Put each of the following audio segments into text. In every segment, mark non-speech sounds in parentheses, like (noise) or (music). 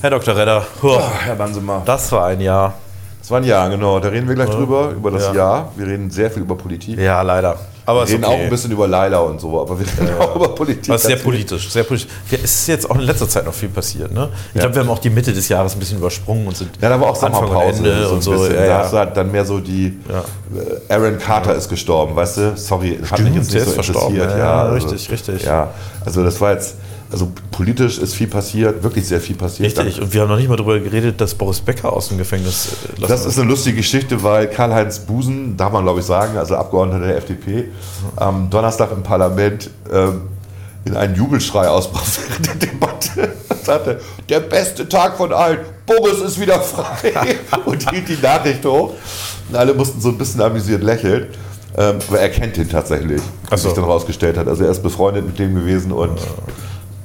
Herr Dr. Redder, huah, Herr Bansemer. das war ein Jahr. Das war ein Jahr, genau. Da reden wir gleich drüber, über das Ja. Jahr. Wir reden sehr viel über Politik. Ja, leider. Aber Wir reden ist auch okay. ein bisschen über Laila und so, aber wir reden auch über Politik. Was sehr politisch, sehr politisch. Ja, Es ist jetzt auch in letzter Zeit noch viel passiert. Ne? Ich Ja. glaube, wir haben auch die Mitte des Jahres ein bisschen übersprungen und sind Ja, da war auch Anfang und Sommerpause Ende so ein und so. bisschen. Ja, Da ja. hast halt dann mehr so die äh, Aaron Carter ist gestorben, weißt du? Sorry, hat mich jetzt der nicht ist so verstorben. interessiert. Ja, also, richtig, richtig. Ja, also das war jetzt, also politisch ist viel passiert, wirklich sehr viel passiert. Richtig. Und wir haben noch nicht mal darüber geredet, dass Boris Becker aus dem Gefängnis äh, Das ist eine lustige Geschichte, weil Karl-Heinz Busen, darf man glaube ich sagen, also Abgeordneter der FDP, am Donnerstag im Parlament ähm, in einen Jubelschrei ausbrach während der Debatte (laughs) sagte, der beste Tag von allen, Boris ist wieder frei (laughs) und hielt die Nachricht hoch. Und alle mussten so ein bisschen amüsiert lächeln. Ähm, aber er kennt ihn tatsächlich, wie so. sich dann rausgestellt hat. Also er ist befreundet mit dem gewesen und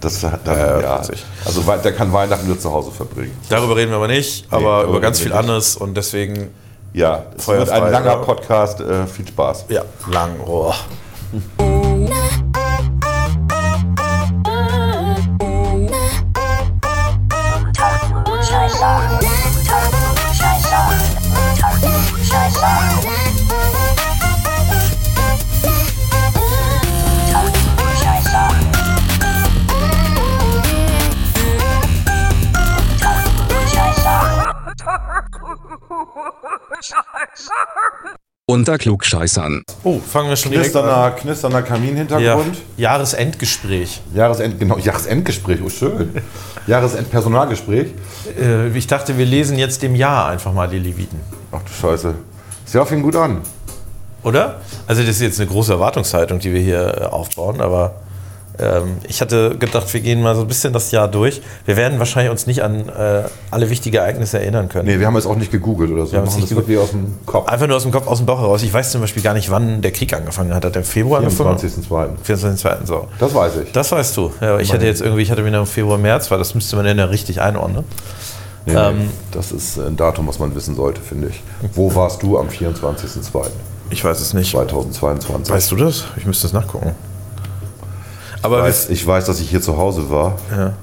das hat dann, Ja, ja, also der kann Weihnachten nur zu Hause verbringen. Darüber reden wir aber nicht, Nee, aber über ganz viel nicht. anderes und deswegen, Ja, es wird ein langer? Podcast. Äh, viel Spaß. ja, lang. Oh. Unter Klugscheißern. oh, fangen wir schon direkt an. Knisternder, knisternder Ja, Kaminhintergrund. Jahresendgespräch. Jahresend, genau, Jahresendgespräch, oh schön. Jahresendpersonalgespräch. Äh, ich dachte, wir lesen jetzt dem Jahr einfach mal die Leviten. Ach du Scheiße. Ja, fing gut an. Oder? Also das ist jetzt eine große Erwartungshaltung, die wir hier äh, aufbauen, aber ich hatte gedacht, wir gehen mal so ein bisschen das Jahr durch. Wir werden wahrscheinlich uns nicht an äh, alle wichtigen Ereignisse erinnern können. Nee, wir haben jetzt auch nicht gegoogelt oder so. Wir haben es machen nicht das wirklich aus dem Kopf. Einfach nur aus dem Kopf, aus dem Bauch heraus. Ich weiß zum Beispiel gar nicht, wann der Krieg angefangen hat. Hat der im Februar angefangen? 24.02. 24.2. So. Das weiß ich. Das weißt du. Ja, ich hatte jetzt irgendwie, ich hatte wieder im Februar, März, weil das müsste man ja richtig einordnen. Nee, nee, ähm, das ist ein Datum, was man wissen sollte, finde ich. Wo warst du am 24.02.2022? Ich weiß es nicht. 2022? Weißt du das? Ich müsste es nachgucken. Ich Aber weiß, ich weiß, dass ich hier zu Hause war Ja.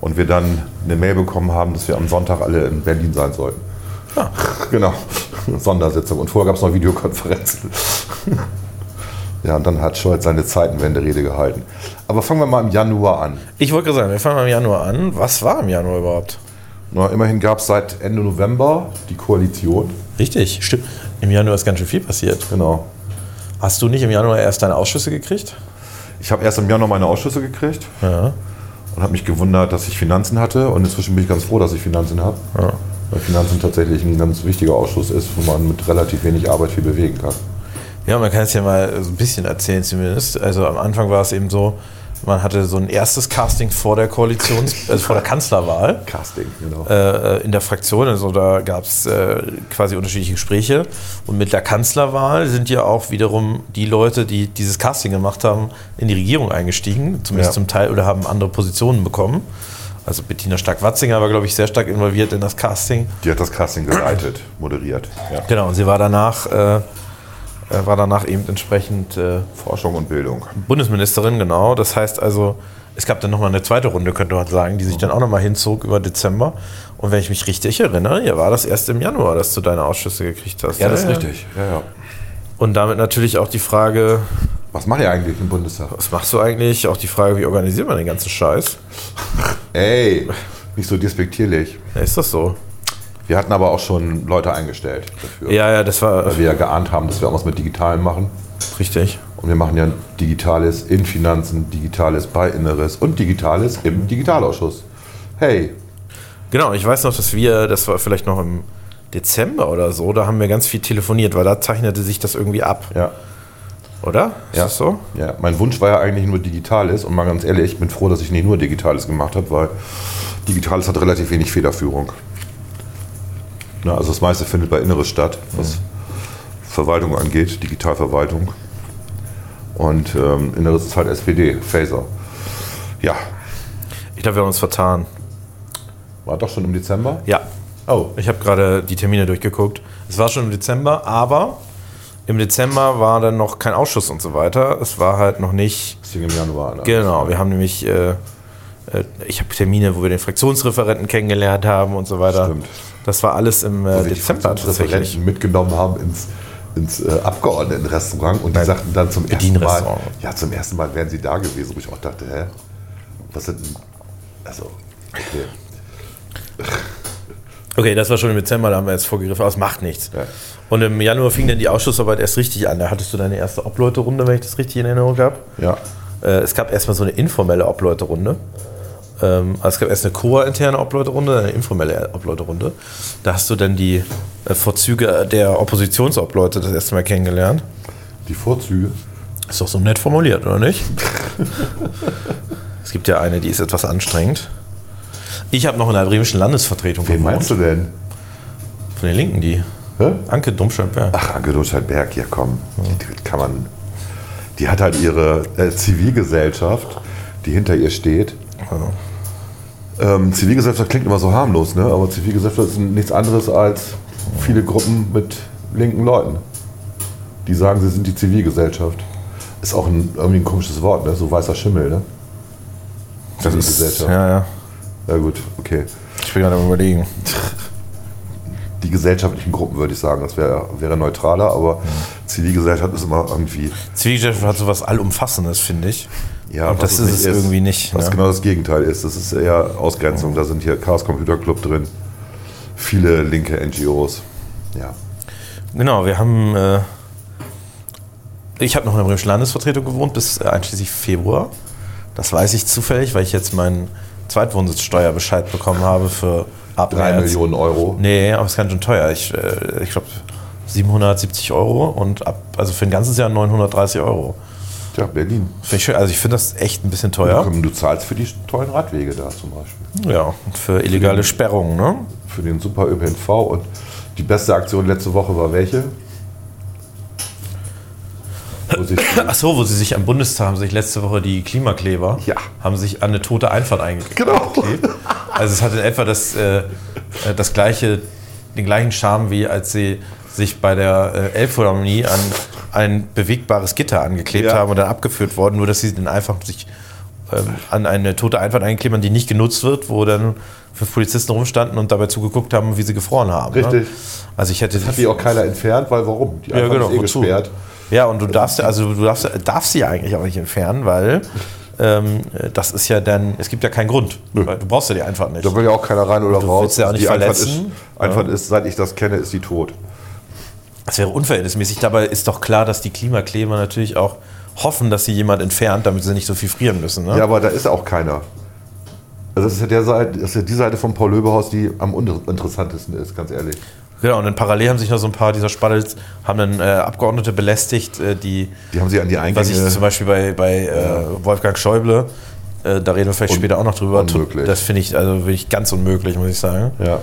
und wir dann eine Mail bekommen haben, dass wir am Sonntag alle in Berlin sein sollten. Ah. (laughs) Genau. Sondersitzung. Und vorher gab es noch Videokonferenzen. (laughs) ja, und dann hat Scholz seine Zeitenwende-Rede gehalten. Aber fangen wir mal im Januar an. ich wollte gerade sagen, wir fangen mal im Januar an. Was war im Januar überhaupt? Na, immerhin gab es seit Ende November die Koalition. Richtig, stimmt. Im Januar ist ganz schön viel passiert. Genau. Hast du nicht im Januar erst deine Ausschüsse gekriegt? Ich habe erst im Januar meine Ausschüsse gekriegt Ja. und habe mich gewundert, dass ich Finanzen hatte. Und inzwischen bin ich ganz froh, dass ich Finanzen habe. Ja. Weil Finanzen tatsächlich ein ganz wichtiger Ausschuss ist, wo man mit relativ wenig Arbeit viel bewegen kann. Ja, man kann es ja mal so ein bisschen erzählen zumindest. Also am Anfang war es eben so, man hatte so ein erstes Casting vor der Koalitions-, (laughs) also vor der Kanzlerwahl. Casting, genau. äh, in der Fraktion. Also da gab es äh, quasi unterschiedliche Gespräche. Und mit der Kanzlerwahl sind ja auch wiederum die Leute, die dieses Casting gemacht haben, in die Regierung eingestiegen, zumindest Ja. zum Teil, oder haben andere Positionen bekommen. Also Bettina Stark-Watzinger war, glaube ich, sehr stark involviert in das Casting. Die hat das Casting geleitet, moderiert. Ja. Genau, und sie war danach, äh, äh, war danach eben entsprechend äh, Forschung und Bildung. Bundesministerin, genau. Das heißt also, es gab dann nochmal eine zweite Runde, könnte man sagen, die sich dann auch nochmal hinzog über Dezember. Und wenn ich mich richtig erinnere, ja, war das erst im Januar, dass du deine Ausschüsse gekriegt hast. Ja, das ist richtig. Ja, ja. Und damit natürlich auch die Frage, Was macht ihr eigentlich im Bundestag? was machst du eigentlich? Auch die Frage, wie organisiert man den ganzen Scheiß? (laughs) Ey, nicht so despektierlich. Ja, ist das so? Wir hatten aber auch schon Leute eingestellt dafür. Ja, ja, das war Weil wir ja geahnt haben, dass wir auch was mit Digitalen machen. richtig. Und wir machen ja Digitales in Finanzen, Digitales bei Inneres und Digitales im Digitalausschuss. Hey, Genau, ich weiß noch, dass wir, das war vielleicht noch im Dezember oder so, da haben wir ganz viel telefoniert, weil da zeichnete sich das irgendwie ab, ja, oder? Ist Ja. das so? ja, mein Wunsch war ja eigentlich nur Digitales und mal ganz ehrlich, ich bin froh, dass ich nicht nur Digitales gemacht habe, weil Digitales hat relativ wenig Federführung. Na, also das meiste findet bei Inneres statt, was Verwaltung angeht, Digitalverwaltung. Und ähm, Inneres ist halt SPD, Phaser. Ja, Ich glaube, wir haben uns vertan. war doch schon im Dezember. Ja. Oh, ich habe gerade die Termine durchgeguckt. Es war schon im Dezember, aber im Dezember war dann noch kein Ausschuss und so weiter. Es war halt noch nicht. Das fing im Januar an. Genau, wir haben nämlich äh, äh, ich habe Termine, wo wir den Fraktionsreferenten kennengelernt haben und so weiter. Stimmt. Das war alles im äh, Dezember tatsächlich. Mitgenommen haben ins, ins äh, Abgeordnetenrestaurant und die sagten dann zum ersten Mal, ja, zum ersten Mal wären sie da gewesen, wo ich auch dachte, hä? Was sind denn, also, okay. (laughs) Okay, das war schon im Dezember, da haben wir jetzt vorgegriffen, aber es macht nichts. Ja. Und im Januar fing dann die Ausschussarbeit erst richtig an. Da hattest du deine erste Obleute-Runde, wenn ich das richtig in Erinnerung habe. Ja. Äh, es gab erstmal so eine informelle Obleute-Runde. Ähm, also es gab erst eine Chor-interne Obleute-Runde, eine informelle Obleute-Runde. Da hast du dann die äh, Vorzüge der Oppositionsobleute das erste Mal kennengelernt. Die Vorzüge. Ist doch so nett formuliert, oder nicht? (laughs) es gibt ja eine, die ist etwas anstrengend. Ich habe noch in der bremischen Landesvertretung Wen meinst du denn? Von den Linken, die. Hä? Anke Domscheit-Berg. Ach, Anke Berg, ja komm. Die kann man. Die hat halt ihre äh, Zivilgesellschaft, die hinter ihr steht. Ähm, Zivilgesellschaft klingt immer so harmlos, ne? aber Zivilgesellschaft ist nichts anderes als viele Gruppen mit linken Leuten, die sagen, sie sind die Zivilgesellschaft. Ist auch ein, irgendwie ein komisches Wort, ne? so weißer Schimmel. Ne? Das ist, Zivilgesellschaft. ja, ja. Ja gut, okay. Ich bin gerade überlegen. (laughs) Die gesellschaftlichen Gruppen würde ich sagen, das wäre wäre neutraler, aber Zivilgesellschaft ist immer irgendwie Zivilgesellschaft hat sowas Allumfassendes, finde ich. Ja, Und das ist es nicht irgendwie nicht, Was ne? genau das Gegenteil ist. Das ist eher Ausgrenzung. Da sind hier Chaos Computer Club drin. Viele linke NGOs. Ja. Genau, wir haben. Äh, ich habe noch in der bremischen Landesvertretung gewohnt bis äh, einschließlich Februar. Das weiß ich zufällig, weil ich jetzt meinen Zweitwohnsitzsteuerbescheid bekommen habe für ab Drei. Millionen Euro. Nee, aber es ist ganz schön teuer. Ich, äh, ich glaube 770 Euro und ab, also für ein ganzes Jahr 930 Euro. Tja, Berlin. Finde ich schön. Also ich finde das echt ein bisschen teuer. Du zahlst für die tollen Radwege da zum Beispiel. Ja, und für illegale Sperrungen, ne? Für den super ÖPNV. Und die beste Aktion letzte Woche war welche? Wo sich die- (laughs) Ach so, wo sie sich am Bundestag haben sich letzte Woche die Klimakleber Ja. haben sich an eine tote Einfahrt eingeklebt. Genau. Also es hatte in etwa das, äh, das gleiche, den gleichen Charme, wie als sie sich bei der äh, Elbphilharmonie an ein bewegbares Gitter angeklebt Ja. haben und dann abgeführt worden, nur dass sie dann einfach sich ähm, an eine tote Einfahrt eingeklebt haben, die nicht genutzt wird, wo dann fünf Polizisten rumstanden und dabei zugeguckt haben, wie sie gefroren haben. Ne? Richtig. Also ich hätte hat die auch keiner entfernt, weil warum? Die ja, Einfahrt genau, ist eh wozu? gesperrt. Ja, und du darfst ja, also du darfst, darfst sie ja eigentlich auch nicht entfernen, weil ähm, das ist ja dann, es gibt ja keinen Grund. Weil du brauchst ja die Einfahrt nicht. Da will ja auch keiner rein oder Du raus. willst ja auch nicht die Einfahrt verletzen. Ist, Einfahrt ist, seit ich das kenne, ist die tot. Das wäre unverhältnismäßig. Dabei ist doch klar, dass die Klimakleber natürlich auch hoffen, dass sie jemand entfernt, damit sie nicht so viel frieren müssen. Ne? Ja, aber da ist auch keiner. Also das ist ja, der Seite, das ist ja die Seite von Paul Löbehaus, die am uninteressantesten ist, ganz ehrlich. Genau, und dann parallel haben sich noch so ein paar dieser Spaddels, haben dann äh, Abgeordnete belästigt, äh, die, Die haben sie an die was ich Eingänge. zum Beispiel bei, bei äh, Wolfgang Schäuble, äh, da reden wir vielleicht Un- später auch noch drüber, unmöglich. das finde ich also wirklich ganz unmöglich, muss ich sagen. ja.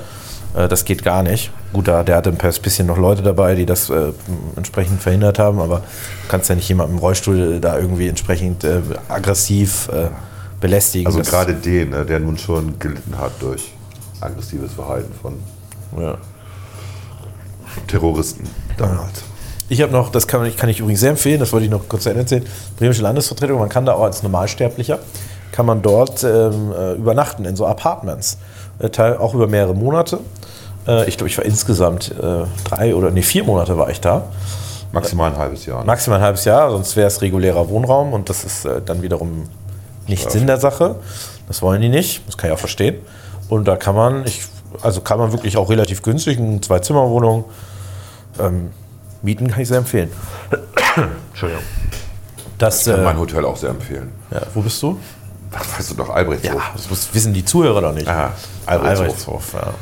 Äh, Das geht gar nicht. Gut, da, der hatte ein bisschen noch Leute dabei, die das äh, entsprechend verhindert haben, aber du kannst ja nicht jemanden im Rollstuhl da irgendwie entsprechend äh, aggressiv äh, belästigen. Also gerade den, ne, der nun schon gelitten hat durch aggressives Verhalten von Ja. Terroristen damals. Ich habe noch, das kann, ich- kann ich übrigens sehr empfehlen, das wollte ich noch kurz zu Ende erzählen, Bremische Landesvertretung, man kann da auch als Normalsterblicher, kann man dort ähm, äh, übernachten in so Apartments, äh, auch über mehrere Monate. Äh, ich glaube, ich war insgesamt äh, drei oder, nee, vier Monate war ich da. Maximal ein halbes Jahr. ne? Maximal ein halbes Jahr, sonst wäre es regulärer Wohnraum und das ist äh, dann wiederum nicht Sinn der Sache. Das wollen die nicht, das kann ich auch verstehen. Und da kann man, ich, also kann man wirklich auch relativ günstig eine Zwei-Zimmer-Wohnung ähm, mieten, kann ich sehr empfehlen. Entschuldigung. Das, Ich kann äh, mein Hotel auch sehr empfehlen. ja, wo bist du? Ach, weißt du doch, Albrechtshof. Ja, das muss, wissen die Zuhörer doch nicht. Aha, Albrechtshof. Albrechtshof, ja.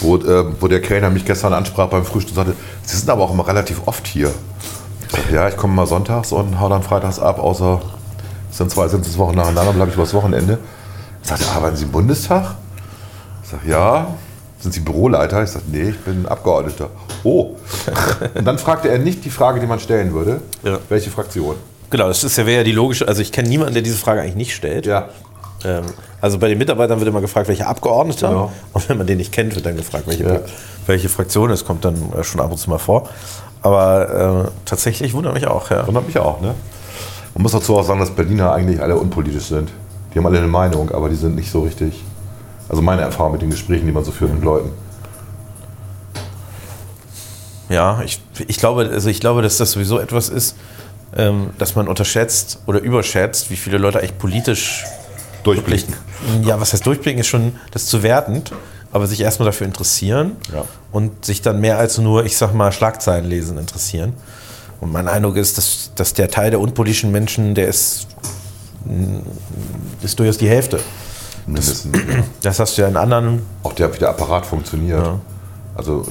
Wo, äh, wo der Kellner mich gestern ansprach beim Frühstück und sagte, Sie sind aber auch immer relativ oft hier. Ich sag, ja, ich komme mal sonntags und hau dann freitags ab, außer es sind zwei sind es Wochen nacheinander, bleibe ich übers Wochenende. Ich sagte, arbeiten Sie im Bundestag? Ich sage, ja. Sind Sie Büroleiter? Ich sage, nee, ich bin Abgeordneter. Oh. (laughs) Und dann fragte er nicht die Frage, die man stellen würde. Ja. Welche Fraktion? Genau, das ist ja wäre ja die logische, also ich kenne niemanden, der diese Frage eigentlich nicht stellt. Ja. Ähm, also bei den Mitarbeitern wird immer gefragt, welcher Abgeordneter. Genau. Und wenn man den nicht kennt, wird dann gefragt, welche, Ja. welche Fraktion. Das kommt dann äh, schon ab und zu mal vor. Aber äh, tatsächlich wundert mich auch, ja. Wundert mich auch, ne? Man muss dazu auch sagen, dass Berliner eigentlich alle unpolitisch sind. Die haben alle eine Meinung, aber die sind nicht so richtig. Also meine Erfahrung mit den Gesprächen, die man so führt mit Leuten. Ja, ich, ich, glaube, also ich glaube, dass das sowieso etwas ist, dass man unterschätzt oder überschätzt, wie viele Leute eigentlich politisch Durchblicken. Ja, was heißt durchblicken, ist schon das zu wertend, aber sich erstmal dafür interessieren Ja. und sich dann mehr als nur, ich sag mal, Schlagzeilen lesen interessieren. Und mein Eindruck ist, dass, dass der Teil der unpolitischen Menschen, der ist, mm, ist durchaus die Hälfte. Mindestens. ja. Das hast du ja in anderen. Auch der, wie der Apparat funktioniert. Ja. Also,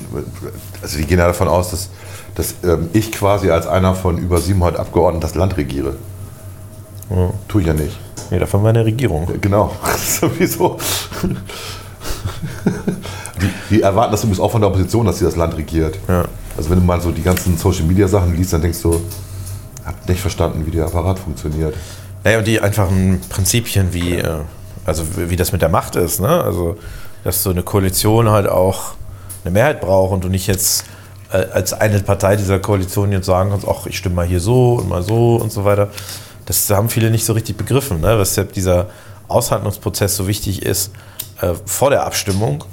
also die gehen ja davon aus, dass, dass ähm, ich quasi als einer von über 700 Abgeordneten das Land regiere. Tue ich ja nicht. Nee, davon war eine Regierung. Ja, Genau. (laughs) Sowieso. (laughs) Die, die erwarten das übrigens auch von der Opposition, dass sie das Land regiert. Ja. Also wenn du mal so die ganzen Social Media Sachen liest, dann denkst du, habt nicht verstanden, wie der Apparat funktioniert. Naja, und die einfachen Prinzipien, wie, äh, also wie das mit der Macht ist, ne? Also, dass so eine Koalition halt auch eine Mehrheit braucht und du nicht jetzt äh, als eine Partei dieser Koalition jetzt sagen kannst, ach, ich stimme mal hier so und mal so und so weiter. Das haben viele nicht so richtig begriffen, ne? weshalb dieser Aushandlungsprozess so wichtig ist äh, vor der Abstimmung.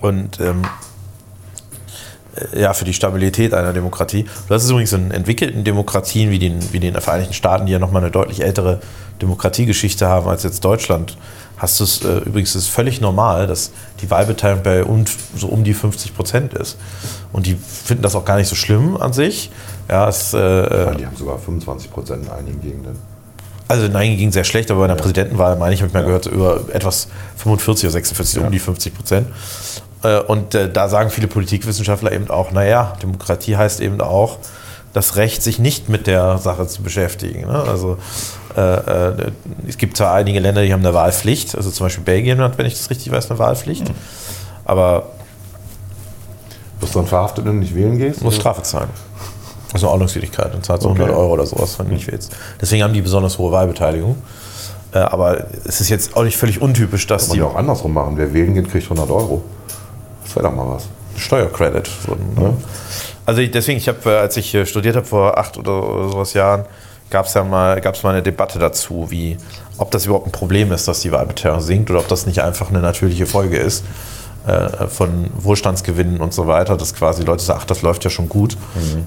Und ähm, äh, ja, für die Stabilität einer Demokratie. Hast es übrigens in entwickelten Demokratien wie den, wie den Vereinigten Staaten, die ja nochmal eine deutlich ältere Demokratiegeschichte haben als jetzt Deutschland, hast du es äh, übrigens ist völlig normal, dass die Wahlbeteiligung bei um, so um die 50 Prozent ist. Und die finden das auch gar nicht so schlimm an sich. Ja, es, äh, Ja, die haben sogar 25 Prozent in einigen Gegenden. also nein, ging sehr schlecht, aber bei einer Präsidentenwahl, meine ich, habe ich mal gehört, über etwas 45 oder 46, um die 50 Prozent. Äh, Und äh, da sagen viele Politikwissenschaftler eben auch, naja, Demokratie heißt eben auch das Recht, sich nicht mit der Sache zu beschäftigen. Ne? Also äh, äh, es gibt zwar einige Länder, die haben eine Wahlpflicht, also zum Beispiel Belgien hat, wenn ich das richtig weiß, eine Wahlpflicht, aber Wirst du dann verhaftet, wenn du nicht wählen gehst? muss Strafe zahlen. Also eine Ordnungswidrigkeit, dann zahlst du Okay. 100 Euro oder sowas, wenn du nicht willst. Deswegen haben die besonders hohe Wahlbeteiligung. Äh, Aber es ist jetzt auch nicht völlig untypisch, dass Kann man die auch andersrum machen. Wer wählen geht, kriegt 100 Euro. Das wäre doch mal was. Steuercredit. So, ne? Also ich, deswegen, ich habe, als ich äh, studiert habe vor acht oder, sowas Jahren, gab es ja mal, gab's mal eine Debatte dazu, wie ob das überhaupt ein Problem ist, dass die Wahlbeteiligung sinkt oder ob das nicht einfach eine natürliche Folge ist äh, von Wohlstandsgewinnen und so weiter, dass quasi Leute sagen, ach, das läuft ja schon gut,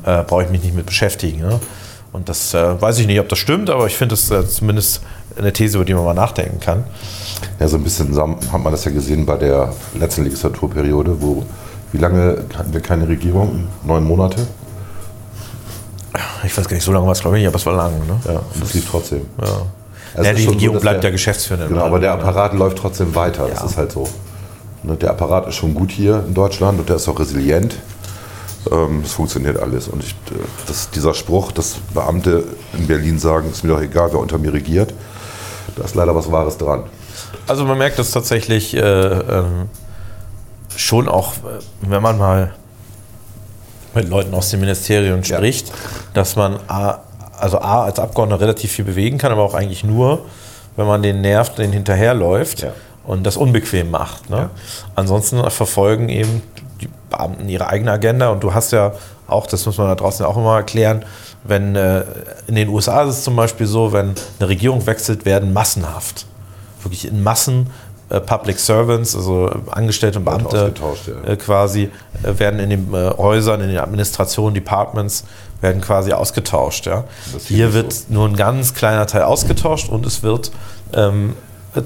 äh, brauche ich mich nicht mit beschäftigen. Ne? Und das äh, weiß ich nicht, ob das stimmt, aber ich finde es äh, zumindest eine These, über die man mal nachdenken kann. Ja, so ein bisschen hat man das ja gesehen bei der letzten Legislaturperiode, wo wie lange hatten wir keine Regierung? Neun Monate? Ich weiß gar nicht, so lange war es, glaube ich, nicht, aber es war lang. Ne? Ja, und das lief trotzdem. Ja. Also ja, es die so, Regierung dass bleibt der- ja geschäftsführend. Genau, aber der Apparat läuft trotzdem weiter. Das Ja. ist halt so. Ne, Der Apparat ist schon gut hier in Deutschland und der ist auch resilient. Ähm, Es funktioniert alles. Und ich, äh, das, dieser Spruch, dass Beamte in Berlin sagen, ist mir doch egal, wer unter mir regiert, da ist leider was Wahres dran. Also man merkt das tatsächlich äh, ähm, schon auch, äh, wenn man mal mit Leuten aus den Ministerien Ja. spricht, dass man A, also A als Abgeordneter relativ viel bewegen kann, aber auch eigentlich nur, wenn man den nervt, den hinterherläuft Ja. und das unbequem macht. Ne? Ja. Ansonsten verfolgen eben die Beamten ihre eigene Agenda und du hast ja auch, das muss man da draußen auch immer erklären, wenn äh, in den USA ist es zum Beispiel so, wenn eine Regierung wechselt, werden massenhaft, wirklich in Massen Public Servants, also Angestellte und Beamte ja. äh, quasi, äh, werden in den äh, Häusern, in den Administrationen, Departments, werden quasi ausgetauscht. Ja. Hier wird so. nur ein ganz kleiner Teil ausgetauscht und es wird ähm,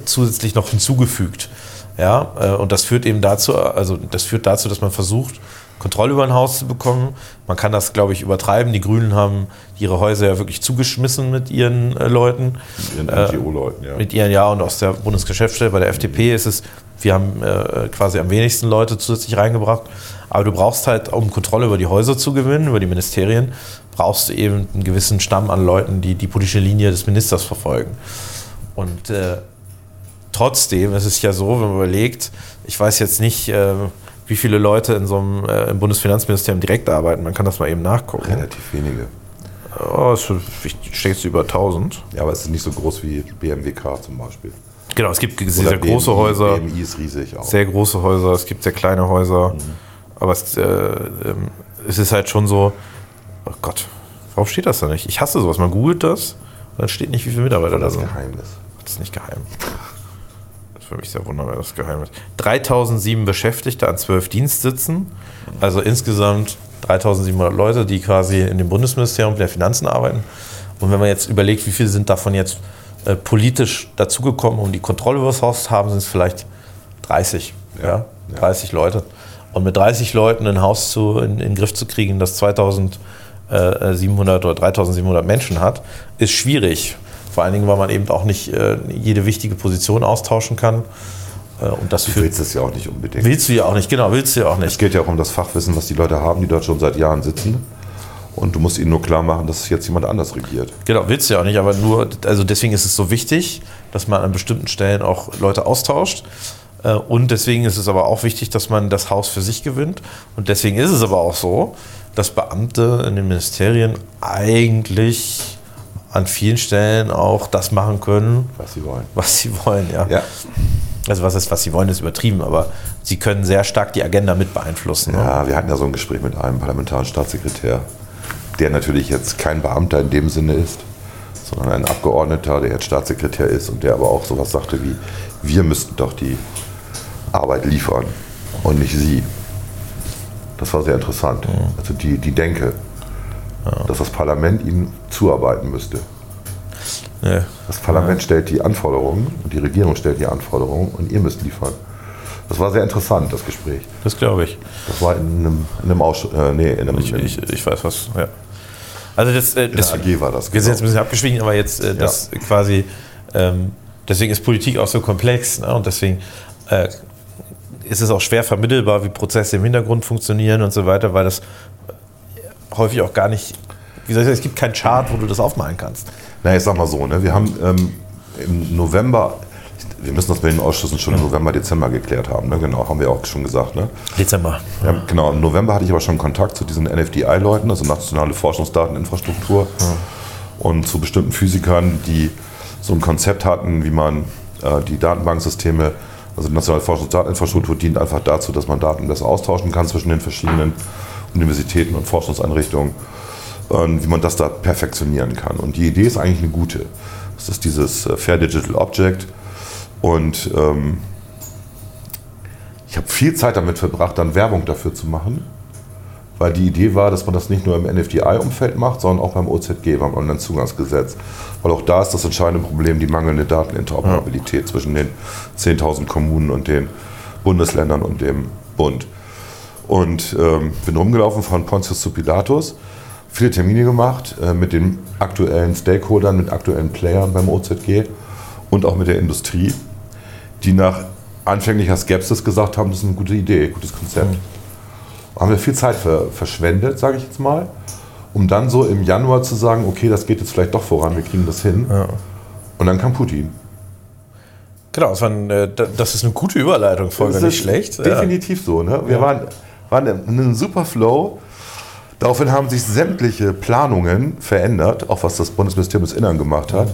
zusätzlich noch hinzugefügt. Ja, äh, und das führt eben dazu, also das führt dazu, dass man versucht, Kontrolle über ein Haus zu bekommen. Man kann das, glaube ich, übertreiben. Die Grünen haben ihre Häuser ja wirklich zugeschmissen mit ihren äh, Leuten. Ihren Äh, NGO-Leuten, ja. Mit ihren, ja, und aus der Bundesgeschäftsstelle bei der FDP ist es, wir haben äh, quasi am wenigsten Leute zusätzlich reingebracht. Aber du brauchst halt, um Kontrolle über die Häuser zu gewinnen, über die Ministerien, brauchst du eben einen gewissen Stamm an Leuten, die die politische Linie des Ministers verfolgen. Und äh, trotzdem ist es ja so, wenn man überlegt, ich weiß jetzt nicht, äh, wie viele Leute in so einem äh, im Bundesfinanzministerium direkt arbeiten. Man kann das mal eben nachgucken. Relativ wenige. Oh, es steht über 1000. Ja, aber es ist nicht so groß wie BMWK zum Beispiel. Genau, es gibt Oder sehr große BMI, Häuser. BMI ist riesig auch. sehr große Häuser, es gibt sehr kleine Häuser. Aber es, äh, ähm, es ist halt schon so, oh Gott, warum steht das da nicht? Ich hasse sowas. Man googelt das und dann steht nicht, wie viele Mitarbeiter da das sind. Geheimnis. Das ist nicht geheim. Für mich sehr wunderbar, das geheim ist. 3007 Beschäftigte an 12 Dienstsitzen. Also insgesamt 3700 Leute, die quasi in dem Bundesministerium der Finanzen arbeiten. Und wenn man jetzt überlegt, wie viele sind davon jetzt äh, politisch dazugekommen, um die Kontrolle über das Haus zu haben, sind es vielleicht 30. Ja, 30 Leute. Und mit 30 Leuten ein Haus zu, in, in den Griff zu kriegen, das 2700 oder 3700 Menschen hat, ist schwierig. Vor allen Dingen, weil man eben auch nicht äh, jede wichtige Position austauschen kann. Äh, und das Du willst es ja auch nicht unbedingt. willst du ja auch nicht, genau, willst du ja auch Es nicht. geht ja auch um das Fachwissen, was die Leute haben, die dort schon seit Jahren sitzen. Und du musst ihnen nur klar machen, dass jetzt jemand anders regiert. Genau, willst du ja auch nicht, aber nur, also deswegen ist es so wichtig, dass man an bestimmten Stellen auch Leute austauscht. Äh, Und deswegen ist es aber auch wichtig, dass man das Haus für sich gewinnt. Und deswegen ist es aber auch so, dass Beamte in den Ministerien eigentlich an vielen Stellen auch das machen können, Was sie wollen. was sie wollen. Ja. Ja, Also was ist, was sie wollen, ist übertrieben, aber sie können sehr stark die Agenda mit beeinflussen. Ne? ja, wir hatten ja so ein Gespräch mit einem parlamentarischen Staatssekretär, der natürlich jetzt kein Beamter in dem Sinne ist, sondern ein Abgeordneter, der jetzt Staatssekretär ist und der aber auch sowas sagte wie, wir müssten doch die Arbeit liefern und nicht sie. Das war sehr interessant. Also die, die Denke, dass das Parlament ihnen zuarbeiten müsste. Ja. Das Parlament stellt die Anforderungen und die Regierung stellt die Anforderungen und ihr müsst liefern. Das war sehr interessant, das Gespräch. Das glaube ich. Das war in einem, in einem Ausschuss, äh, nee, in einem, Ich, ich, ich weiß was, ja. Also das, äh, in das der AG war das. wir sind jetzt ein bisschen abgeschwiegen, aber jetzt äh, das quasi, ähm, deswegen ist Politik auch so komplex ne? und deswegen äh, ist es auch schwer vermittelbar, wie Prozesse im Hintergrund funktionieren und so weiter, weil das häufig auch gar nicht, wie soll ich sagen, es gibt keinen Chart, wo du das aufmalen kannst. Na, ich sag mal so, ne, wir haben ähm, im November, wir müssen das bei den Ausschüssen schon im November, Dezember geklärt haben, ne? genau, haben wir auch schon gesagt. Ne? Dezember. Ja, genau, im November hatte ich aber schon Kontakt zu diesen NFDI-Leuten, also Nationale Forschungsdateninfrastruktur, und zu bestimmten Physikern, die so ein Konzept hatten, wie man äh, die Datenbanksysteme, also die Nationale Forschungsdateninfrastruktur dient einfach dazu, dass man Daten besser austauschen kann zwischen den verschiedenen Universitäten und Forschungseinrichtungen, und wie man das da perfektionieren kann. Und die Idee ist eigentlich eine gute. Das ist dieses äh, Fair Digital Object und ähm, ich habe viel Zeit damit verbracht, dann Werbung dafür zu machen, weil die Idee war, dass man das nicht nur im NFDI-Umfeld macht, sondern auch beim OZG, beim Onlinezugangsgesetz. Weil auch da ist das entscheidende Problem die mangelnde Dateninteroperabilität zwischen den 10.000 Kommunen und den Bundesländern und dem Bund. Und ähm, bin rumgelaufen von Pontius zu Pilatus, viele Termine gemacht äh, mit den aktuellen Stakeholdern, mit aktuellen Playern beim OZG und auch mit der Industrie, die nach anfänglicher Skepsis gesagt haben, das ist eine gute Idee, gutes Konzept. Haben wir viel Zeit ver verschwendet, sage ich jetzt mal, um dann so im Januar zu sagen, okay, das geht jetzt vielleicht doch voran, wir kriegen das hin. Und dann kam Putin. Genau, das, war ein, äh, da- das ist eine gute Überleitung, Das nicht schlecht. Ja. Definitiv so. Ne? Wir waren, waren in einem super Flow. Daraufhin haben sich sämtliche Planungen verändert, auch was das Bundesministerium des Innern gemacht hat.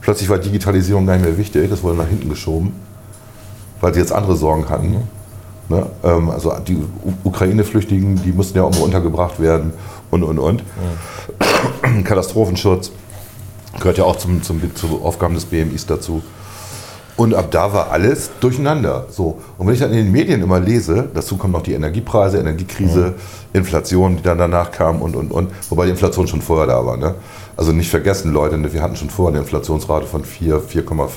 Plötzlich war Digitalisierung gar nicht mehr wichtig, das wurde nach hinten geschoben, weil sie jetzt andere Sorgen hatten. Ne? Ähm, also die U- Ukraine-Flüchtigen, die mussten ja auch mal untergebracht werden und, und, und. Katastrophenschutz gehört ja auch zum, zum, zu Aufgaben des BMIs dazu. Und ab da war alles durcheinander. So. Und wenn ich dann in den Medien immer lese, dazu kommen noch die Energiepreise, Energiekrise, Inflation, die dann danach kam und, und, und. Wobei die Inflation schon vorher da war. Ne? Also nicht vergessen, Leute, ne, wir hatten schon vorher eine Inflationsrate von 4, 4,5.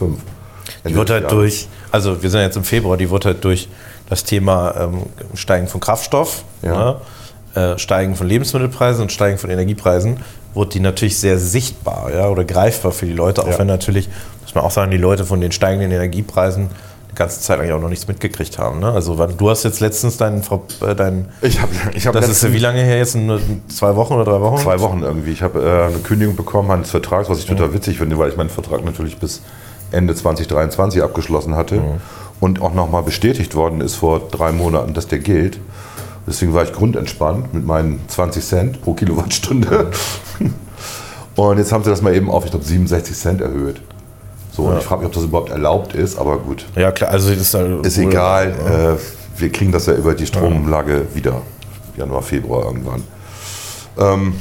Die wird halt durch, also wir sind jetzt im Februar, die wird halt durch das Thema ähm, Steigen von Kraftstoff, Ja. ne, äh, Steigen von Lebensmittelpreisen und Steigen von Energiepreisen, wird die natürlich sehr sichtbar ja, oder greifbar für die Leute, auch Ja. wenn natürlich, man auch sagen, die Leute von den steigenden Energiepreisen die ganze Zeit eigentlich auch noch nichts mitgekriegt haben. Ne? Also du hast jetzt letztens deinen, äh, deinen Ich habe ich hab das ist wie lange her jetzt? Zwei Wochen oder drei Wochen? Zwei Wochen irgendwie. Ich habe äh, eine Kündigung bekommen eines Vertrags, was ich total witzig finde, weil ich meinen Vertrag natürlich bis Ende 2023 abgeschlossen hatte und auch nochmal bestätigt worden ist vor drei Monaten, dass der gilt. Deswegen war ich grundentspannt mit meinen 20 Cent pro Kilowattstunde. Und jetzt haben sie das mal eben auf, ich glaube, 67 Cent erhöht. So, und ich frage mich, ob das überhaupt erlaubt ist, aber gut. Ja, klar, also ist, halt Ist egal, äh, wir kriegen das ja über die Stromlage wieder. Januar, Februar irgendwann. Ähm,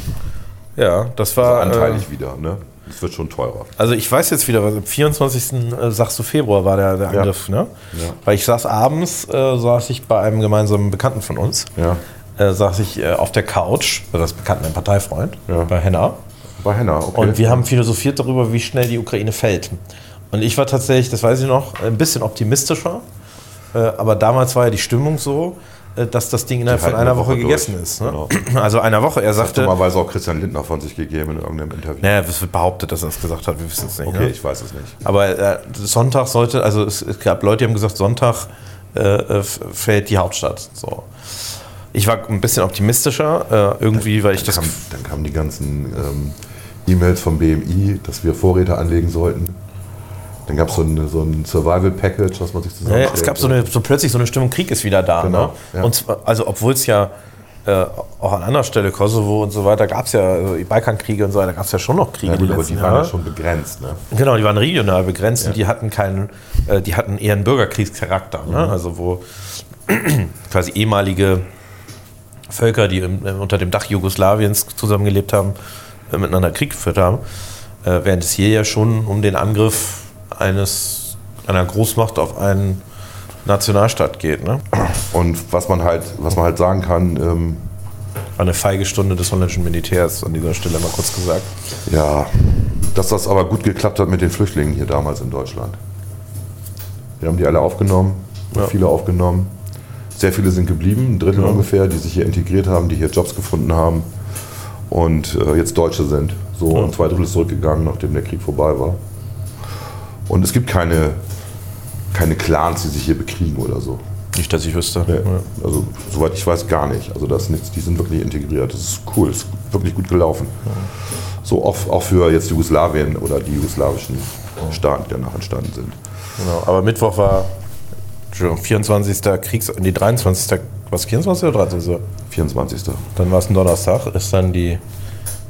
Ja, das war. anteilig wieder. Ne? Es wird schon teurer. Also ich weiß jetzt wieder, was am 24. äh, sagst du Februar war der, der Ja. Angriff, ne? Ja. Weil ich saß abends, äh, saß ich bei einem gemeinsamen Bekannten von uns, Ja. äh, saß ich äh, auf der Couch, also das Bekannten, ein Parteifreund, Ja. bei Henna. Bei Henna, okay. Und wir haben philosophiert darüber, wie schnell die Ukraine fällt. Und ich war tatsächlich, das weiß ich noch, ein bisschen optimistischer. Äh, Aber damals war ja die Stimmung so, äh, dass das Ding innerhalb von einer eine Woche Woche gegessen durch. ist. Ne? Genau. (clears throat) Also einer Woche. Er sagte, Dummerweise auch Christian Lindner von sich gegeben in irgendeinem Interview. naja, es wird behauptet, dass er es gesagt hat, wir wissen es nicht. Okay, Ne? ich weiß es nicht. Aber äh, Sonntag sollte, also es, es gab Leute, die haben gesagt, Sonntag äh, äh, fällt die Hauptstadt. So. Ich war ein bisschen optimistischer, äh, irgendwie, weil ich das. Kam, dann kamen die ganzen ähm, E-Mails vom BMI, dass wir Vorräte anlegen sollten. Dann gab so es so ein Survival-Package, was man sich Ja, zusammenstellt. ja, es gab so, eine, so plötzlich so eine Stimmung, Krieg ist wieder da. Genau, ne? ja. Und zwar, also obwohl es ja äh, auch an anderer Stelle, Kosovo und so weiter, gab es ja, also die Balkankriege und so weiter, gab es ja schon noch Kriege. ja, gut, aber letzten die waren ja schon begrenzt. Ne? Genau, die waren regional begrenzt und die hatten keinen, äh, die hatten eher einen Bürgerkriegscharakter. Ne? Also wo (clears throat) quasi ehemalige Völker, die im, äh, unter dem Dach Jugoslawiens zusammengelebt haben, äh, miteinander Krieg geführt haben. Äh, während es hier ja schon um den Angriff eines, einer Großmacht auf einen Nationalstaat geht. Ne? Und was man halt, was man halt sagen kann, ähm, eine feige Stunde des holländischen Militärs an dieser Stelle mal kurz gesagt. ja, dass das aber gut geklappt hat mit den Flüchtlingen hier damals in Deutschland. Wir haben die alle aufgenommen, Ja. viele aufgenommen. Sehr viele sind geblieben, ein Drittel Ja. ungefähr, die sich hier integriert haben, die hier Jobs gefunden haben und äh, jetzt Deutsche sind. So, Ja. und zwei Drittel ist zurückgegangen, nachdem der Krieg vorbei war. Und es gibt keine, keine Clans, die sich hier bekriegen oder so. Nicht, dass ich wüsste. Nee. Ja. Also, soweit ich weiß, gar nicht. Also, das nichts, die sind wirklich integriert. Das ist cool, das ist wirklich gut gelaufen. So auch, auch für jetzt Jugoslawien oder die jugoslawischen Staaten, die danach entstanden sind. Genau, aber Mittwoch war Entschuldigung, 24. Kriegs... Nee, 23. Was, 24. oder 23.? 24. Dann war es ein Donnerstag, ist dann die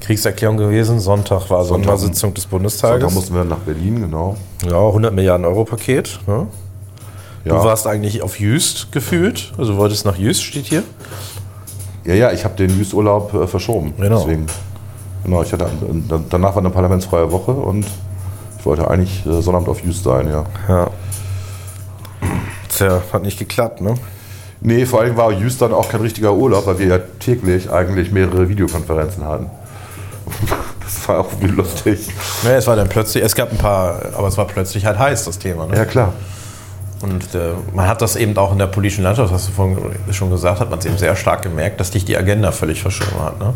Kriegserklärung gewesen. Sonntag war Sonntag- Sondersitzung des Da Bundestages. mussten wir nach Berlin, genau. ja, 100 Milliarden Euro Paket. Ne? Ja, Du warst eigentlich auf Jüst gefühlt, also du wolltest nach Jüst, steht hier. ja, ja, ich habe den Jüsturlaub äh, verschoben. Genau. Deswegen, genau, ich hatte, dann- danach war eine parlamentsfreie Woche und ich wollte eigentlich äh, Sonnabend auf Jüst sein, ja. Ja. Tja, hat nicht geklappt, ne? Nee, vor allem war Jüst dann auch kein richtiger Urlaub, weil wir ja täglich eigentlich mehrere Videokonferenzen hatten. Das war auch irgendwie lustig. Ja, es war dann plötzlich, es gab ein paar, aber es war plötzlich halt heiß, das Thema. Ne? Ja, klar. Und äh, man hat das eben auch in der politischen Landschaft, was du vorhin schon gesagt hast, man hat es eben sehr stark gemerkt, dass dich die Agenda völlig verschoben hat. Ne?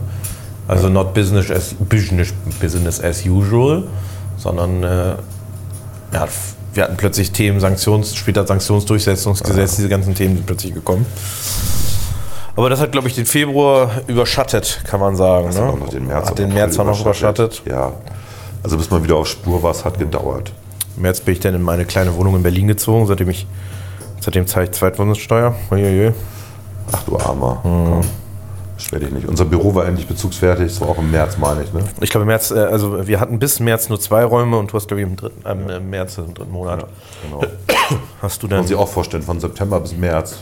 Also not business as, business, business as usual, sondern äh, ja, wir hatten plötzlich Themen, Sanktions, später Sanktionsdurchsetzungsgesetz, diese ganzen Themen sind plötzlich gekommen. Aber das hat, glaube ich, den Februar überschattet, kann man sagen. Das ne? hat auch noch den März, hat den März auch noch überschattet. Ja. Also bis man wieder auf Spur war, es hat gedauert. Im März bin ich dann in meine kleine Wohnung in Berlin gezogen, seitdem ich seitdem zahle ich Zweitwohnungssteuer. Uiuiui. Ach du Armer. Mhm. Beschwer dich nicht. Unser Büro war endlich bezugsfertig, war auch im März, meine ich. Ne? Ich glaube, im März, äh, also wir hatten bis März nur zwei Räume und du hast, glaube ich, im, dritten, ähm, im März, im dritten Monat, Genau. (coughs) hast du Kann dann. man sich auch vorstellen, von September bis März.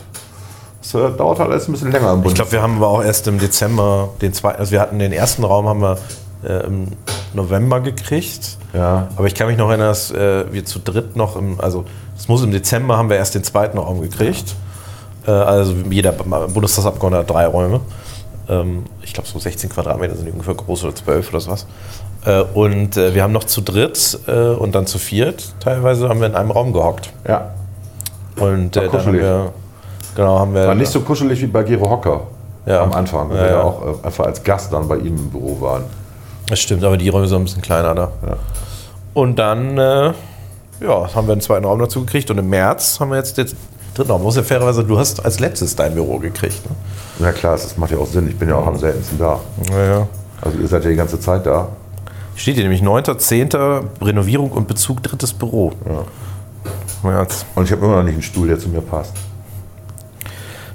Das äh, dauert halt alles ein bisschen länger im Ich Bund. glaube, wir haben aber auch erst im Dezember den zweiten, also wir hatten den ersten Raum haben wir äh, im November gekriegt. Ja. Aber ich kann mich noch erinnern, dass äh, wir zu dritt noch im, also es muss im Dezember haben wir erst den zweiten Raum gekriegt. Äh, also jeder Bundestagsabgeordnete hat drei Räume. Ähm, ich glaube so 16 Quadratmeter sind ungefähr groß oder 12 oder sowas. Äh, und äh, wir haben noch zu dritt und dann zu viert teilweise haben wir in einem Raum gehockt. Ja. Und dann haben wir, genau, haben wir War nicht so kuschelig wie bei Gero Hocker Ja. am Anfang, weil Ja, wir ja auch äh, einfach als Gast dann bei ihm im Büro waren. Das stimmt, aber die Räume sind ein bisschen kleiner da. Ja. Und dann äh, ja, haben wir einen zweiten Raum dazu gekriegt und im März haben wir jetzt den dritten Raum. Muss ja fairerweise, du hast als letztes dein Büro gekriegt. Ne? Ja klar, das macht ja auch Sinn. Ich bin ja auch am seltensten da. Ja, ja. Also ihr seid ja die ganze Zeit da. Steht hier nämlich 9.10. Renovierung und Bezug drittes Büro. Ja. März. Und ich habe immer noch nicht einen Stuhl, der zu mir passt.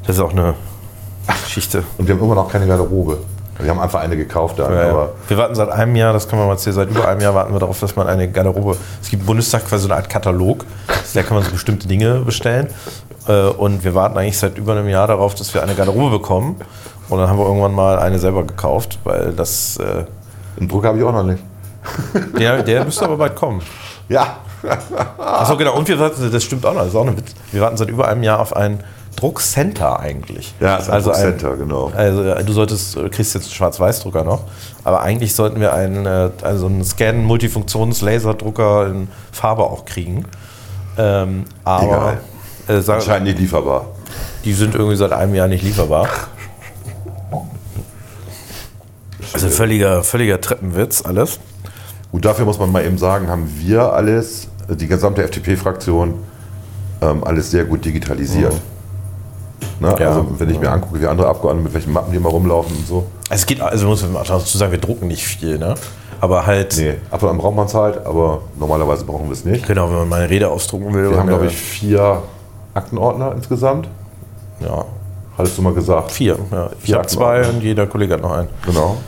Das ist auch eine Geschichte. (laughs) Und wir haben immer noch keine Garderobe. Wir haben einfach eine gekauft da. Ja, ja. Wir warten seit einem Jahr, das kann man mal erzählen, seit über einem Jahr warten wir darauf, dass man eine Garderobe. Es gibt im Bundestag quasi so eine Art Katalog, da kann man so bestimmte Dinge bestellen. Äh, Und wir warten eigentlich seit über einem Jahr darauf, dass wir eine Garderobe bekommen. Und dann haben wir irgendwann mal eine selber gekauft, weil das. äh, einen Drucker habe ich auch noch nicht. (laughs) Der, der müsste aber bald kommen. Ja. Achso, genau. Und wir warten, das stimmt auch noch, das ist auch ein Witz. Wir warten seit über einem Jahr auf ein Druckcenter eigentlich. Ja, es ist ein also Druckcenter, genau. Also du solltest, kriegst jetzt einen Schwarz-Weiß-Drucker noch, aber eigentlich sollten wir einen, äh, also einen Scan-Multifunktions-Laserdrucker in Farbe auch kriegen. Ähm, aber Egal. äh, Anscheinend nicht lieferbar. die sind irgendwie seit einem Jahr nicht lieferbar. Also völliger, völliger Treppenwitz alles. Gut, dafür muss man mal eben sagen, haben wir alles, die gesamte FDP-Fraktion, ähm, alles sehr gut digitalisiert. Ne? Ja. Also wenn ich mir angucke, wie andere Abgeordnete mit welchen Mappen die immer rumlaufen und so. Es geht, also muss man dazu sagen, wir drucken nicht viel, ne? Aber halt, Nee, ab und an braucht man es halt, aber normalerweise brauchen wir es nicht. genau, wenn man mal eine Rede ausdrucken will. Wir haben, glaube ich, vier Aktenordner insgesamt. ja, Hattest du mal gesagt? vier. Ja. Ich habe zwei und jeder Kollege hat noch einen. Genau.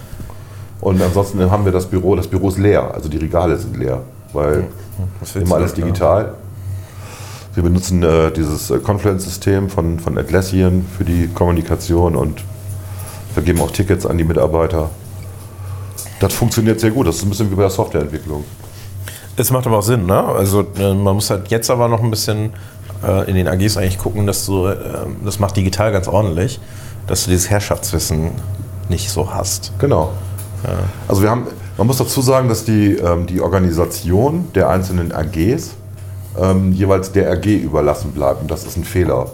Und ansonsten haben wir das Büro, das Büro ist leer, also die Regale sind leer, weil willst immer alles digital. Wir benutzen äh, dieses äh, Confluence-System von, von Atlassian für die Kommunikation und vergeben auch Tickets an die Mitarbeiter. Das funktioniert sehr gut, das ist ein bisschen wie bei der Softwareentwicklung. Es macht aber auch Sinn, ne? Also äh, man muss halt jetzt aber noch ein bisschen äh, in den AGs eigentlich gucken, dass du, äh, das macht digital ganz ordentlich, dass du dieses Herrschaftswissen nicht so hast. Genau. Also wir haben, man muss dazu sagen, dass die, ähm, die Organisation der einzelnen AGs ähm, jeweils der AG überlassen bleibt und das ist ein Fehler.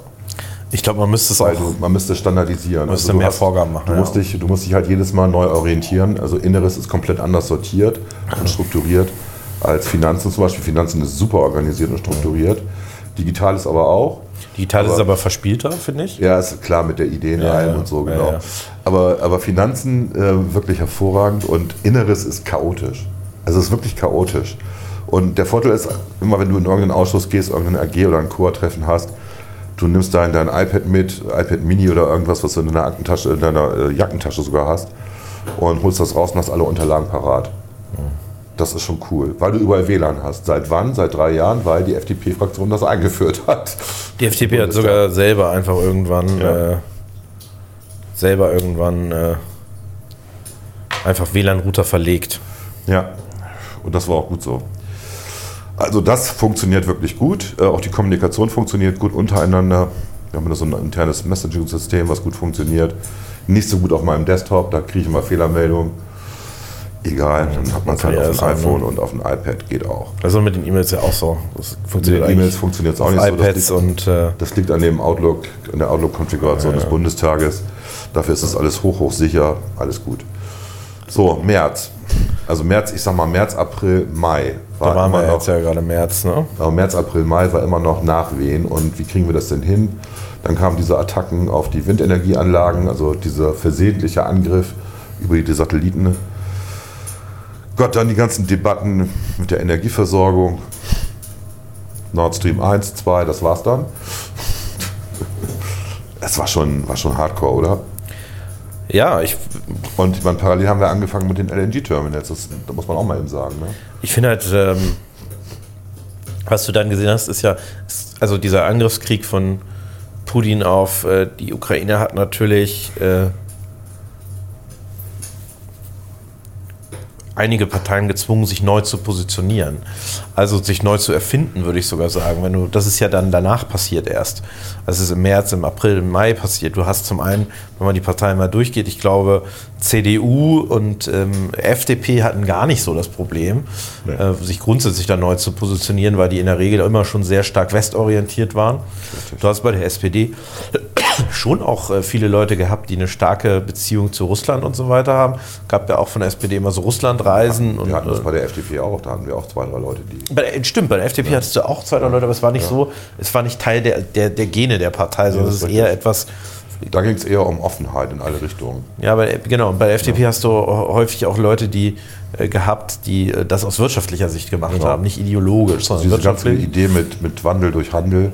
Ich glaube, man müsste es Weil auch. du, man müsste standardisieren. Also Müsste du mehr Vorgaben machen, Du musst, ja. dich, du musst dich halt jedes Mal neu orientieren. Also Inneres ist komplett anders sortiert und strukturiert als Finanzen zum Beispiel. Finanzen ist super organisiert und strukturiert. Digital ist aber auch. Digital ist aber- aber verspielter, finde ich. Ja, ist klar mit der Ideen Ja, rein ja. und so, Ja, genau. ja. Aber, aber Finanzen äh, wirklich hervorragend und Inneres ist chaotisch. Also es ist wirklich chaotisch. Und der Vorteil ist, immer wenn du in irgendeinen Ausschuss gehst, irgendein AG oder ein Chor-Treffen hast, du nimmst dein, dein iPad mit, iPad Mini oder irgendwas, was du in deiner, Aktentasche, in deiner äh, Jackentasche sogar hast und holst das raus und hast alle Unterlagen parat. Das ist schon cool, weil du überall WLAN hast. Seit wann? Seit drei Jahren, weil die FDP-Fraktion das eingeführt hat. Die FDP hat sogar selber einfach irgendwann Ja. äh, selber irgendwann äh, einfach WLAN-Router verlegt. Ja, und das war auch gut so. Also das funktioniert wirklich gut. Äh, auch die Kommunikation funktioniert gut untereinander. Wir haben da so ein internes Messaging-System, was gut funktioniert. Nicht so gut auf meinem Desktop, da kriege ich immer Fehlermeldungen. Egal, dann hat man es halt Ja, auf dem auch, iPhone ne? und auf dem iPad, geht auch. Also mit den E-Mails ja auch so. Das Mit funktioniert den E-Mails funktioniert es auch nicht so. Das iPads liegt, und äh, das liegt an dem Outlook, an der Outlook-Konfiguration des Bundestages. Dafür ist das alles hoch, hoch sicher, alles gut. So, März. Also März, ich sag mal März, April, Mai. da waren wir immer jetzt ja gerade März, ne? Aber März, April, Mai war immer noch Nachwehen. Und wie kriegen wir das denn hin? Dann kamen diese Attacken auf die Windenergieanlagen, also dieser versehentliche Angriff über die Satelliten. Gott, dann die ganzen Debatten mit der Energieversorgung. Nord Stream 1, 2, das war's dann. (laughs) Es war schon, war schon hardcore, oder? Ja, ich, Und ich meine, parallel haben wir angefangen mit den LNG-Terminals. Das, da muss man auch mal eben sagen. Ne? ich finde halt, ähm, was du dann gesehen hast, ist ja, also dieser Angriffskrieg von Putin auf äh, die Ukraine hat natürlich äh, einige Parteien gezwungen, sich neu zu positionieren. Also sich neu zu erfinden, würde ich sogar sagen. Wenn du, das ist ja dann danach passiert erst. Das ist im März, im April, im Mai passiert. Du hast zum einen, wenn man die Parteien mal durchgeht, ich glaube, CDU und ähm, FDP hatten gar nicht so das Problem, Nee. äh, sich grundsätzlich da neu zu positionieren, weil die in der Regel immer schon sehr stark westorientiert waren. Du hast bei der SPD schon auch äh, viele Leute gehabt, die eine starke Beziehung zu Russland und so weiter haben. Gab ja auch von der SPD immer so Russlandreisen. und, Wir hatten das äh, bei der FDP auch. Da hatten wir auch zwei, drei Leute, die. bei stimmt, bei der FDP hattest du auch zwei drei Leute, aber es war nicht so, es war nicht Teil der, der, der Gene der Partei, sondern das es ist eher etwas, Da ging es eher um Offenheit in alle Richtungen. ja, bei, genau, bei der FDP hast du häufig auch Leute, die äh, gehabt, die äh, das aus wirtschaftlicher Sicht gemacht Genau. haben, nicht ideologisch, sondern Diese ganze wirtschaftlich. Idee mit, mit Wandel durch Handel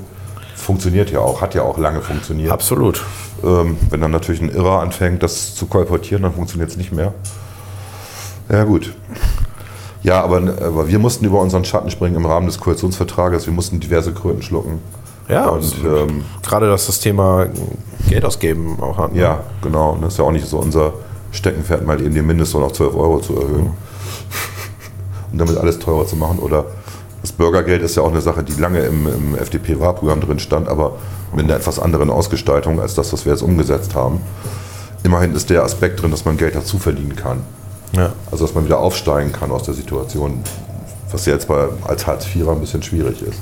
funktioniert ja auch, hat ja auch lange funktioniert. Absolut. Ähm, wenn dann natürlich ein Irrer anfängt, das zu kolportieren, dann funktioniert es nicht mehr. Ja, gut. Ja, aber, aber wir mussten über unseren Schatten springen im Rahmen des Koalitionsvertrages. Wir mussten diverse Kröten schlucken. Ja, Und ähm, gerade dass das Thema Geld ausgeben auch hat. ne? ja, genau. Und das ist ja auch nicht so unser Steckenpferd, mal eben den Mindestlohn auf 12 Euro zu erhöhen. (laughs) und damit alles teurer zu machen. Oder das Bürgergeld ist ja auch eine Sache, die lange im, im FDP-Wahlprogramm drin stand, aber mit einer etwas anderen Ausgestaltung als das, was wir jetzt umgesetzt haben. Immerhin ist der Aspekt drin, dass man Geld dazu verdienen kann. Ja. Also dass man wieder aufsteigen kann aus der Situation, was ja jetzt bei, als Hartz-IVer ein bisschen schwierig ist.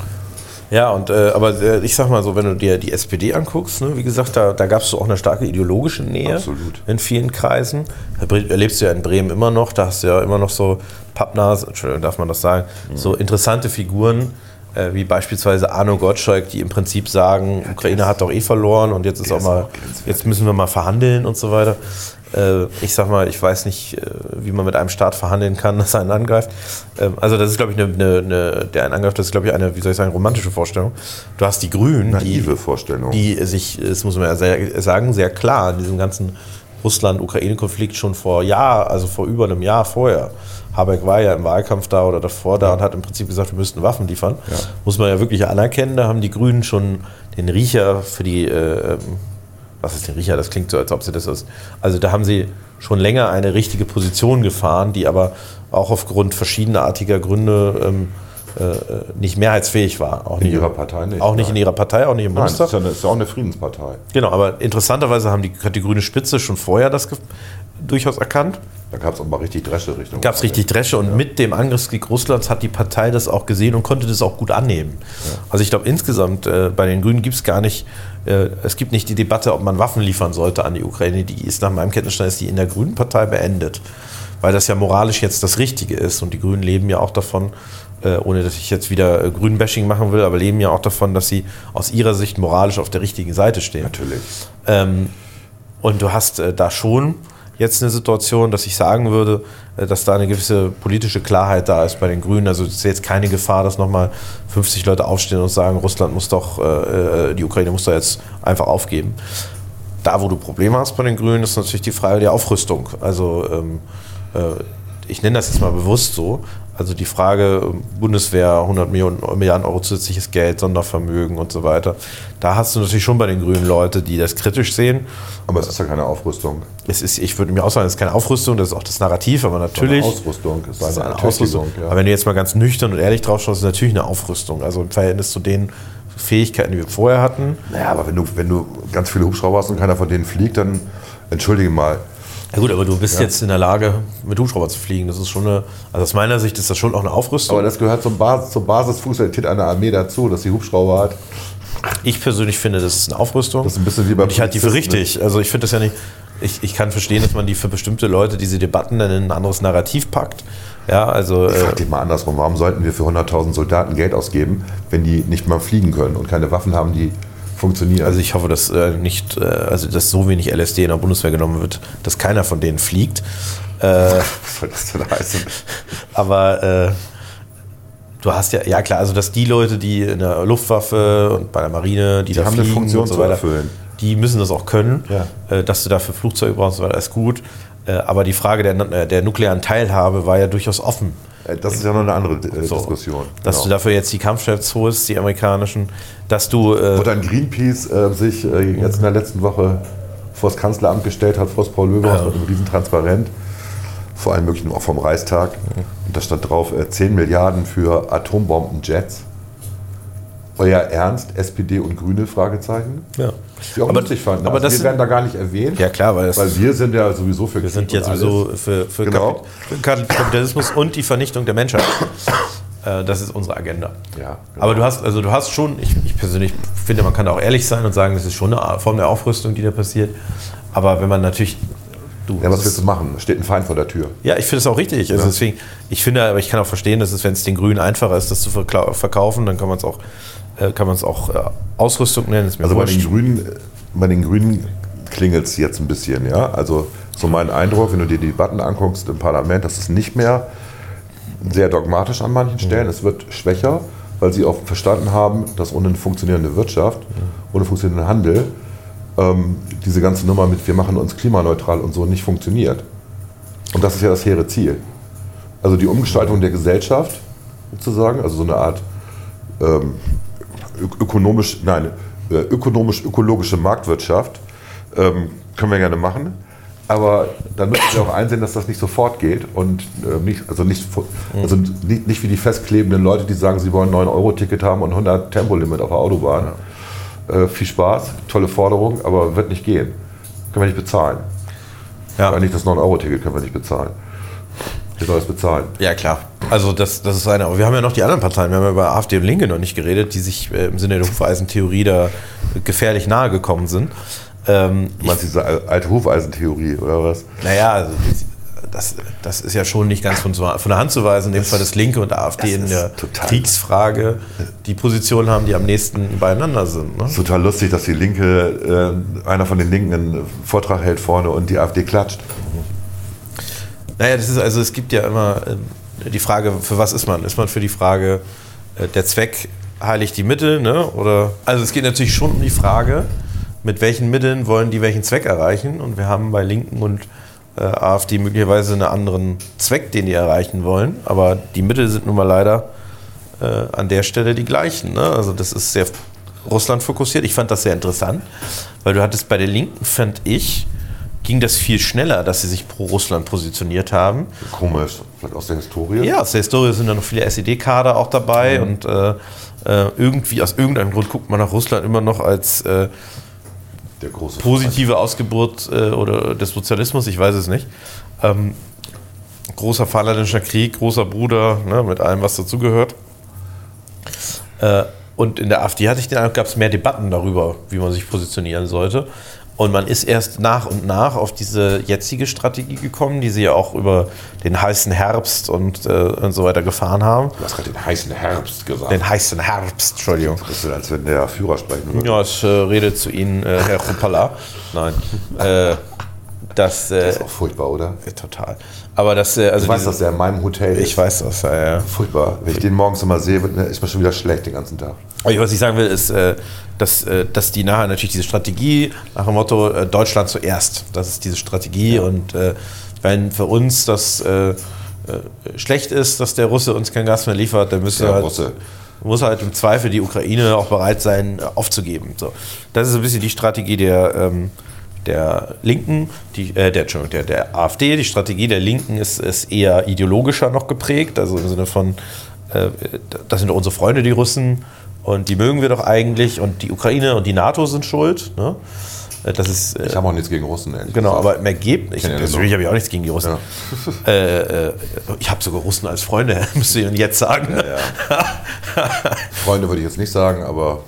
Ja, und äh, aber äh, ich sag mal so, wenn du dir die SPD anguckst, ne, wie gesagt, da, da gab es so auch eine starke ideologische Nähe Absolut. in vielen Kreisen. Erlebst du ja in Bremen immer noch, da hast du ja immer noch so Pappnas, Entschuldigung, darf man das sagen, so interessante Figuren, äh, wie beispielsweise Arno Gottschalk, die im Prinzip sagen, Ukraine hat doch eh verloren und jetzt ist auch ist mal, auch grenzwertig. jetzt müssen wir mal verhandeln und so weiter. Äh, ich sag mal, ich weiß nicht, äh, wie man mit einem Staat verhandeln kann, (laughs) das einen angreift. Ähm, also das ist, glaube ich, eine, eine, eine, der einen angreift, das ist, glaube ich, eine, wie soll ich sagen, romantische Vorstellung. Du hast die Grünen, die, Naive Vorstellung. die sich, das muss man ja sehr, sagen, sehr klar in diesem ganzen Russland-Ukraine-Konflikt schon vor Jahr, also vor über einem Jahr vorher. Habeck war ja im Wahlkampf da oder davor da und hat im Prinzip gesagt, wir müssten Waffen liefern. Ja. Muss man ja wirklich anerkennen. Da haben die Grünen schon den Riecher für die, äh, was ist den Riecher? Das klingt so, als ob sie das ist. Also da haben sie schon länger eine richtige Position gefahren, die aber auch aufgrund verschiedenartiger Gründe ähm, äh, nicht mehrheitsfähig war. Auch In nicht, ihrer Partei nicht, Auch nicht in nein. ihrer Partei, auch nicht im Nein, das Bundestag. ist ja, eine, ist ja auch eine Friedenspartei. Genau, aber interessanterweise haben die, hat die grüne Spitze schon vorher das ge- durchaus erkannt. Da gab es aber richtig Dresche Richtung. Gab es richtig Dresche und mit dem Angriffskrieg Russlands hat die Partei das auch gesehen und konnte das auch gut annehmen. Also ich glaube insgesamt äh, bei den Grünen gibt es gar nicht, äh, es gibt nicht die Debatte, ob man Waffen liefern sollte an die Ukraine. Die ist nach meinem Kenntnisstand ist die in der Grünen Partei beendet, weil das ja moralisch jetzt das Richtige ist und die Grünen leben ja auch davon, äh, ohne dass ich jetzt wieder äh, Grünbashing machen will, aber leben ja auch davon, dass sie aus ihrer Sicht moralisch auf der richtigen Seite stehen. Natürlich. Ähm, und du hast äh, da schon jetzt eine Situation, dass ich sagen würde, äh, dass da eine gewisse politische Klarheit da ist bei den Grünen. Also es ist jetzt keine Gefahr, dass nochmal 50 Leute aufstehen und sagen, Russland muss doch, äh, äh, die Ukraine muss doch jetzt einfach aufgeben. Da, wo du Probleme hast bei den Grünen, ist natürlich die Frage der Aufrüstung. Also ähm, äh, ich nenne das jetzt mal bewusst so. Also die Frage Bundeswehr, 100 Millionen, Milliarden Euro zusätzliches Geld, Sondervermögen und so weiter. Da hast du natürlich schon bei den Grünen Leute, die das kritisch sehen. Aber es ist ja keine Aufrüstung. Es ist, ich würde mir auch sagen, es ist keine Aufrüstung, das ist auch das Narrativ, aber natürlich. Eine Ausrüstung. Es ist eine Ausrüstung. ja. Aber wenn du jetzt mal ganz nüchtern und ehrlich drauf schaust, ist es natürlich eine Aufrüstung. Also im Verhältnis zu den Fähigkeiten, die wir vorher hatten. Naja, aber wenn du, wenn du ganz viele Hubschrauber hast und keiner von denen fliegt, dann entschuldige mal. Ja gut, aber du bist jetzt in der Lage, mit Hubschrauber zu fliegen. Das ist schon eine, also aus meiner Sicht ist das schon auch eine Aufrüstung. Aber das gehört zum Basis, zur Basisfunktionalität einer Armee dazu, dass sie Hubschrauber hat. ich persönlich finde, das ist eine Aufrüstung. Das ist ein bisschen wie bei Und ich halte die für richtig. Also ich finde das ja nicht. Ich, ich kann verstehen, dass man die für bestimmte Leute diese Debatten dann in ein anderes Narrativ packt. Ja, also Ich äh, frage dich mal andersrum, warum sollten wir für 100.000 Soldaten Geld ausgeben, wenn die nicht mal fliegen können und keine Waffen haben, die funktionieren? Also ich hoffe, dass äh, nicht, äh, also dass so wenig LSD in der Bundeswehr genommen wird, dass keiner von denen fliegt. Äh, was soll das denn heißen? (laughs) aber äh, du hast ja, ja klar, also dass die Leute, die in der Luftwaffe und bei der Marine, die, da haben eine fliegen Funktion und so zu weiter, erfüllen. die müssen das auch können. Ja. Äh, dass du dafür Flugzeuge brauchst, und so weiter, ist gut. Äh, aber die Frage der, der nuklearen Teilhabe war ja durchaus offen. Äh, Das ist ja noch eine andere äh, So, Diskussion. Dass Genau. du dafür jetzt die Kampfjets holst, die amerikanischen, dass du äh, Wo dann Greenpeace äh, sich äh, jetzt in der letzten Woche vor das Kanzleramt gestellt hat, vor das Paul Löwe Ja. mit einem riesen Transparent, vor allem möglichen auch vom Reichstag. Und da stand drauf äh, 10 Milliarden für Atombombenjets. Euer Ernst, SPD und Grüne? Fragezeichen. ja. Die auch Aber- lustig fanden. aber Also das wir werden da gar nicht erwähnt. Ja, klar, weil weil wir sind ja sowieso für Wir sind Krieg ja und sowieso alles. für, für, Genau. Kapitalismus und die Vernichtung der Menschheit. Äh, das ist unsere Agenda. Ja, genau. Aber du hast, also du hast schon, ich, ich persönlich finde, man kann auch ehrlich sein und sagen, das ist schon eine Form der Aufrüstung, die da passiert. Aber wenn man natürlich. Du, Ja, was willst du machen? Da steht ein Feind vor der Tür. ja, ich finde es auch richtig. Also deswegen, ich finde, aber ich kann auch verstehen, dass es, wenn es den Grünen einfacher ist, das zu verkaufen, dann kann man es auch, äh, kann man es auch äh, Ausrüstung nennen. Also bei den Grünen, bei den Grünen klingelt es jetzt ein bisschen, ja. Also so mein Eindruck, wenn du dir die Debatten anguckst im Parlament, das ist nicht mehr sehr dogmatisch an manchen Stellen. Es wird schwächer, weil sie auch verstanden haben, dass ohne eine funktionierende Wirtschaft, ohne funktionierenden Handel, ähm, diese ganze Nummer mit wir machen uns klimaneutral und so nicht funktioniert. Und das ist ja das hehre Ziel. Also die Umgestaltung der Gesellschaft sozusagen, also so eine Art ähm, ökonomisch, nein, äh, ökonomisch-ökologische Marktwirtschaft ähm, können wir gerne machen. Aber dann müssen sie auch einsehen, dass das nicht sofort geht und äh, nicht, also, nicht, also nicht, nicht wie die festklebenden Leute, die sagen, sie wollen ein 9-Euro-Ticket haben und 100 Tempolimit auf der Autobahn. Äh, viel Spaß, tolle Forderung, aber wird nicht gehen. Können wir nicht bezahlen. Ja. Weil nicht das 9-Euro-Ticket können wir nicht bezahlen. Wer soll das bezahlen? Ja, klar. Also das, das ist eine. Aber wir haben ja noch die anderen Parteien. Wir haben ja über AfD und Linke noch nicht geredet, die sich äh, im Sinne der Hufeisentheorie da gefährlich nahe gekommen sind. Ähm, Du meinst diese al- alte Hufeisentheorie oder was? naja, also das, das ist ja schon nicht ganz von, von der Hand zu weisen. In dem Fall, dass Linke und AfD in der Kriegsfrage die Position haben, die am nächsten beieinander sind. Ne? Es ist total lustig, dass die Linke, äh, einer von den Linken einen Vortrag hält vorne und die AfD klatscht. Naja, das ist also, es gibt ja immer äh, die Frage, für was ist man? Ist man für die Frage, äh, der Zweck heiligt die Mittel, ne? Oder also es geht natürlich schon um die Frage, mit welchen Mitteln wollen die welchen Zweck erreichen? Und wir haben bei Linken und äh, AfD möglicherweise einen anderen Zweck, den die erreichen wollen. Aber die Mittel sind nun mal leider äh, an der Stelle die gleichen. Ne? Also das ist sehr Russland fokussiert. Ich fand das sehr interessant, weil du hattest bei der Linken, fand ich, ging das viel schneller, dass sie sich pro Russland positioniert haben. Komisch, vielleicht aus der Historie. Ja, aus der Historie sind da noch viele SED-Kader auch dabei Mhm. und äh, äh, irgendwie, aus irgendeinem Grund guckt man nach Russland immer noch als äh, Der große positive Ausgeburt äh, oder des Sozialismus, ich weiß es nicht. Ähm, großer Vaterländischer Krieg, großer Bruder, ne, mit allem, was dazugehört. Äh, und in der AfD hatte ich den Eindruck, gab es mehr Debatten darüber, wie man sich positionieren sollte. Und man ist erst nach und nach auf diese jetzige Strategie gekommen, die sie ja auch über den heißen Herbst und, äh, und so weiter gefahren haben. Du hast gerade den heißen Herbst gesagt. Den heißen Herbst, Entschuldigung. das ist, als wenn der Führer sprechen würde. Ja, es äh, redet zu Ihnen, äh, Herr Chupala. Nein. Äh, das, äh, Ist auch furchtbar, oder? total. Aber das, äh, also Ich weiß, dass der in meinem Hotel ist. ich weiß das, ja, ja. Furchtbar. Wenn ich den morgens immer sehe, ist mir schon wieder schlecht den ganzen Tag. Was ich sagen will, ist, äh, dass, äh, dass die nachher natürlich diese Strategie nach dem Motto Deutschland zuerst, das ist diese Strategie und äh, wenn für uns das schlecht ist, dass der Russe uns kein Gas mehr liefert, dann müsste halt, Russe. muss halt im Zweifel die Ukraine auch bereit sein, aufzugeben. So. Das ist ein bisschen die Strategie der, ähm, der Linken, die, äh, der, Entschuldigung, der, der AfD. Die Strategie der Linken ist, ist eher ideologischer noch geprägt, also im Sinne von, äh, das sind doch unsere Freunde, die Russen, und die mögen wir doch eigentlich, und die Ukraine und die NATO sind schuld. Ne? Äh, Das ist, äh, Ich habe auch nichts gegen Russen, ehrlich Genau, gesagt. aber im Ergebnis, ich, ja persönlich habe ich auch nichts gegen die Russen. (laughs) Äh, äh, ich habe sogar Russen als Freunde, (laughs) müsst ihr Ihnen jetzt sagen. (laughs) Freunde würde ich jetzt nicht sagen, aber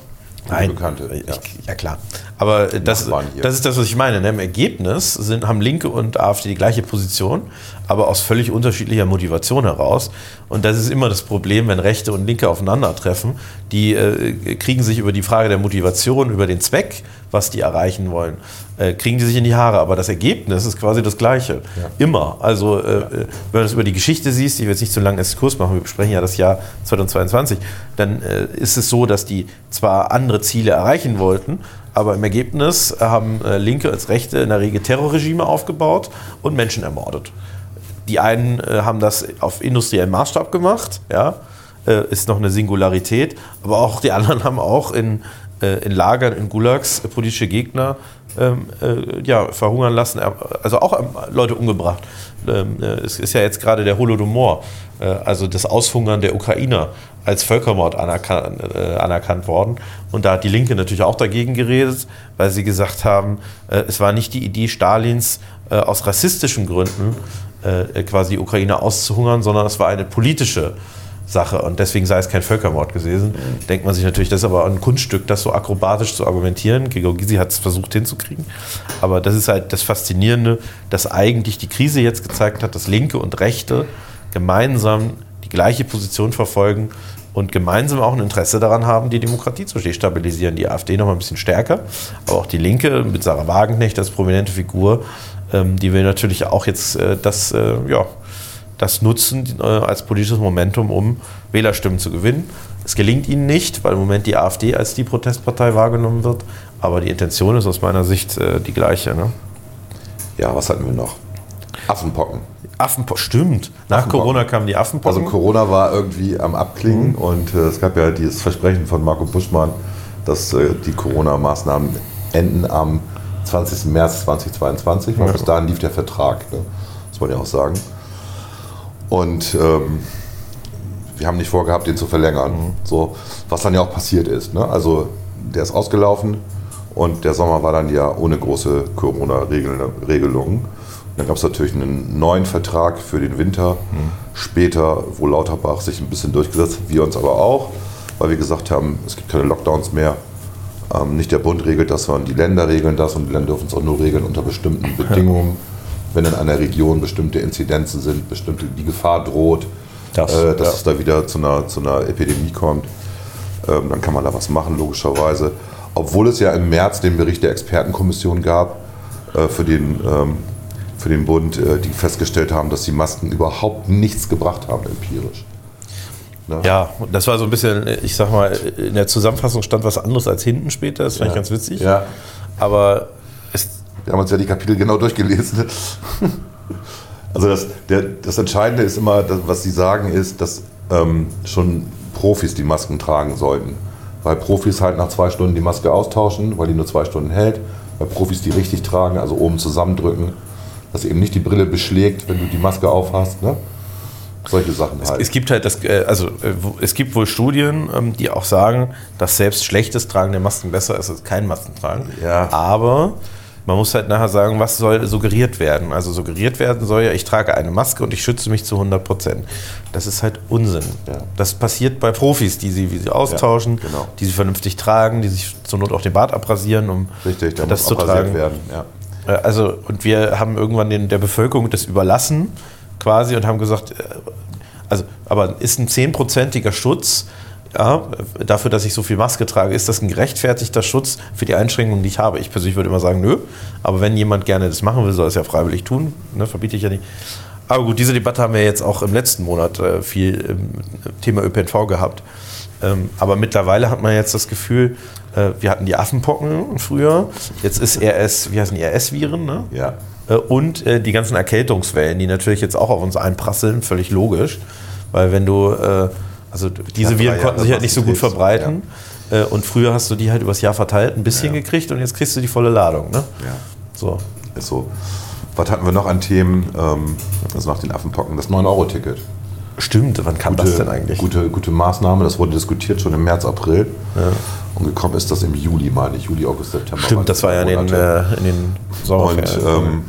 gute Bekannte. Ich, Ja. ja. klar. Aber äh, das, das ist das, was ich meine. Ne? Im Ergebnis sind, haben Linke und AfD die gleiche Position, aber aus völlig unterschiedlicher Motivation heraus. Und das ist immer das Problem, wenn Rechte und Linke aufeinandertreffen. Die äh, kriegen sich über die Frage der Motivation, über den Zweck, was die erreichen wollen, äh, kriegen die sich in die Haare. Aber das Ergebnis ist quasi das gleiche. Immer. Also, äh, äh, wenn du das über die Geschichte siehst, ich will jetzt nicht so lange Exkurs machen, wir besprechen ja das Jahr 2022, dann äh, ist es so, dass die zwar andere Ziele erreichen wollten, aber im Ergebnis haben äh, Linke als Rechte in der Regel Terrorregime aufgebaut und Menschen ermordet. Die einen äh, haben das auf industriellen Maßstab gemacht, ja, ist noch eine Singularität, aber auch die anderen (laughs) haben auch in, in Lagern, in Gulags politische Gegner ähm, äh, ja, verhungern lassen, äh, also auch ähm, Leute umgebracht. Ähm, äh, es ist ja jetzt gerade der Holodomor, äh, also das Aushungern der Ukrainer als Völkermord anerkannt, äh, anerkannt worden. Und da hat die Linke natürlich auch dagegen geredet, weil sie gesagt haben, äh, es war nicht die Idee Stalins, äh, aus rassistischen Gründen äh, quasi die Ukraine auszuhungern, sondern es war eine politische Sache und deswegen sei es kein Völkermord gewesen. Denkt man sich natürlich, das ist aber ein Kunststück, das so akrobatisch zu argumentieren. Gregor Gysi hat es versucht hinzukriegen. Aber das ist halt das Faszinierende, dass eigentlich die Krise jetzt gezeigt hat, dass Linke und Rechte gemeinsam die gleiche Position verfolgen und gemeinsam auch ein Interesse daran haben, die Demokratie zu destabilisieren. Die AfD noch mal ein bisschen stärker, aber auch die Linke mit Sarah Wagenknecht als prominente Figur, ähm, die will natürlich auch jetzt äh, das, äh, ja, das nutzen äh, als politisches Momentum, um Wählerstimmen zu gewinnen. Es gelingt ihnen nicht, weil im Moment die AfD als die Protestpartei wahrgenommen wird, aber die Intention ist aus meiner Sicht äh, die gleiche. Ne? Ja, was hatten wir noch? Affenpocken. Affenpocken, stimmt. Nach Affenpocken. Corona kamen die Affenpocken. Also Corona war irgendwie am Abklingen und äh, es gab ja dieses Versprechen von Marco Buschmann, dass äh, die Corona-Maßnahmen enden am 20. März 2022, weil bis dahin lief der Vertrag, ne? muss man ja auch sagen. Und ähm, wir haben nicht vorgehabt, den zu verlängern. So, was dann ja auch passiert ist. Ne? Also der ist ausgelaufen und der Sommer war dann ja ohne große Corona-Regelungen. Dann gab es natürlich einen neuen Vertrag für den Winter. Später, wo Lauterbach sich ein bisschen durchgesetzt hat, wir uns aber auch, weil wir gesagt haben, es gibt keine Lockdowns mehr. Ähm, nicht der Bund regelt das, sondern die Länder regeln das und die Länder dürfen es auch nur regeln unter bestimmten Bedingungen. Wenn in einer Region bestimmte Inzidenzen sind, bestimmte die Gefahr droht, Das, äh, dass ja. es da wieder zu einer, zu einer Epidemie kommt, ähm, dann kann man da was machen, logischerweise. Obwohl es ja im März den Bericht der Expertenkommission gab äh, für, den, ähm, für den Bund, äh, die festgestellt haben, dass die Masken überhaupt nichts gebracht haben empirisch. Ne? Ja, das war so ein bisschen, ich sag mal, in der Zusammenfassung stand was anderes als hinten später. Das fand ich ganz witzig. Ja, Aber wir haben uns ja die Kapitel genau durchgelesen. Also das, der, das Entscheidende ist immer, das, was Sie sagen, ist, dass ähm, schon Profis die Masken tragen sollten. Weil Profis halt nach zwei Stunden die Maske austauschen, weil die nur zwei Stunden hält. Weil Profis die richtig tragen, also oben zusammendrücken, dass eben nicht die Brille beschlägt, wenn du die Maske aufhast. Ne? Solche Sachen halt. es gibt halt das, äh, also äh, es gibt wohl Studien, ähm, die auch sagen, dass selbst schlechtes Tragen der Masken besser ist als kein Maskentragen. Ja. Aber man muss halt nachher sagen, was soll suggeriert werden? Also suggeriert werden soll ja, ich trage eine Maske und ich schütze mich zu 100 Prozent. Das ist halt Unsinn. Ja. Das passiert bei Profis, die sie, wie sie austauschen, Ja, genau. die sie vernünftig tragen, die sich zur Not auch den Bart abrasieren, um Richtig, da das muss zu tragen. werden. Ja. Äh, Also, und wir haben irgendwann den, der Bevölkerung das überlassen, quasi, und haben gesagt, äh, also, aber ist ein zehnprozentiger Schutz ja, dafür, dass ich so viel Maske trage, ist das ein gerechtfertigter Schutz für die Einschränkungen, die ich habe? Ich persönlich würde immer sagen, nö. Aber wenn jemand gerne das machen will, soll es ja freiwillig tun. Ne, verbiete ich ja nicht. Aber gut, diese Debatte haben wir jetzt auch im letzten Monat äh, viel im Thema ÖPNV gehabt. Ähm, aber mittlerweile hat man jetzt das Gefühl, äh, wir hatten die Affenpocken früher, jetzt ist RS, wie heißen die RS-Viren, ne? Ja. Äh, Und äh, die ganzen Erkältungswellen, die natürlich jetzt auch auf uns einprasseln, völlig logisch. Weil wenn du, äh, also diese Ja, Viren konnten Jahre sich halt nicht so gut verbreiten. Äh, Und früher hast du die halt übers Jahr verteilt, ein bisschen gekriegt und jetzt kriegst du die volle Ladung. Ne? Ja. So. Ist so. Was hatten wir noch an Themen? Also nach den Affenpocken, das 9-Euro-Ticket. Stimmt, wann kam das denn eigentlich? Gute, gute Maßnahme, das wurde diskutiert schon im März, April. Und gekommen ist das im Juli, meine ich. Juli, August, September. Stimmt, das war ja in den, äh, in den Und Sommerferien. ähm,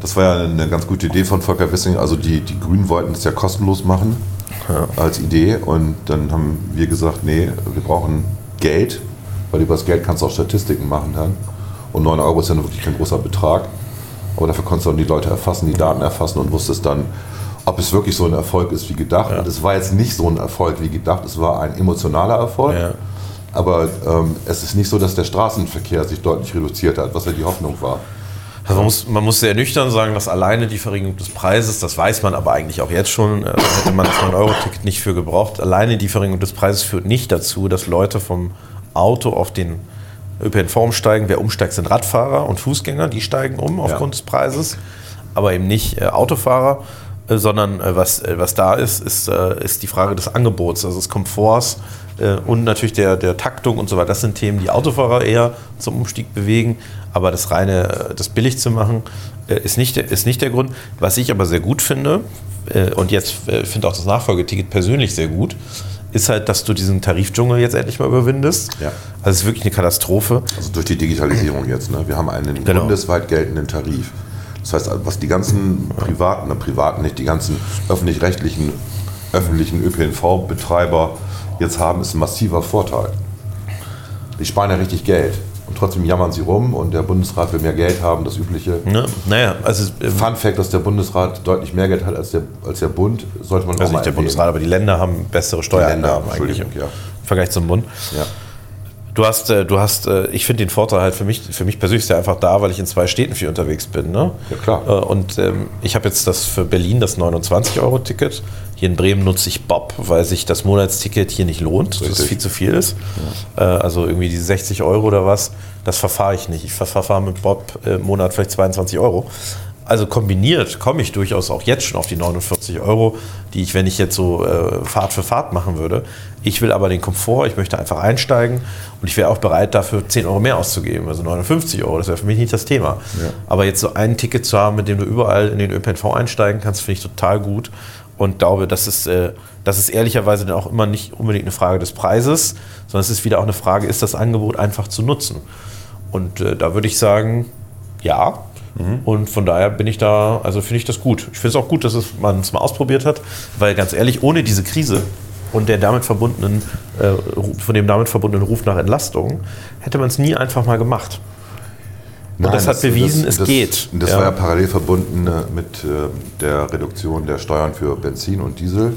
das war ja eine ganz gute Idee von Volker Wissing. Also die, die Grünen wollten das ja kostenlos machen als Idee. Und dann haben wir gesagt, nee, wir brauchen Geld, weil über das Geld kannst du auch Statistiken machen dann. Und 9 Euro ist ja wirklich kein großer Betrag. Aber dafür konntest du dann die Leute erfassen, die Daten erfassen und wusstest dann, ob es wirklich so ein Erfolg ist wie gedacht. Und es war jetzt nicht so ein Erfolg wie gedacht, es war ein emotionaler Erfolg. Ja. Aber ähm, es ist nicht so, dass der Straßenverkehr sich deutlich reduziert hat, was ja die Hoffnung war. Also man, muss, man muss sehr nüchtern sagen, dass alleine die Verringerung des Preises, das weiß man aber eigentlich auch jetzt schon, äh, hätte man das 9-Euro-Ticket nicht für gebraucht. Alleine die Verringerung des Preises führt nicht dazu, dass Leute vom Auto auf den ÖPNV umsteigen. Wer umsteigt, sind Radfahrer und Fußgänger, die steigen um aufgrund des Preises, aber eben nicht äh, Autofahrer, äh, sondern äh, was, äh, was da ist, ist, äh, ist die Frage des Angebots, also des Komforts äh, und natürlich der, der Taktung und so weiter. Das sind Themen, die Autofahrer eher zum Umstieg bewegen, aber das reine, äh, das billig zu machen, äh, ist nicht, der- ist nicht der Grund. Was ich aber sehr gut finde, äh, und jetzt äh, finde auch das Nachfolgeticket persönlich sehr gut, ist halt, dass du diesen Tarifdschungel jetzt endlich mal überwindest. Ja. Also es ist wirklich eine Katastrophe. Also durch die Digitalisierung jetzt. Ne? Wir haben einen Genau. bundesweit geltenden Tarif. Das heißt, was die ganzen privaten, na, privaten nicht, die ganzen öffentlich-rechtlichen, öffentlichen ÖPNV-Betreiber jetzt haben, ist ein massiver Vorteil. Die sparen ja richtig Geld. Und trotzdem jammern sie rum und der Bundesrat will mehr Geld haben, das übliche. Ne? Naja, also äh, Fun Fact, dass der Bundesrat deutlich mehr Geld hat als der, als der Bund, sollte man also auch mal nicht der erwähnen. Bundesrat, aber die Länder haben bessere Länder, Steuereinnahmen eigentlich im ja. Vergleich zum Bund. Ja. Du hast, äh, du hast, äh, ich finde den Vorteil halt für mich, für mich persönlich ist der einfach da, weil ich in zwei Städten viel unterwegs bin. Ne? Ja, klar. Äh, Und ähm, ich habe jetzt das für Berlin das 29-Euro-Ticket. Hier in Bremen nutze ich Bob, weil sich das Monatsticket hier nicht lohnt, dass es Richtig. viel zu viel ist. Äh, Also irgendwie diese 60 Euro oder was, das verfahre ich nicht. Ich ver- verfahre mit Bob im Monat vielleicht 22 Euro. Also kombiniert komme ich durchaus auch jetzt schon auf die 49 Euro, die ich, wenn ich jetzt so äh, Fahrt für Fahrt machen würde. Ich will aber den Komfort, ich möchte einfach einsteigen und ich wäre auch bereit, dafür 10 Euro mehr auszugeben, also 59 Euro. Das wäre für mich nicht das Thema. Ja. Aber jetzt so ein Ticket zu haben, mit dem du überall in den ÖPNV einsteigen kannst, finde ich total gut und glaube, das ist, äh, das ist ehrlicherweise dann auch immer nicht unbedingt eine Frage des Preises, sondern es ist wieder auch eine Frage, ist das Angebot einfach zu nutzen? Und äh, da würde ich sagen, ja. Und von daher bin ich da, also finde ich das gut. Ich finde es auch gut, dass es, man es mal ausprobiert hat, weil ganz ehrlich, ohne diese Krise und der damit verbundenen, äh, von dem damit verbundenen Ruf nach Entlastung, hätte man es nie einfach mal gemacht. Und das hat bewiesen, es geht. Das Ja. war ja parallel verbunden äh, mit äh, der Reduktion der Steuern für Benzin und Diesel,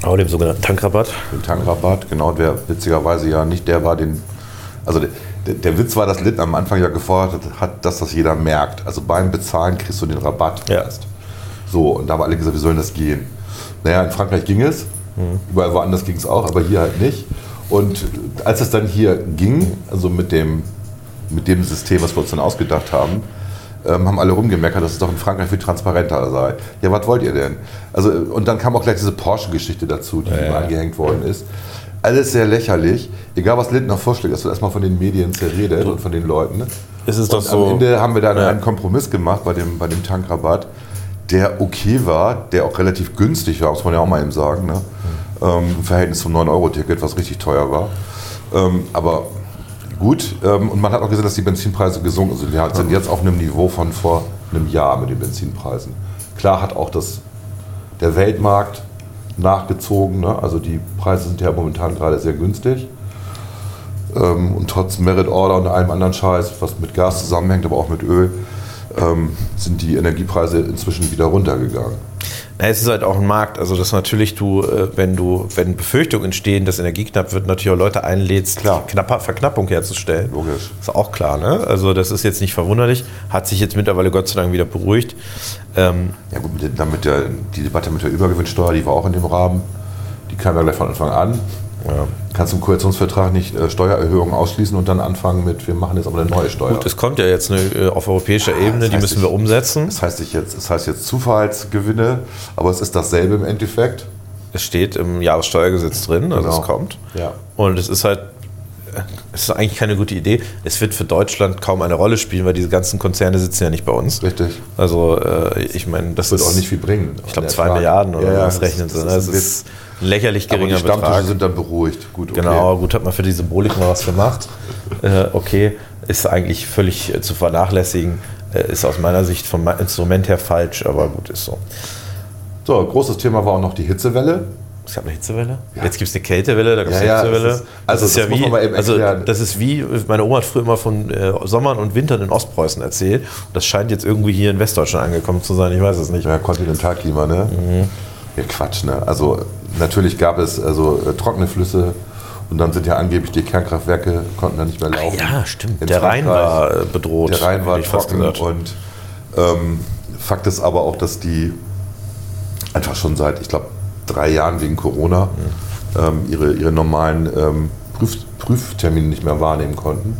Aber dem sogenannten Tankrabatt. dem Tankrabatt. Genau, der witzigerweise ja nicht der war, den. Also der, Witz war, dass Litten am Anfang ja gefordert hat, dass das jeder merkt. Also beim Bezahlen kriegst du den Rabatt Ja. erst. So, und da haben alle gesagt, wie soll das gehen? Naja, in Frankreich ging es, überall woanders ging es auch, aber hier halt nicht. Und als es dann hier ging, also mit dem, mit dem System, was wir uns dann ausgedacht haben, ähm, haben alle rumgemeckert, dass es doch in Frankreich viel transparenter sei. Ja, was wollt ihr denn? Also, und dann kam auch gleich diese Porsche-Geschichte dazu, die ihm angehängt worden ist. Alles sehr lächerlich. Egal, was Lindner vorschlägt, es wird erstmal von den Medien zerredet und von den Leuten. Es ist Und doch so. Am Ende haben wir dann Ja. einen Kompromiss gemacht bei dem, bei dem Tankrabatt, der okay war, der auch relativ günstig war, muss man ja auch mal eben sagen. Ne? Ähm, Im Verhältnis zum 9-Euro-Ticket, was richtig teuer war. Ähm, aber gut, ähm, und man hat auch gesehen, dass die Benzinpreise gesunken sind. Wir sind jetzt auf einem Niveau von vor einem Jahr mit den Benzinpreisen. Klar hat auch das, der Weltmarkt nachgezogen. Ne? Also die Preise sind ja momentan gerade sehr günstig. Ähm, und trotz Merit Order und allem anderen Scheiß, was mit Gas zusammenhängt, aber auch mit Öl, ähm, sind die Energiepreise inzwischen wieder runtergegangen. Na, es ist halt auch ein Markt, also dass natürlich du, äh, wenn du, wenn Befürchtungen entstehen, dass Energie knapp wird, natürlich auch Leute einlädst, Klar. Knapper, Verknappung herzustellen. Logisch. Ist auch klar, ne? Also das ist jetzt nicht verwunderlich, hat sich jetzt mittlerweile Gott sei Dank wieder beruhigt. Ähm, Ja gut, mit der- dann mit der, die Debatte mit der Übergewinnsteuer, die war auch in dem Rahmen. Die kam ja gleich von Anfang an. Ja. Kannst im Koalitionsvertrag nicht äh, Steuererhöhungen ausschließen und dann anfangen mit, wir machen jetzt aber eine neue Steuer. Gut, es kommt ja jetzt eine, äh, auf europäischer Ebene, das die müssen wir nicht- umsetzen. Das heißt, nicht jetzt, das heißt jetzt Zufallsgewinne, aber es ist dasselbe im Endeffekt. Es steht im Jahressteuergesetz drin, also Genau. es kommt. Ja. Und es ist halt, es ist eigentlich keine gute Idee. Es wird für Deutschland kaum eine Rolle spielen, weil diese ganzen Konzerne sitzen ja nicht bei uns. Richtig. Also äh, ich meine, das Wird ist auch nicht viel bringen. Ich glaube, zwei. Milliarden oder Ja, ja, was das- rechnen sie. das ne? Das ist ist lächerlich Aber die geringer Stammtische Betrag. sind dann beruhigt. Gut, okay. Genau, gut, hat man für die Symbolik mal was gemacht. äh, okay, ist eigentlich völlig äh, zu vernachlässigen. Äh, ist aus meiner Sicht vom Instrument her falsch, aber gut, ist so. So, großes Thema war auch noch die Hitzewelle. Es gab eine Hitzewelle. Jetzt gibt es eine Kältewelle, da gab es Ja, ja, eine Hitzewelle. es ist- also das ist das ja muss wie, also das ist wie, meine Oma hat früher immer von äh, Sommern und Wintern in Ostpreußen erzählt. Das scheint jetzt irgendwie hier in Westdeutschland angekommen zu sein, ich weiß es nicht. Ja, Kontinentalklima, ne? Mhm. Ja, Quatsch, ne? Also natürlich gab es also äh, trockene Flüsse und dann sind ja angeblich die Kernkraftwerke konnten dann nicht mehr laufen. Ja, stimmt. In Der Rhein war äh, bedroht. Der Rhein war trocken und ähm, Fakt ist aber auch, dass die einfach schon seit, ich glaube, drei Jahren wegen Corona ähm, ihre, ihre normalen ähm, Prüf, Prüftermine nicht mehr wahrnehmen konnten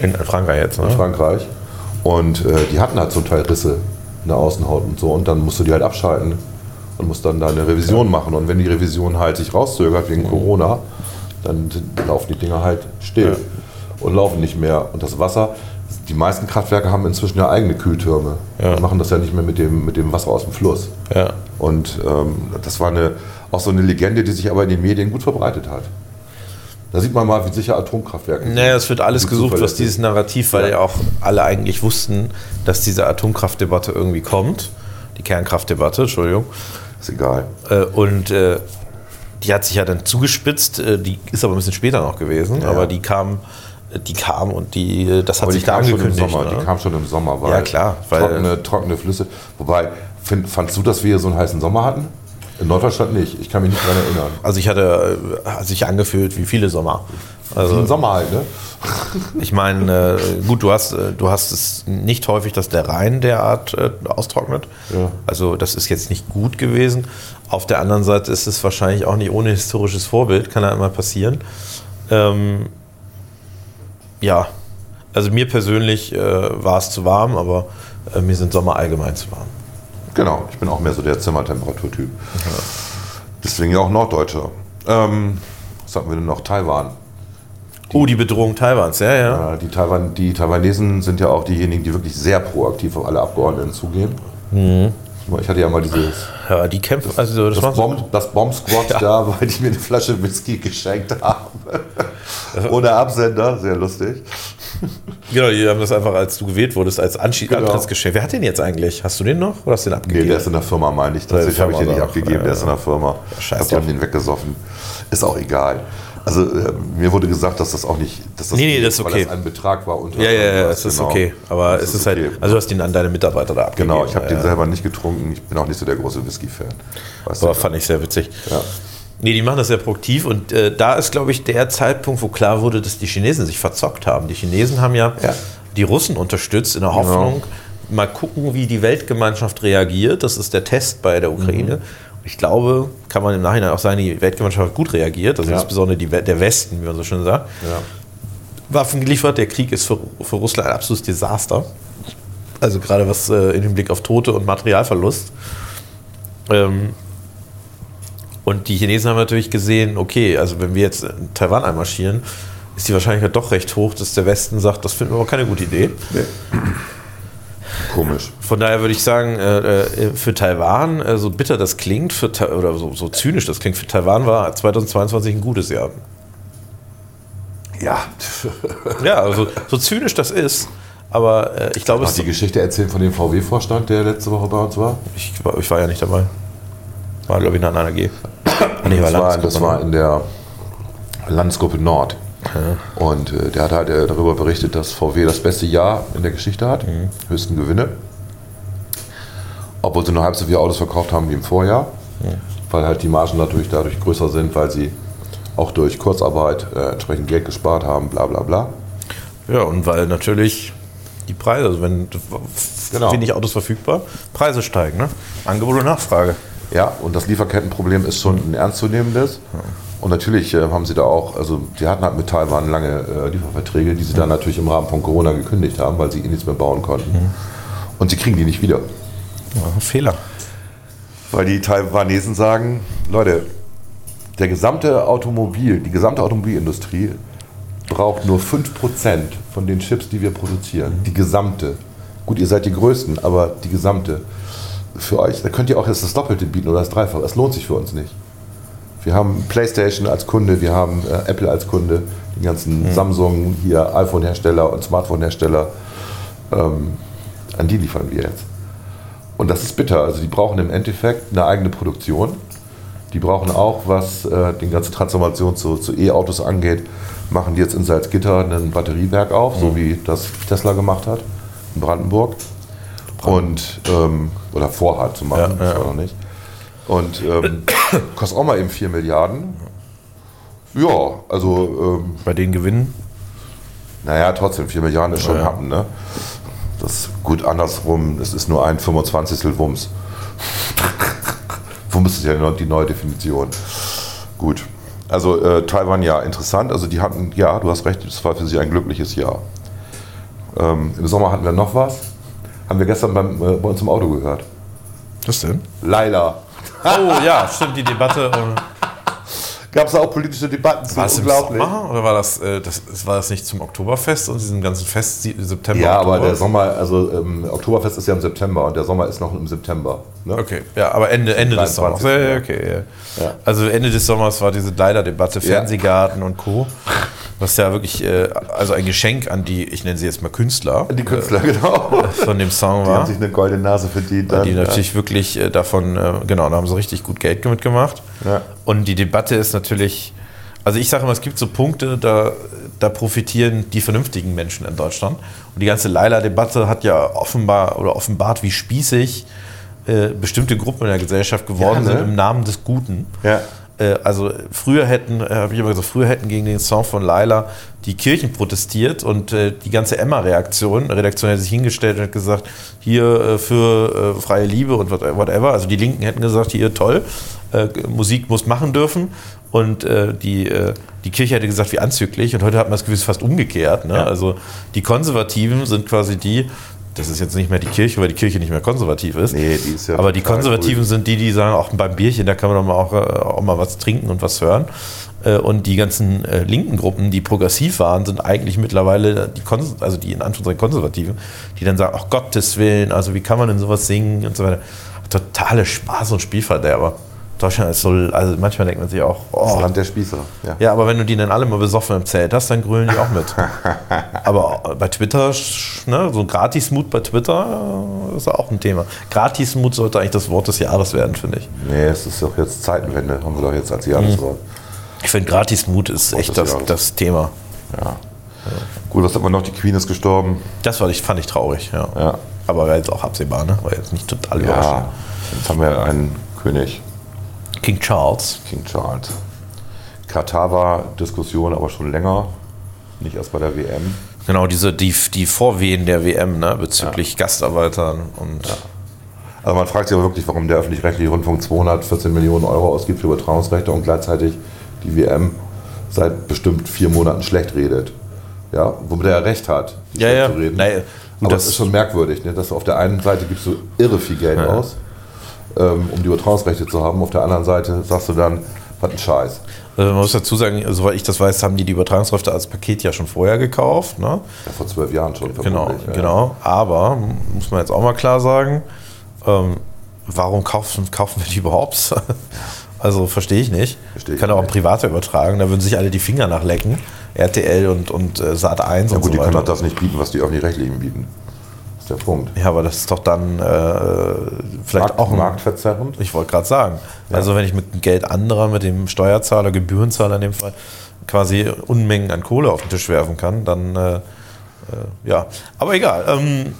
In Frankreich jetzt, in ne? Frankreich. Und äh, die hatten halt zum Teil Risse in der Außenhaut und so. Und dann musst du die halt abschalten und musst dann da eine Revision machen. Und wenn die Revision halt sich rauszögert wegen Corona, dann laufen die Dinger halt still und laufen nicht mehr. Und das Wasser, die meisten Kraftwerke haben inzwischen ja eigene Kühltürme. Ja. Die machen das ja nicht mehr mit dem, mit dem Wasser aus dem Fluss. Ja. Und ähm, das war eine, auch so eine Legende, die sich aber in den Medien gut verbreitet hat. Da sieht man mal, wie sicher Atomkraftwerke sind. Naja, es wird alles gesucht, was dieses Narrativ, weil Ja. ja auch alle eigentlich wussten, dass diese Atomkraftdebatte irgendwie kommt. Die Kernkraftdebatte, Entschuldigung. Ist egal. Äh, Und äh, die hat sich ja dann zugespitzt, äh, die ist aber ein bisschen später noch gewesen, Ja. aber die kam, äh, die kam und die, äh, das hat Aber sich da kam schon im angekündigt. Sommer. ne? Die kam schon im Sommer, weil Ja, klar, weil- trockene, trockene Flüsse. Wobei, find, fandst du, dass wir hier so einen heißen Sommer hatten? In Norddeutschland nicht. Ich kann mich nicht daran erinnern. Also ich hatte hat sich angefühlt wie viele Sommer. Also ein Sommer halt, ne? (laughs) ich meine, äh, gut, du hast, äh, du hast es nicht häufig, dass der Rhein derart äh, austrocknet. Ja. Also das ist jetzt nicht gut gewesen. Auf der anderen Seite ist es wahrscheinlich auch nicht ohne historisches Vorbild, kann ja immer passieren. Ähm, ja, also mir persönlich äh, war es zu warm, aber äh, mir sind Sommer allgemein zu warm. Genau, ich bin auch mehr so der Zimmertemperaturtyp. Deswegen ja auch Norddeutscher. Ähm, was hatten wir denn noch? Taiwan. Oh, die Bedrohung Taiwans, ja, ja. Die, Taiwan, die Taiwanesen sind ja auch diejenigen, die wirklich sehr proaktiv auf alle Abgeordneten zugehen. Ich hatte ja mal dieses Ja, die kämpfen, also das, das, machen sie- Bomb, das Bomb-Squad (laughs) da, weil die mir eine Flasche Whisky geschenkt haben. Ohne Absender, sehr lustig. Genau, die haben das einfach, als du gewählt wurdest, als Anschied Genau. Antrittsgeschenk. Wer hat den jetzt eigentlich? Hast du den noch oder hast du den Nee, abgegeben? der ist in der Firma, meine ich. Tatsächlich habe ich den nicht abgegeben, Ja, der ist in der Firma. scheiß Ich drauf. den weggesoffen. Ist auch egal. Also äh, mir wurde gesagt, dass das auch nicht, dass das Nee, nee, das ist okay. ein Betrag war unter ja, ja, ja, es ist genau. okay. Aber Das es ist halt, okay. also du hast den an deine Mitarbeiter da abgegeben. genau, ich habe ja, den selber nicht getrunken. Ich bin auch nicht so der große Whisky-Fan. Weißt Aber fand ich sehr witzig. Ja. Nee, die machen das sehr proaktiv und äh, da ist, glaube ich, der Zeitpunkt, wo klar wurde, dass die Chinesen sich verzockt haben. Die Chinesen haben ja, Ja. die Russen unterstützt in der Hoffnung, mal gucken, wie die Weltgemeinschaft reagiert. Das ist der Test bei der Ukraine. Mhm. Ich glaube, kann man im Nachhinein auch sagen, die Weltgemeinschaft hat gut reagiert, also Ja. insbesondere die, der Westen, wie man so schön sagt. Ja. Waffen geliefert, der Krieg ist für, für Russland ein absolutes Desaster. Also gerade was äh, im Hinblick auf Tote und Materialverlust. Ähm, und die Chinesen haben natürlich gesehen, okay, also wenn wir jetzt in Taiwan einmarschieren, ist die Wahrscheinlichkeit doch recht hoch, dass der Westen sagt, das finden wir aber keine gute Idee. Komisch. Von daher würde ich sagen, äh, äh, für Taiwan, äh, so bitter das klingt, für, oder so, so zynisch das klingt, für Taiwan war 2022 ein gutes Jahr. Ja. (laughs) Ja, also so zynisch das ist, aber äh, ich glaube, es die Geschichte erzählen von dem VW-Vorstand, der letzte Woche bei uns war? Ich war, ich war ja nicht dabei. War, glaube ich, in einer AG. Nee, Das war, das war in der Landesgruppe Nord. Und äh, der hat halt äh, darüber berichtet, dass VW das beste Jahr in der Geschichte hat, Mhm. höchsten Gewinne. Obwohl sie nur halb so viele Autos verkauft haben wie im Vorjahr, weil halt die Margen natürlich dadurch größer sind, weil sie auch durch Kurzarbeit äh, entsprechend Geld gespart haben, bla bla bla. Ja, und weil natürlich die Preise, also wenn Genau. wenig Autos verfügbar, Preise steigen. Ne? Angebot und Nachfrage. Ja, und das Lieferkettenproblem ist schon ein ernstzunehmendes. Und natürlich äh, haben sie da auch, also die hatten halt mit Taiwan lange äh, Lieferverträge, die sie dann natürlich im Rahmen von Corona gekündigt haben, weil sie eh nichts mehr bauen konnten. Und sie kriegen die nicht wieder. Ja, Fehler. Weil die Taiwanesen sagen, Leute, der gesamte Automobil, die gesamte Automobilindustrie braucht nur 5% von den Chips, die wir produzieren. Die gesamte. Gut, ihr seid die Größten, aber die gesamte. Für euch, da könnt ihr auch jetzt das Doppelte bieten oder das Dreifache. Es lohnt sich für uns nicht. Wir haben PlayStation als Kunde, wir haben äh, Apple als Kunde, die ganzen Samsung, hier iPhone-Hersteller und Smartphone-Hersteller. Ähm, an die liefern wir jetzt. Und das ist bitter. Also die brauchen im Endeffekt eine eigene Produktion. Die brauchen auch, was äh, die ganze Transformation zu, zu E-Autos angeht, machen die jetzt in Salzgitter ein Batteriewerk auf, so wie das Tesla gemacht hat in Brandenburg. Und, ähm, oder vorhat zu machen, Ja, das ja. war noch nicht. Und ähm, (coughs) kostet auch mal eben 4 Milliarden. Ja, also ähm, Bei den Gewinnen. naja, trotzdem, 4 Milliarden ist schon Ja. Happen, ne? Das ist gut andersrum, es ist nur ein 25. Wumms. (laughs) Wumms ist ja die neue Definition. Gut. Also äh, Taiwan ja interessant. Also die hatten, ja, du hast recht, es war für sie ein glückliches Jahr. Ähm, Im Sommer hatten wir noch was. Haben wir gestern beim, äh, bei uns im Auto gehört. Was denn? Laila. Oh ja, stimmt, die Debatte. um- Gab es auch politische Debatten zu? War es im Unglaublich. Sommer oder war das, äh, das, war das nicht zum Oktoberfest und diesem ganzen Fest September? Ja, aber Oktober? der Sommer, also ähm, Oktoberfest ist ja im September und der Sommer ist noch im September. Ne? Okay, ja, aber Ende, Ende des Sommers. 23. Ja, okay, ja. Ja. Also Ende des Sommers war diese Leider-Debatte, Fernsehgarten und Co. Was ja wirklich, äh, also ein Geschenk an die, ich nenne sie jetzt mal Künstler, Die Künstler, genau. äh, von dem Song Die haben war. sich eine goldene Nase verdient. Die dann, natürlich wirklich äh, davon, äh, genau, da haben sie richtig gut Geld mitgemacht. Ja. Und die Debatte ist natürlich, also ich sage immer, es gibt so Punkte, da, da profitieren die vernünftigen Menschen in Deutschland. Und die ganze Leila-Debatte hat ja offenbar oder offenbart, wie spießig äh, bestimmte Gruppen in der Gesellschaft geworden Ja, ne? sind im Namen des Guten. Ja. Äh, also früher hätten, äh, habe ich immer gesagt, früher hätten gegen den Song von Laila die Kirchen protestiert und äh, die ganze Emma-Reaktion, Redaktion hätte sich hingestellt und hat gesagt, hier für freie Liebe und what- whatever. Also die Linken hätten gesagt, hier toll, Musik muss machen dürfen. Und äh, die, äh, die Kirche hätte gesagt, wie anzüglich. Und heute hat man das Gefühl, es ist fast umgekehrt. Ne? Ja. Also die Konservativen sind quasi die, das ist jetzt nicht mehr die Kirche, weil die Kirche nicht mehr konservativ ist. Nee, die ist ja Aber die Konservativen grün. sind die, die sagen, auch beim Bierchen, da kann man doch mal auch, äh, auch mal was trinken und was hören. Äh, Und die ganzen äh, linken Gruppen, die progressiv waren, sind eigentlich mittlerweile die, Kons also die in Anführungszeichen Konservativen, die dann sagen, ach Gottes Willen, also wie kann man denn sowas singen und so weiter. Totale Spaß und Spielverderber. Deutschland ist so, also manchmal denkt man sich auch, Das oh, Land der Spießer. Ja. ja, aber wenn du die dann alle mal besoffen im Zelt hast, dann grülen die auch mit. (laughs) aber bei Twitter, ne, so Gratismut bei Twitter ist auch ein Thema. Gratismut sollte eigentlich das Wort des Jahres werden, finde ich. Nee, es ist doch jetzt Zeitenwende, haben wir doch jetzt als Jahreswort. Ich finde, Gratismut ist echt das, das Thema. Ja. Gut, was hat man noch? Die Queen ist gestorben. Das war ich, fand ich traurig, ja. Ja. Aber war jetzt auch absehbar, ne? War jetzt nicht total überraschend. Ja. Jetzt haben wir einen König, King Charles. King Charles. Katar war Diskussion, aber schon länger. Nicht erst bei der WM. Genau, diese, die, die Vorwehen der WM, ne? Bezüglich Gastarbeitern und Also man fragt sich aber wirklich, warum der öffentlich-rechtliche Rundfunk 214 Millionen Euro ausgibt für Übertragungsrechte und gleichzeitig die WM seit bestimmt vier Monaten schlecht redet. Ja, womit er ja recht hat, die Ja, schlecht ja. zu reden. Naja, aber das- das ist schon merkwürdig, ne? dass du auf der einen Seite gibst du irre viel Geld aus, ähm, um die Übertragungsrechte zu haben. Auf der anderen Seite sagst du dann, was ein Scheiß. Also man muss dazu sagen, soweit ich das weiß, haben die die Übertragungsrechte als Paket ja schon vorher gekauft. Ne? Ja, vor zwölf Jahren schon. Genau, ja. genau. Aber muss man jetzt auch mal klar sagen, ähm, warum kaufen, kaufen wir die überhaupt? (laughs) also verstehe ich nicht. Verstehe ich Kann auch ein. Privater übertragen, da würden sich alle die Finger nachlecken. RTL und, und äh, Sat 1 Ja und gut, so die können weiter. doch das nicht bieten, was die öffentlich-rechtlichen bieten. Der Punkt. ja, aber das ist doch dann äh, vielleicht Markt, auch ein marktverzerrend. Ich wollte gerade sagen. Also wenn ich mit dem Geld anderer, mit dem Steuerzahler, Gebührenzahler in dem Fall, quasi Unmengen an Kohle auf den Tisch werfen kann, dann äh, äh, ja. Aber egal. Ähm,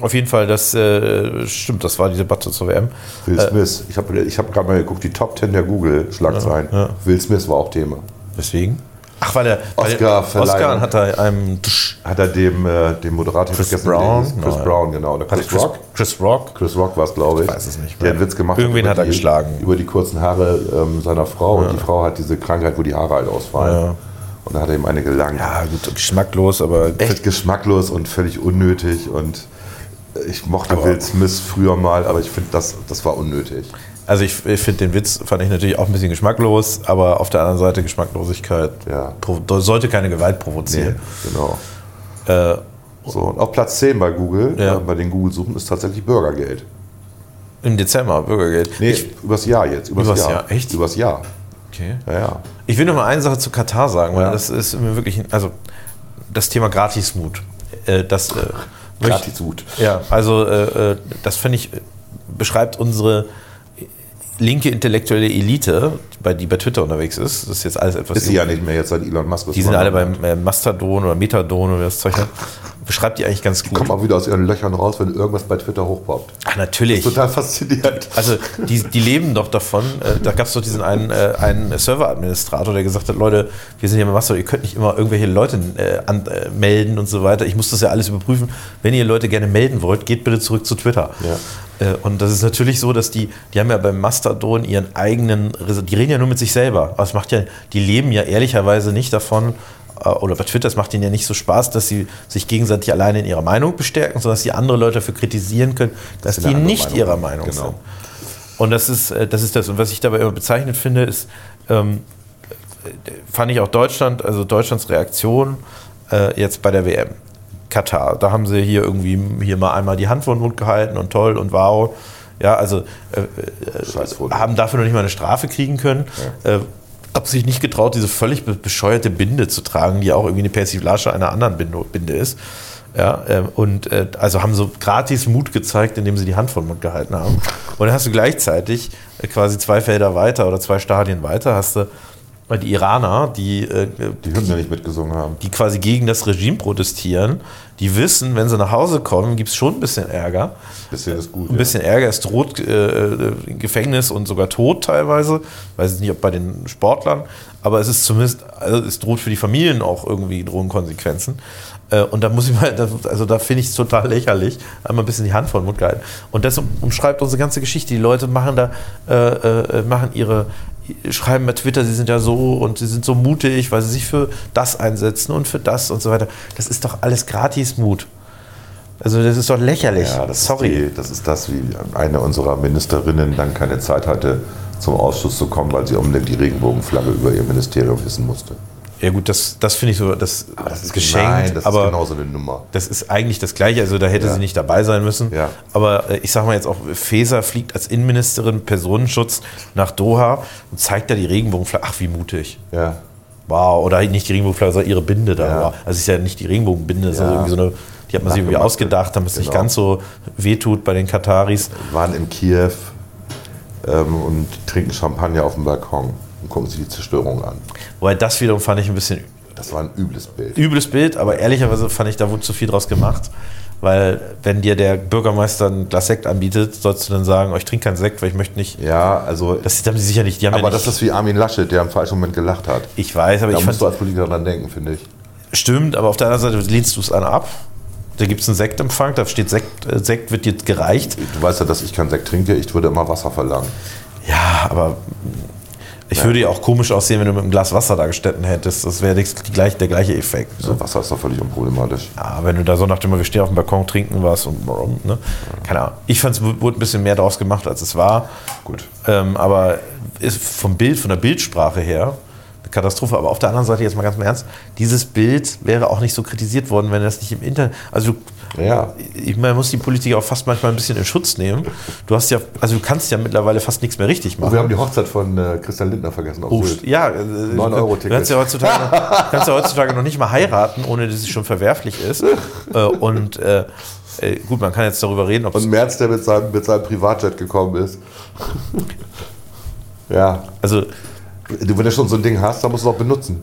auf jeden Fall, das äh, stimmt, das war die Debatte zur WM. Will Smith. Ich habe ich hab gerade mal geguckt, die Top 10 der Google-Schlagzeilen. Ja, ja. Will Smith war auch Thema. Weswegen? Ach, weil er weil Oscar-Verleihung. Oscar hat er einem Hat er dem, äh, dem Moderator Chris Brown? hieß? Chris Nein. Brown, genau. Der hat Chris, Chris, Rock. Chris Rock. Chris Rock war es, glaube ich. weiß es nicht Der einen Witz gemacht Irgendwen hat er die, geschlagen. Über die kurzen Haare ähm, seiner Frau. Und die Frau hat diese Krankheit, wo die Haare halt ausfallen. Ja. Und da hat er ihm eine gelangt. Ja, gut, geschmacklos, aber Echt geschmacklos und völlig unnötig. Und ich mochte Aber- Will Smith früher mal, aber ich finde, das, das war unnötig. Also ich, ich finde den Witz, fand ich natürlich auch ein bisschen geschmacklos, aber auf der anderen Seite Geschmacklosigkeit Ja. sollte keine Gewalt Nee, provozieren. genau. Äh, So, und auf Platz 10 bei Google, Ja. äh, bei den Google-Suchen, ist tatsächlich Bürgergeld. Im Dezember, Bürgergeld. Nee, Ich, übers Jahr jetzt. Übers, Übers Jahr. Jahr, echt? Übers Jahr. okay. Ja, ja. ich will noch mal eine Sache zu Katar sagen, weil Ja. das ist mir wirklich, also das Thema Gratismut. Äh, das, äh, Gratismut. Ja, also äh, äh, das finde ich, äh, beschreibt unsere linke intellektuelle Elite, bei, die bei Twitter unterwegs ist. Das ist jetzt alles etwas Ist sie ja nicht mehr jetzt seit Elon Musk. Die sind alle beim Mastodon oder Methadon oder das Zeug heißt. Beschreibt die eigentlich ganz gut. Kommen auch wieder aus ihren Löchern raus, wenn irgendwas bei Twitter hochpoppt. Ach, natürlich. Total faszinierend. Also die, die leben doch davon. Äh, da gab es doch diesen einen, äh, einen Serveradministrator, der gesagt hat, Leute, wir sind hier mit Mastodon, ihr könnt nicht immer irgendwelche Leute äh, an, äh, melden und so weiter. Ich muss das ja alles überprüfen. Wenn ihr Leute gerne melden wollt, geht bitte zurück zu Twitter. Ja. Und das ist natürlich so, dass die, die haben ja beim Mastodon ihren eigenen, die reden ja nur mit sich selber. Aber es macht ja, die leben ja ehrlicherweise nicht davon, oder bei Twitter, es macht ihnen ja nicht so Spaß, dass sie sich gegenseitig alleine in ihrer Meinung bestärken, sondern dass sie andere Leute dafür kritisieren können, dass sie die nicht Meinung ihrer. Meinung Genau. sind. Und das ist, äh, das ist das. Und was ich dabei immer bezeichnet finde, ist, ähm, äh, fand ich auch Deutschland, also Deutschlands Reaktion äh, jetzt bei der WM. Katar, da haben sie hier irgendwie hier mal einmal die Hand vor den Mund gehalten und toll und wow. Ja, also äh, äh, haben dafür noch nicht mal eine Strafe kriegen können. Äh, hab sich nicht getraut, diese völlig be- bescheuerte Binde zu tragen, die auch irgendwie eine Persiflage einer anderen Binde, Binde ist. Ja, ähm, und äh, also haben so gratis Mut gezeigt, indem sie die Hand vor den Mund gehalten haben. Und dann hast du gleichzeitig äh, quasi zwei Felder weiter oder zwei Stadien weiter, hast du äh, die Iraner, die, äh, Die Hymne nicht mitgesungen haben. die quasi gegen das Regime protestieren, die wissen, wenn sie nach Hause kommen, gibt es schon ein bisschen Ärger. Bisschen ist gut. Ein bisschen Ärger, es droht äh, äh, Gefängnis und sogar Tod teilweise. Weiß jetzt nicht, ob bei den Sportlern, aber es ist zumindest, also es droht für die Familien auch irgendwie drohen Konsequenzen. Äh, und da muss ich mal, also da finde ich es total lächerlich, einmal ein bisschen die Hand vor den Mund gehalten. Und das um- umschreibt unsere ganze Geschichte. Die Leute machen da, äh, äh, machen ihre, schreiben bei Twitter, sie sind ja so und sie sind so mutig, weil sie sich für das einsetzen und für das und so weiter. Das ist doch alles Gratismut. Also das ist doch lächerlich. Ja, das Sorry. Ist die, das ist das, wie eine unserer Ministerinnen dann keine Zeit hatte, zum Ausschuss zu kommen, weil sie unbedingt die Regenbogenflagge über ihr Ministerium hissen musste. Ja gut, das, das finde ich so, das, Aber das ist geschenkt, Nein, das aber ist genauso eine Nummer. das ist eigentlich das Gleiche, also da hätte Ja. sie nicht dabei sein müssen. Ja. Aber äh, ich sage mal jetzt auch, Faeser fliegt als Innenministerin Personenschutz nach Doha und zeigt da die Regenbogenflagge. Ach, wie mutig. Ja. Wow, oder nicht die Regenbogenflagge, sondern ihre Binde da. Ja. Also es ist ja nicht die Regenbogenbinde, Ja. also irgendwie so eine, die hat man sich irgendwie ausgedacht, damit es nicht Genau. ganz so wehtut bei den Kataris. Wir waren in Kiew ähm, und trinken Champagner auf dem Balkon und gucken sich die Zerstörung an. Wobei das wiederum fand ich ein bisschen Das war ein übles Bild. übles Bild, aber ehrlicherweise fand ich, da wurde zu viel draus gemacht. Weil, wenn dir der Bürgermeister ein Glas Sekt anbietet, sollst du dann sagen, oh, ich trinke keinen Sekt, weil ich möchte nicht. Ja, also. Das haben sie sicher nicht. Aber ja das nicht, ist wie Armin Laschet, der im falschen Moment gelacht hat. Ich weiß, aber Da ich musst du als Politiker dran denken, finde ich. Stimmt, aber auf der anderen Seite lehnst du es an ab. Da gibt es einen Sektempfang, da steht Sekt, äh, Sekt wird dir gereicht. Du weißt ja, dass ich keinen Sekt trinke, ich würde immer Wasser verlangen. Ja, aber ich würde ja auch komisch aussehen, wenn du mit einem Glas Wasser da gestanden hättest. Das wäre gleich, der gleiche Effekt. Also Wasser ist doch völlig unproblematisch. Ja, wenn du da so nach dem wir stehen auf dem Balkon, trinken was und ne? keine Ahnung. Ich fand, es wurde ein bisschen mehr draus gemacht, als es war. Gut. Ähm, aber ist vom Bild, von der Bildsprache her, eine Katastrophe. Aber auf der anderen Seite, jetzt mal ganz im Ernst, dieses Bild wäre auch nicht so kritisiert worden, wenn das nicht im Internet. Also du, Ja. ich meine, man muss die Politiker auch fast manchmal ein bisschen in Schutz nehmen. Du hast ja, also du kannst ja mittlerweile fast nichts mehr richtig machen. wir haben die Hochzeit von äh, Christian Lindner vergessen. Auf Oh, ja, äh, 9 du Euro kannst- Du kannst ja, heutzutage (laughs) noch, kannst ja heutzutage noch nicht mal heiraten, ohne dass es schon verwerflich ist. (laughs) Äh, und äh, äh, gut, man kann jetzt darüber reden, ob Und Merz, der mit seinem, mit seinem Privatjet gekommen ist. (laughs) ja. also Du, wenn du schon so ein Ding hast, dann musst du es auch benutzen.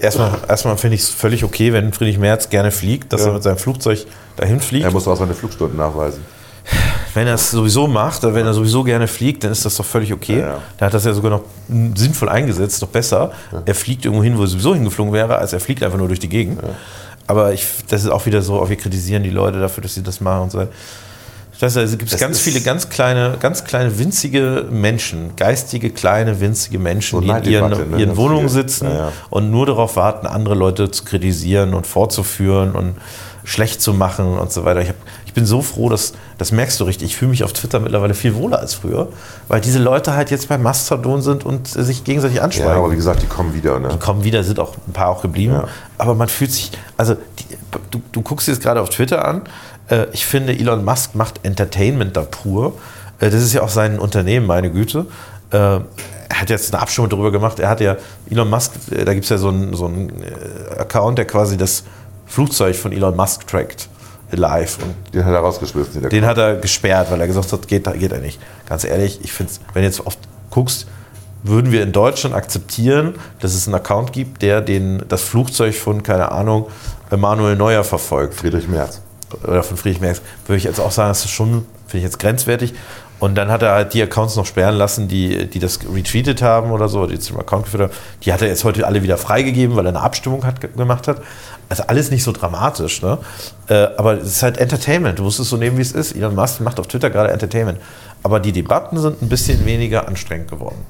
Erstmal, erstmal finde ich es völlig okay, wenn Friedrich Merz gerne fliegt, dass Ja. er mit seinem Flugzeug dahin fliegt. Er muss auch seine Flugstunden nachweisen. Wenn er es sowieso macht, wenn er sowieso gerne fliegt, dann ist das doch völlig okay. Ja, ja. Da hat das ja sogar noch sinnvoll eingesetzt, doch besser. Er fliegt irgendwo hin, wo er sowieso hingeflogen wäre, als er fliegt einfach nur durch die Gegend. Aber ich, das ist auch wieder so, wir kritisieren die Leute dafür, dass sie das machen und so. Das heißt, es gibt Das ganz viele ganz kleine, ganz kleine winzige Menschen, geistige, kleine, winzige Menschen, So die in ihren, ne? ihren Wohnungen sitzen Ja, ja. und nur darauf warten, andere Leute zu kritisieren und vorzuführen und schlecht zu machen und so weiter. Ich, hab, ich bin so froh, dass das merkst du richtig. Ich fühle mich auf Twitter mittlerweile viel wohler als früher, weil diese Leute halt jetzt bei Mastodon sind und sich gegenseitig Ja, anschreiben. aber wie gesagt, die kommen wieder. Ne? Die kommen wieder, sind auch ein paar auch geblieben. Ja. Aber man fühlt sich, also die, du, du guckst dir jetzt gerade auf Twitter an. Äh, ich finde, Elon Musk macht Entertainment da pur. Äh, das ist ja auch sein Unternehmen, meine Güte. Äh, er hat jetzt eine Abstimmung darüber gemacht. Er hat ja, Elon Musk, äh, da gibt es ja so einen, so äh, Account, der quasi das Flugzeug von Elon Musk trackt. Live. Und Den hat er rausgeschmissen. Den hat er gesperrt, weil er gesagt hat, geht, geht er nicht. Ganz ehrlich, ich finde wenn du jetzt oft guckst, würden wir in Deutschland akzeptieren, dass es einen Account gibt, der den, das Flugzeug von, keine Ahnung, Manuel Neuer verfolgt Friedrich Merz. Oder von Friedrich Merz, würde ich jetzt auch sagen, das ist schon, finde ich jetzt grenzwertig. Und dann hat er halt die Accounts noch sperren lassen, die, die das retweetet haben oder so, die zum Account geführt haben. Die hat er jetzt heute alle wieder freigegeben, weil er eine Abstimmung hat, ge- gemacht hat. Also alles nicht so dramatisch, ne? Äh, aber es ist halt Entertainment. Du musst es so nehmen, wie es ist. Elon Musk macht auf Twitter gerade Entertainment. Aber die Debatten sind ein bisschen weniger anstrengend geworden.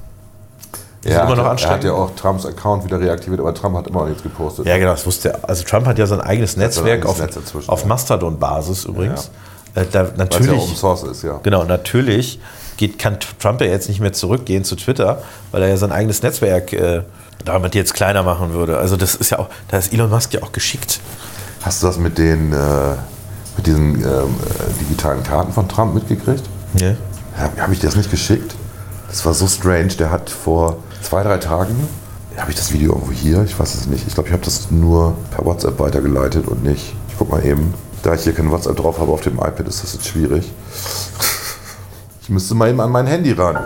Ja, immer noch er, er anstrengend? hat ja auch Trumps Account wieder reaktiviert, aber Trump hat immer noch nichts gepostet. Ja, genau, das wusste er. Also Trump hat ja sein eigenes sein Netzwerk eigenes auf, Netz auf ja. Mastodon-Basis übrigens. Äh, da, Weil natürlich, ja Open Source ist, ja. Genau, natürlich geht, kann Trump ja jetzt nicht mehr zurückgehen zu Twitter, weil er ja sein eigenes Netzwerk äh, damit jetzt kleiner machen würde. Also das ist ja auch, da ist Elon Musk ja auch geschickt. Hast du das mit den äh, mit diesen ähm, äh, digitalen Karten von Trump mitgekriegt? Ja. Habe hab ich dir das nicht geschickt? Das war so strange. Der hat vor zwei, drei Tagen, habe ich das Video irgendwo hier? Ich weiß es nicht. Ich glaube, ich habe das nur per WhatsApp weitergeleitet und nicht. Ich guck mal eben. Da ich hier kein WhatsApp drauf habe auf dem iPad, ist das jetzt schwierig. (laughs) Ich müsste mal eben an mein Handy ran.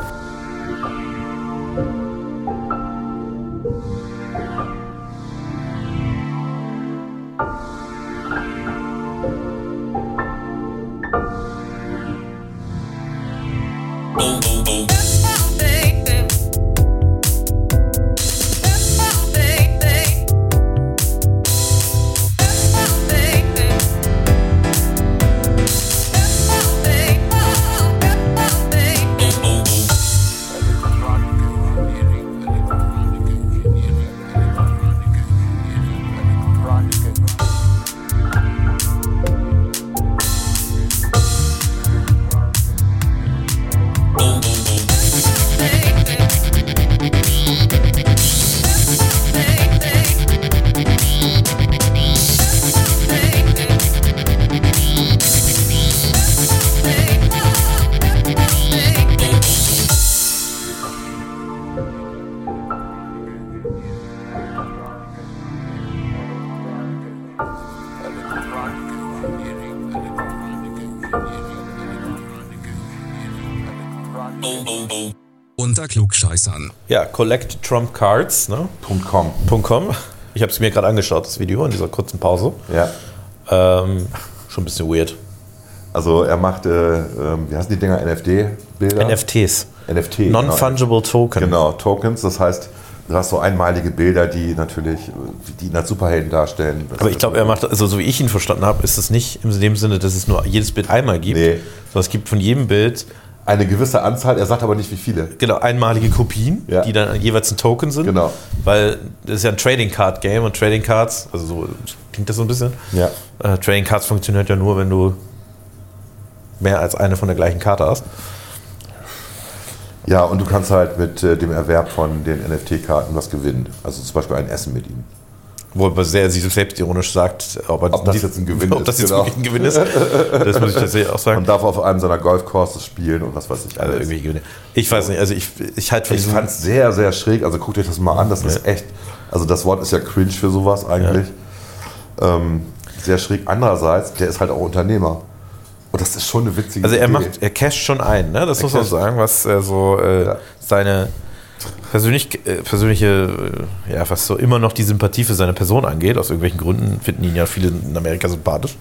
Unter Klugscheißern. Ja, Collect Trump Cards, ne? .com. Ich habe es mir gerade angeschaut, das Video, in dieser kurzen Pause. Ja. Ähm, schon ein bisschen weird. Also er macht, äh, ähm, wie heißen die Dinger, NFD-Bilder? NFTs. NFT. Non-Fungible Token. Genau, Tokens. Das heißt, du hast so einmalige Bilder, die natürlich, die ihn als Superhelden darstellen. Das Aber ich glaube, er macht, also so wie ich ihn verstanden habe, ist es nicht in dem Sinne, dass es nur jedes Bild einmal gibt, Nee. sondern es gibt von jedem Bild eine gewisse Anzahl, er sagt aber nicht wie viele. genau einmalige Kopien, Ja. die dann jeweils ein Token sind. Genau. Weil das ist ja ein Trading Card Game und Trading Cards, also so klingt das so ein bisschen. Ja. Äh, Trading Cards funktioniert ja nur, wenn du mehr als eine von der gleichen Karte hast. Ja, und du kannst halt mit äh, dem Erwerb von den NFT-Karten was gewinnen. Also zum Beispiel ein Essen mit ihm. Wo er sehr sich selbstironisch sagt, ob, er Ob das die- jetzt ein Gewinn (laughs) ob ist, das jetzt genau. wirklich ein Gewinn ist. (laughs) Das muss ich tatsächlich auch sagen. Und darf auf einem seiner Golfcourses spielen und was weiß ich Also alles. irgendwie Gewinne. Ich weiß nicht, also ich, ich halte von Ich fand es sehr, sehr schräg. Also guckt euch das mal an. Das ist echt. Also das Wort ist ja cringe für sowas eigentlich. Ähm, sehr schräg. Andererseits, der ist halt auch Unternehmer. Und das ist schon eine witzige Also er Idee. macht, er casht schon ein, ne? Das Er muss man sagen, was er so äh, Ja. seine persönlich, äh, persönliche, äh, ja, was so immer noch die Sympathie für seine Person angeht. Aus irgendwelchen Gründen finden ihn ja viele in Amerika sympathisch.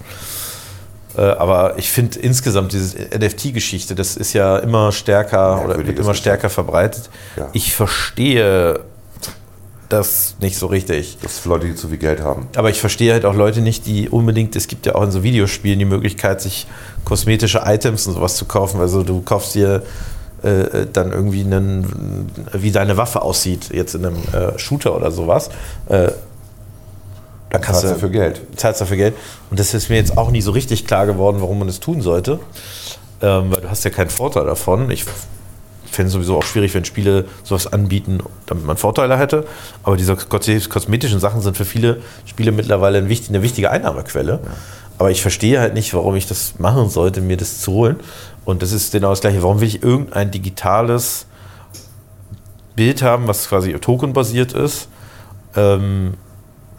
Äh, aber ich finde insgesamt diese NFT-Geschichte, das ist ja immer stärker oder wird immer stärker verbreitet. Ja. Ich verstehe das nicht so richtig. Das für Leute, die zu viel Geld haben. Aber ich verstehe halt auch Leute nicht, die unbedingt, es gibt ja auch in so Videospielen die Möglichkeit, sich kosmetische Items und sowas zu kaufen. Also du kaufst dir äh, dann irgendwie einen, wie deine Waffe aussieht, jetzt in einem äh, Shooter oder sowas. Äh, dann kannst Zahlst du dafür Geld. zahlst dafür Geld. Und das ist mir jetzt auch nie so richtig klar geworden, warum man das tun sollte. Ähm, weil du hast ja keinen Vorteil davon. Ich fände es sowieso auch schwierig, wenn Spiele sowas anbieten, damit man Vorteile hätte. Aber diese kos- kosmetischen Sachen sind für viele Spiele mittlerweile eine wichtige Einnahmequelle. Aber ich verstehe halt nicht, warum ich das machen sollte, mir das zu holen. Und das ist genau das Gleiche. Warum will ich irgendein digitales Bild haben, was quasi tokenbasiert ist? Ähm,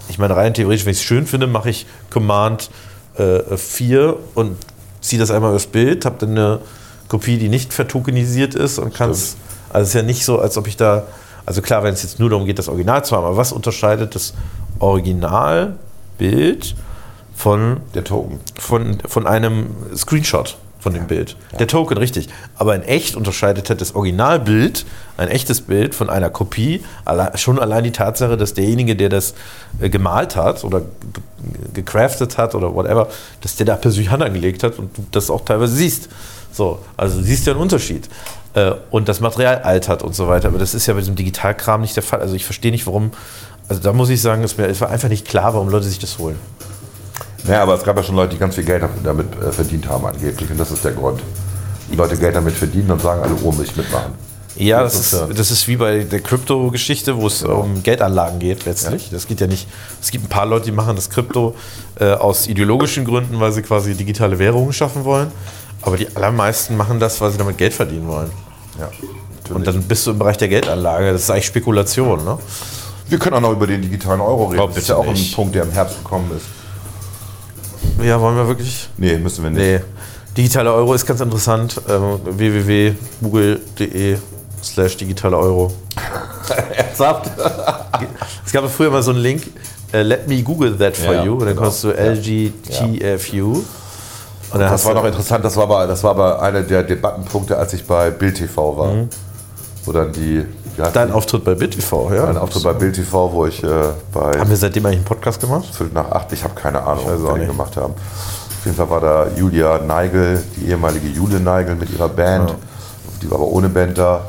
ich meine, rein theoretisch, wenn ich es schön finde, mache ich Command äh, 4 und ziehe das einmal übers Bild, habe dann eine Kopie, die nicht vertokenisiert ist und kann es. Also es ist ja nicht so, als ob ich da. Also klar, wenn es jetzt nur darum geht, das Original zu haben, aber was unterscheidet das Originalbild von Der Token. von, von einem Screenshot von dem Bild. Der Token, richtig. Aber in echt unterscheidet halt das Originalbild, ein echtes Bild von einer Kopie, schon allein die Tatsache, dass derjenige, der das äh, gemalt hat oder ge- gecraftet hat oder whatever, dass der da persönlich Hand angelegt hat und du das auch teilweise siehst. So, also du siehst ja einen Unterschied. Äh, und das Material altert und so weiter. Aber das ist ja bei diesem Digitalkram nicht der Fall. Also ich verstehe nicht, warum. Also da muss ich sagen, es mir es war einfach nicht klar, warum Leute sich das holen. Naja, aber es gab ja schon Leute, die ganz viel Geld damit äh, verdient haben angeblich. Und das ist der Grund. Die Leute Geld damit verdienen und sagen alle, oh, ich mitmachen. Ja, Das das ist ja- das ist wie bei der Krypto-Geschichte, wo es um Geldanlagen geht letztlich. Das geht ja nicht. Es gibt ein paar Leute, die machen das Krypto äh, aus ideologischen Gründen, weil sie quasi digitale Währungen schaffen wollen. Aber die allermeisten machen das, weil sie damit Geld verdienen wollen. Ja, Und dann bist du im Bereich der Geldanlage. Das ist eigentlich Spekulation. Ne? Wir können auch noch über den digitalen Euro reden. Oh, das ist ja auch ein nicht. Punkt, der im Herbst gekommen ist. Ja, wollen wir wirklich? Nee, müssen wir nicht. Nee. Digitaler Euro ist ganz interessant. Ähm, www.google.de slash digitaler Euro. (laughs) Ernsthaft? (laughs) Es gab ja früher mal so einen Link, äh, let me google that for Ja, you. Und dann genau. konntest du LGTFU. Und dann Das war noch interessant, das war aber, das war aber einer der Debattenpunkte, als ich bei Bild TV war. Wo dann die. Heißt Dein? Auftritt bei BitTV, ja? Ein Auftritt bei Bild TV, wo ich äh, bei Haben wir seitdem eigentlich einen Podcast gemacht? Viertel nach acht, ich habe keine Ahnung, was wir den gemacht haben. Auf jeden Fall war da Julia Neigel, die ehemalige Jule Neigel mit ihrer Band. Die war aber ohne Band da.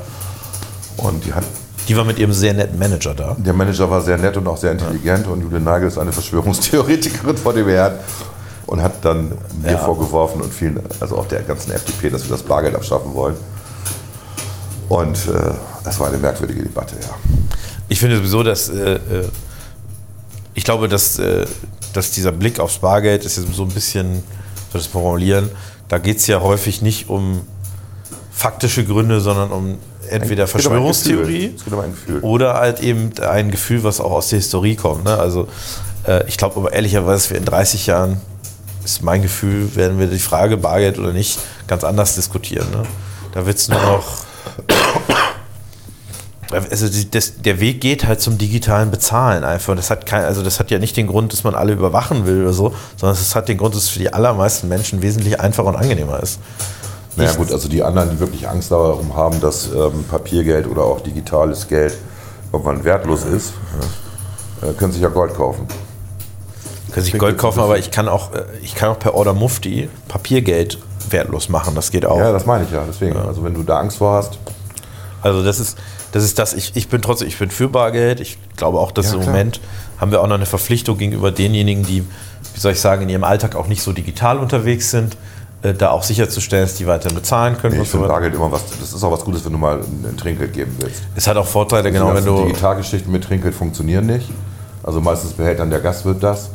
Und die hat, Die war mit ihrem sehr netten Manager da. der Manager war sehr nett und auch sehr intelligent. Und Julia Neigel ist eine Verschwörungstheoretikerin vor dem Herrn. Und hat dann mir Ja. vorgeworfen und vielen, also auch der ganzen FDP, dass wir das Bargeld abschaffen wollen. Und äh, das war eine merkwürdige Debatte, ja. Ich finde sowieso, dass äh, äh, ich glaube, dass, äh, dass dieser Blick aufs Bargeld ist jetzt so ein bisschen, soll ich das formulieren, da geht es ja häufig nicht um faktische Gründe, sondern um entweder Verschwörungstheorie um oder halt eben ein Gefühl, was auch aus der Historie kommt. Ne? Also äh, ich glaube aber ehrlicherweise, wir in 30 Jahren, ist mein Gefühl, werden wir die Frage Bargeld oder nicht ganz anders diskutieren. Ne? Da wird es nur noch Also die, das, der Weg geht halt zum digitalen Bezahlen einfach. Das hat kein, also das hat ja nicht den Grund, dass man alle überwachen will oder so, sondern es hat den Grund, dass es für die allermeisten Menschen wesentlich einfacher und angenehmer ist. Naja Nicht- gut, also die anderen, die wirklich Angst darum haben, dass ähm, Papiergeld oder auch digitales Geld irgendwann wertlos ist, äh, können sich ja Gold kaufen. Können sich Gold kaufen, aber ich kann auch, äh, ich kann auch per Order Mufti Papiergeld wertlos machen. Das geht auch. Ja, das meine ich ja. Deswegen, also wenn du da Angst vor hast, Also das ist, das ist das. Ich, ich bin trotzdem, ich bin für Bargeld. Ich glaube auch, dass Ja, im. Moment haben wir auch noch eine Verpflichtung gegenüber denjenigen, die, wie soll ich sagen, in ihrem Alltag auch nicht so digital unterwegs sind, äh, da auch sicherzustellen, dass die weiter bezahlen können. nee, ich finde. Bargeld immer was, das ist auch was Gutes, wenn du mal ein, Trinkgeld geben willst. Es hat auch Vorteile, Die genau, wenn du. Digitalgeschichten mit Trinkgeld funktionieren nicht. Also meistens behält dann der Gastwirt das.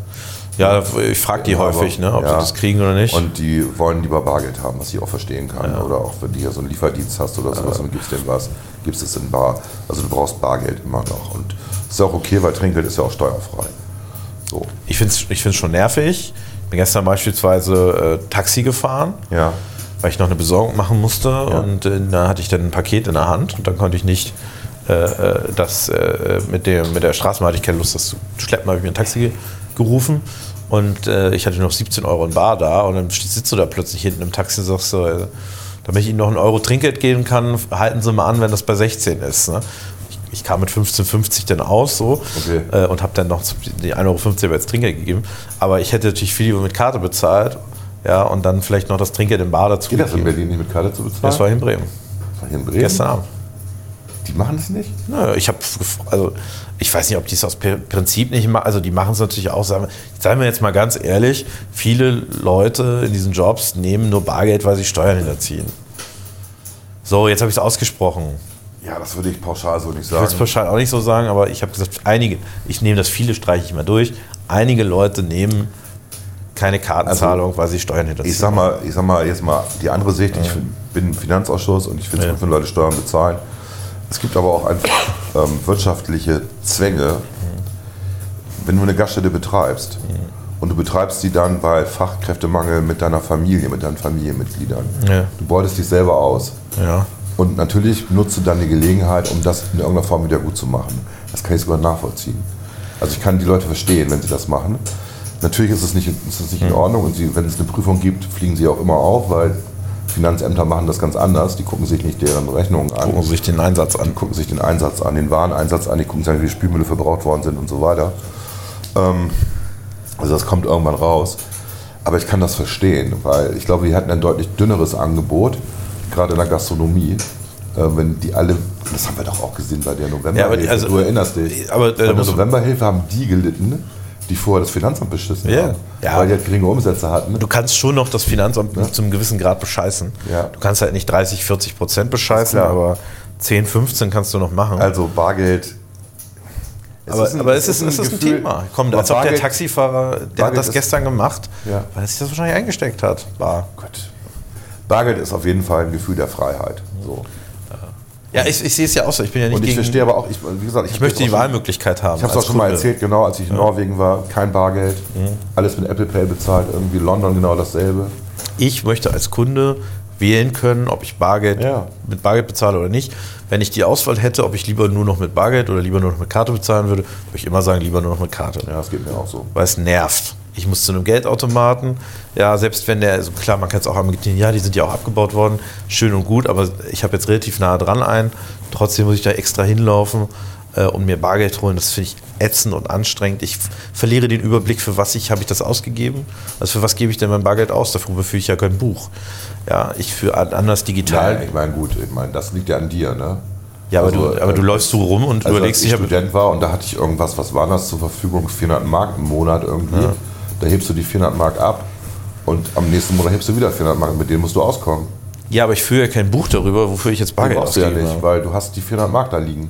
Ja, ich frage die Ja, häufig, ne, ob ja. sie das kriegen oder nicht. Und die wollen lieber Bargeld haben, was ich auch verstehen kann. Oder auch wenn du hier so einen Lieferdienst hast oder sowas und gibst denen was, gibst es in Bar. Also du brauchst Bargeld immer noch. Und ist ja auch okay, weil Trinkgeld ist ja auch steuerfrei. So, ich finde es ich find's schon nervig. Ich bin gestern beispielsweise äh, Taxi gefahren. ja. weil ich noch eine Besorgung machen musste und äh, da hatte ich dann ein Paket in der Hand und dann konnte ich nicht äh, äh, das äh, mit, dem, mit der Straßenbahn hatte ich keine Lust, das zu schleppen, habe ich mir ein Taxi gerufen und äh, ich hatte noch 17 Euro in Bar da und dann sitzt du da plötzlich hinten im Taxi und sagst so, äh, damit ich Ihnen noch einen Euro Trinkgeld geben kann, halten Sie mal an, wenn das bei 16 ist. Ne? Ich, ich kam mit 15,50 dann aus so Okay. äh, und habe dann noch die 1,50 Euro als Trinkgeld gegeben. Aber ich hätte natürlich viel lieber mit Karte bezahlt ja, und dann vielleicht noch das Trinkgeld im Bar dazu Geht das in gegeben. Berlin nicht mit Karte zu bezahlen? Das war in Bremen. war hier in Bremen? Gestern Abend. Die machen das nicht? Nö, ich habe, also ich weiß nicht, ob die es aus Prinzip nicht machen. Also die machen es natürlich auch. Sagen seien wir jetzt mal ganz ehrlich: Viele Leute in diesen Jobs nehmen nur Bargeld, weil sie Steuern hinterziehen. So, jetzt habe ich es ausgesprochen. Ja, das würde ich pauschal so nicht Ich will sagen. es pauschal auch nicht so sagen, aber ich habe gesagt, einige, ich nehme das viele, streiche ich mal durch. Einige Leute nehmen keine Kartenzahlung, weil sie Steuern hinterziehen. Ich sag mal, ich sag mal jetzt mal die andere Sicht. Ich bin im Finanzausschuss und ich finde es Ja. gut, wenn Leute Steuern bezahlen. Es gibt aber auch einfach ähm, wirtschaftliche Zwänge, wenn du eine Gaststätte betreibst und du betreibst sie dann bei Fachkräftemangel mit deiner Familie, mit deinen Familienmitgliedern. Ja. Du beutest dich selber aus. ja. Und natürlich nutzt du dann die Gelegenheit, um das in irgendeiner Form wieder gut zu machen. Das kann ich sogar nachvollziehen. Also ich kann die Leute verstehen, wenn sie das machen. Natürlich ist es nicht, ist es nicht in Ordnung und sie, wenn es eine Prüfung gibt, fliegen sie auch immer auf, weil Finanzämter machen das ganz anders. Die gucken sich nicht deren Rechnungen an. Gucken sich den Einsatz Die an. gucken sich den Einsatz an, den Wareneinsatz an, die gucken sich an, wie die Spülmülle verbraucht worden sind und so weiter. Ähm, also das kommt irgendwann raus. Aber ich kann das verstehen, weil ich glaube, wir hatten ein deutlich dünneres Angebot, gerade in der Gastronomie. Äh, wenn die alle, das haben wir doch auch gesehen bei der Novemberhilfe, Ja, die- also- du erinnerst dich. aber, äh, bei der Novemberhilfe haben die gelitten, die vorher das Finanzamt beschissen Ja. haben, Ja. weil die halt geringe Umsätze hatten. Du kannst schon noch das Finanzamt zu einem gewissen Grad bescheißen. Ja. Du kannst halt nicht 30, 40 Prozent bescheißen, aber 10, 15 kannst du noch machen. Also Bargeld. aber, aber es ist, es ist ein Gefühl- Thema. Komm, als ob der Taxifahrer, der hat Bargeld das ist- gestern gemacht, Ja. weil er sich das wahrscheinlich eingesteckt hat. War. Gott. Bargeld ist auf jeden Fall ein Gefühl der Freiheit. So. Ja, ich, ich sehe es ja auch so. Ich bin ja nicht Und ich gegen. verstehe aber auch, ich, wie gesagt, ich möchte die Wahlmöglichkeit haben. Ich habe es auch schon mal erzählt, genau, als ich in Norwegen war, kein Bargeld, alles mit Apple Pay bezahlt, irgendwie London genau dasselbe. Ich möchte als Kunde wählen können, ob ich Bargeld Ja. mit Bargeld bezahle oder nicht. Wenn ich die Auswahl hätte, ob ich lieber nur noch mit Bargeld oder lieber nur noch mit Karte bezahlen würde, würde ich immer sagen, lieber nur noch mit Karte. Ja, das geht mir auch so. weil es nervt. Ich muss zu einem Geldautomaten. Ja, selbst wenn der, also klar, man kann es auch amortisieren, ja, die sind ja auch abgebaut worden, schön und gut, aber ich habe jetzt relativ nah dran ein. Trotzdem muss ich da extra hinlaufen äh, und mir Bargeld holen. Das finde ich ätzend und anstrengend. Ich verliere den Überblick, für was ich habe ich das ausgegeben. Also für was gebe ich denn mein Bargeld aus? Dafür führe ich ja kein Buch. Ja, ich für anders digital. Ja, ich meine, gut, ich meine, das liegt ja an dir, ne? Ja, aber, Also, du, aber du äh, läufst so rum und Also überlegst als ich dich, ja, Student war und da hatte ich irgendwas, was war das zur Verfügung, 400 Mark im Monat irgendwie. Da hebst du die 400 Mark ab und am nächsten Monat hebst du wieder 400 Mark, mit denen musst du auskommen. ja, aber ich führe ja kein Buch darüber, wofür ich jetzt Die Bargeld brauchst du ja ausgebe. nicht, weil du hast die 400 Mark da liegen.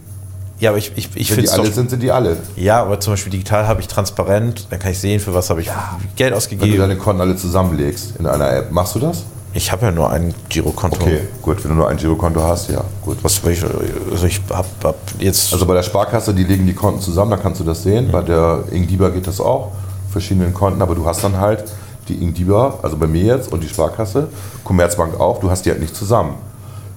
Ja, aber ich, ich, ich Wenn finde die es alle doch sind, sind die alle. Ja, aber zum Beispiel digital habe ich transparent, dann kann ich sehen, für was habe ich Geld Wenn du ausgegeben. deine Konten alle zusammenlegst in einer App, machst du das? Ich habe ja nur ein Girokonto. Okay, gut, wenn du nur ein Girokonto hast, ja, gut. Was ich, also ich habe hab jetzt. Also bei der Sparkasse, die legen die Konten zusammen, da kannst du das sehen. Bei der Ingdiba geht das auch, verschiedenen Konten, aber du hast dann halt die Ingdiba, also bei mir jetzt und die Sparkasse, Commerzbank auch, du hast die halt nicht zusammen.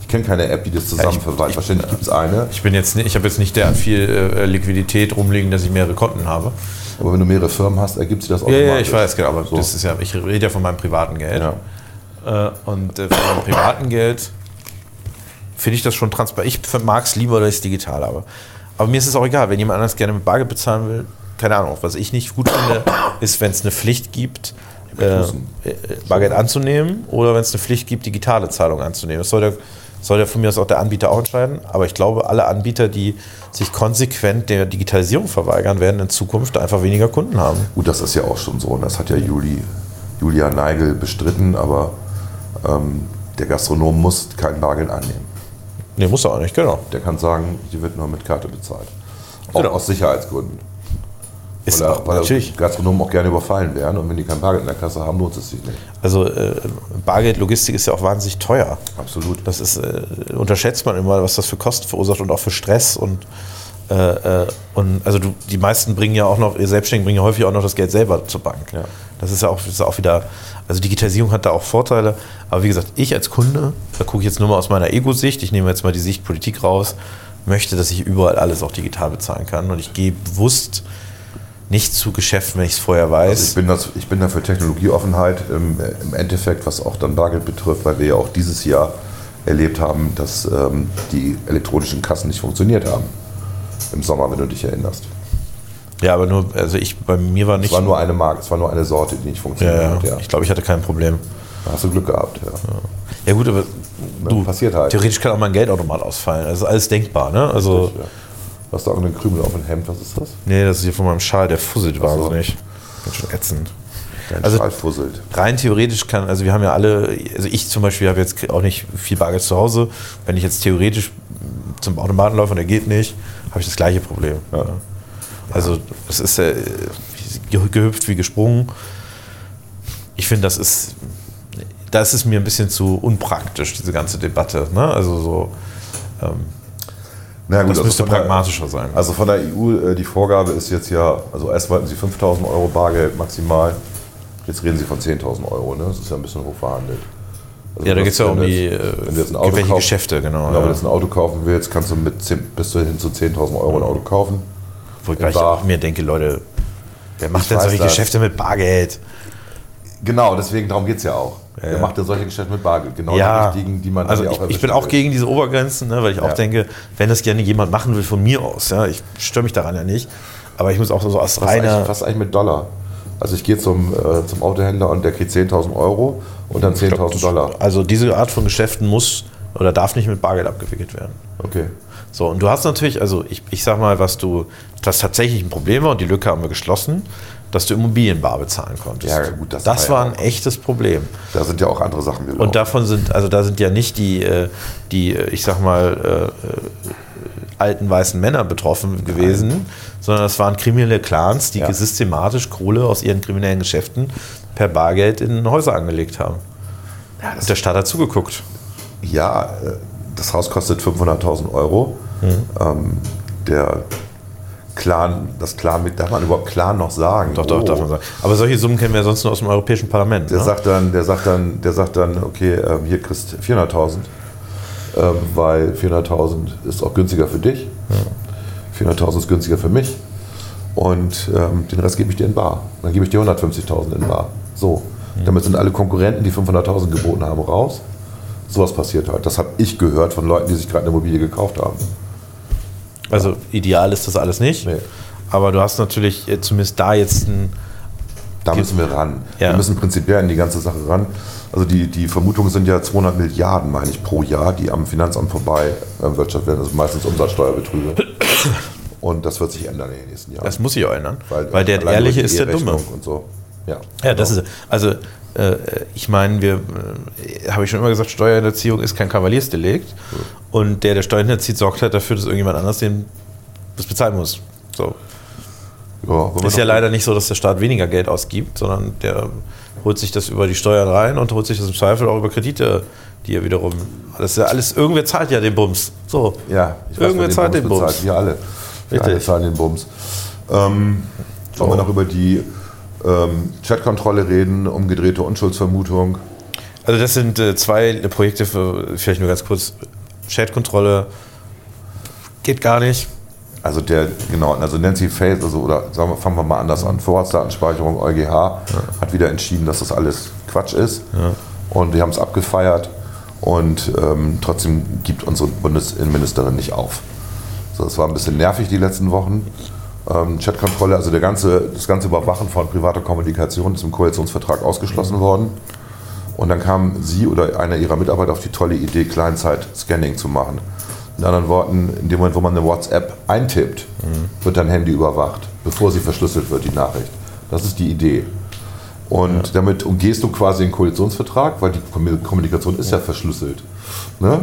Ich kenne keine App, die das zusammenverwaltet. Wahrscheinlich gibt es eine. Ich bin jetzt nicht, ich habe jetzt nicht derart viel äh, Liquidität rumliegen, dass ich mehrere Konten habe. Aber wenn du mehrere Firmen hast, ergibt sich das Ja, automatisch. ja, ich weiß, genau, aber So. das ist ja, ich rede ja von meinem privaten Geld. Ja. Äh, und äh, von meinem privaten Geld finde ich das schon transparent. Ich mag es lieber, dass ich es digital habe. Aber mir ist es auch egal, wenn jemand anders gerne mit Bargeld bezahlen will, keine Ahnung. Was ich nicht gut finde, ist, wenn es eine Pflicht gibt, äh, äh, Bargeld anzunehmen oder wenn es eine Pflicht gibt, digitale Zahlungen anzunehmen. Das soll der, soll der von mir aus auch der Anbieter auch entscheiden. Aber ich glaube, alle Anbieter, die sich konsequent der Digitalisierung verweigern, werden in Zukunft einfach weniger Kunden haben. Gut, das ist ja auch schon so. Und das hat ja Juli, Julia Neigel bestritten, aber ähm, der Gastronom muss kein Bargeld annehmen. Nee, muss er auch nicht, genau. Der kann sagen, die wird nur mit Karte bezahlt. Auch Genau. aus Sicherheitsgründen. Ist weil, auch, weil natürlich. Gastronomen auch gerne überfallen werden und wenn die kein Bargeld in der Kasse haben, lohnt es sich nicht. Also äh, Bargeldlogistik ist ja auch wahnsinnig teuer. Absolut. Das ist, äh, unterschätzt man immer, was das für Kosten verursacht und auch für Stress und äh, äh, und also du, die meisten bringen ja auch noch, ihr Selbstständigen bringen ja häufig auch noch das Geld selber zur Bank. Ja. Das ist ja auch, das ist auch wieder, also Digitalisierung hat da auch Vorteile, aber wie gesagt, ich als Kunde, da gucke ich jetzt nur mal aus meiner Ego-Sicht, ich nehme jetzt mal die Sicht Politik raus, möchte, dass ich überall alles auch digital bezahlen kann und ich gehe bewusst nicht zu Geschäften, wenn ich es vorher weiß. Also ich, bin das, ich bin da für Technologieoffenheit im, im Endeffekt, was auch dann Bargeld betrifft, weil wir ja auch dieses Jahr erlebt haben, dass ähm, die elektronischen Kassen nicht funktioniert haben. Im Sommer, wenn du dich erinnerst. ja, aber nur, also ich, bei mir war Es nicht. war nur eine Marke, es war nur eine Sorte, die nicht ja, funktioniert ja. hat. Ja. Ich glaube, ich hatte kein Problem. Da hast du Glück gehabt. Ja. Ja gut, aber du, passiert halt. theoretisch kann auch mein Geldautomat ausfallen. Also alles denkbar, ne? Also, Ja. Du hast da auch einen Krümel auf dem Hemd, was ist das? nee, das ist hier von meinem Schal, der fusselt so. wahnsinnig. Ganz schön ätzend. Dein Also- Schal fusselt. Rein theoretisch kann, also wir haben ja alle, also ich zum Beispiel habe jetzt auch nicht viel Bargeld zu Hause. Wenn ich jetzt theoretisch zum Automaten laufe und der geht nicht, habe ich das gleiche Problem. Ja. Also es ist äh, ge- gehüpft wie gesprungen. Ich finde, das ist, das ist mir ein bisschen zu unpraktisch, diese ganze Debatte. Ne? Also so, ähm, Na gut, das also müsste von der- pragmatischer sein. Also von der EU, äh, die Vorgabe ist jetzt ja, also erst wollten sie 5000 Euro Bargeld maximal, jetzt reden sie von 10.000 Euro, ne? das ist ja ein bisschen hoch verhandelt. Also ja, da geht es ja um die jetzt- äh, wenn du jetzt ein Auto irgendwelche kaufst, Geschäfte, genau. Genau, wenn du ja. jetzt ein Auto kaufen willst, kannst du mit 10, bis zu hin zu 10.000 Euro ein Auto kaufen. Wo ich auch mir denke, Leute, wer Ich macht denn weiß solche das. Geschäfte mit Bargeld? Genau, deswegen darum geht es ja auch. Ja. macht denn solche Geschäfte mit Bargeld? Genau ja, die richtigen, die man also ja ich, auch ich bin auch will. gegen diese Obergrenzen, ne, weil ich auch Ja. denke, wenn das gerne jemand machen will von mir aus, ja, ich störe mich daran ja nicht, aber ich muss auch so aus Was reiner, was ist eigentlich mit Dollar? Also ich gehe zum, äh, zum Autohändler und der kriegt 10.000 Euro und dann 10.000 Dollar. also diese Art von Geschäften muss oder darf nicht mit Bargeld abgewickelt werden. Okay. So, und du hast natürlich, also ich, ich sag mal, was du, das tatsächlich ein Problem war und die Lücke haben wir geschlossen, dass du Immobilien bar bezahlen konntest. Ja, gut, das das war war ja ein auch- echtes Problem. Da sind ja auch andere Sachen gelaufen. Und davon sind, also da sind ja nicht die, äh, die äh, ich sag mal, äh, äh, alten weißen Männer betroffen gewesen, sondern das waren kriminelle Clans, die Ja. systematisch Kohle aus ihren kriminellen Geschäften per Bargeld in Häuser angelegt haben. Und der Staat hat zugeguckt. Ja, das Haus kostet 500.000 Euro. Mhm. Ähm, der Clan, das Clan, darf man überhaupt Clan noch sagen? Doch, doch, Oh. darf man sagen. Aber solche Summen kennen wir sonst nur aus dem Europäischen Parlament. Der ne? sagt dann, der sagt dann, der sagt dann, okay, ähm, hier kriegst du 400.000, ähm, weil 400.000 ist auch günstiger für dich. 400.000 ist günstiger für mich. Und ähm, den Rest gebe ich dir in Bar. Dann gebe ich dir 150.000 in Bar. So. Damit sind alle Konkurrenten, die 500.000 geboten haben, raus. Sowas passiert halt. Das habe ich gehört von Leuten, die sich gerade eine Immobilie gekauft haben. Also ideal ist das alles nicht. Nee. Aber du hast natürlich äh, zumindest da jetzt ein. Da müssen wir ran. Ja. Wir müssen prinzipiell an die ganze Sache ran. Also die, die Vermutungen sind ja 200 Milliarden, meine ich, pro Jahr, die am Finanzamt vorbei äh, wirtschaftet werden. Das sind meistens Umsatzsteuerbetrüge. (coughs) Und das wird sich ändern in den nächsten Jahren. Das muss sich auch ändern. Weil, Weil, der Ehrliche ist der Dumme. So. Ja, Ja, das genau. ist. Also, äh, ich meine, wir, äh, habe ich schon immer gesagt, Steuerhinterziehung ist kein Kavaliersdelikt. Und der, der Steuern hinterzieht, sorgt halt dafür, dass irgendjemand anders den, das bezahlen muss. So. Ja, Ist ja leider nicht so, dass der Staat weniger Geld ausgibt, sondern der holt sich das über die Steuern rein und holt sich das im Zweifel auch über Kredite, die er wiederum. Das ist ja alles, irgendwer zahlt ja den Bums. So. Ja, ich Irgendwer wer zahlt den bezahlt. Bums. Wir alle. Wir alle zahlen den Bums. Ähm, wollen wir noch über die ähm, Chatkontrolle reden, umgedrehte Unschuldsvermutung? Also das sind äh, zwei Projekte, für, vielleicht nur ganz kurz. Chat-Kontrolle geht gar nicht. Also der, genau, also Nancy Faith, also oder sagen wir, fangen wir mal anders an. Vorratsdatenspeicherung EuGH hat wieder entschieden, dass das alles Quatsch ist. Und wir haben es abgefeiert und ähm, trotzdem gibt unsere Bundesinnenministerin nicht auf. So, das war ein bisschen nervig die letzten Wochen. Ähm, Chatkontrolle, also der ganze, das ganze Überwachen von privater Kommunikation ist im Koalitionsvertrag ausgeschlossen worden. Und dann kam sie oder einer ihrer Mitarbeiter auf die tolle Idee, Kleinzeit-Scanning zu machen. In anderen Worten, in dem Moment, wo man eine WhatsApp eintippt, wird dein Handy überwacht, bevor sie verschlüsselt wird, die Nachricht. Das ist die Idee. Und damit umgehst du quasi den Koalitionsvertrag, weil die Kom- Kommunikation ist ja, verschlüsselt. Ne?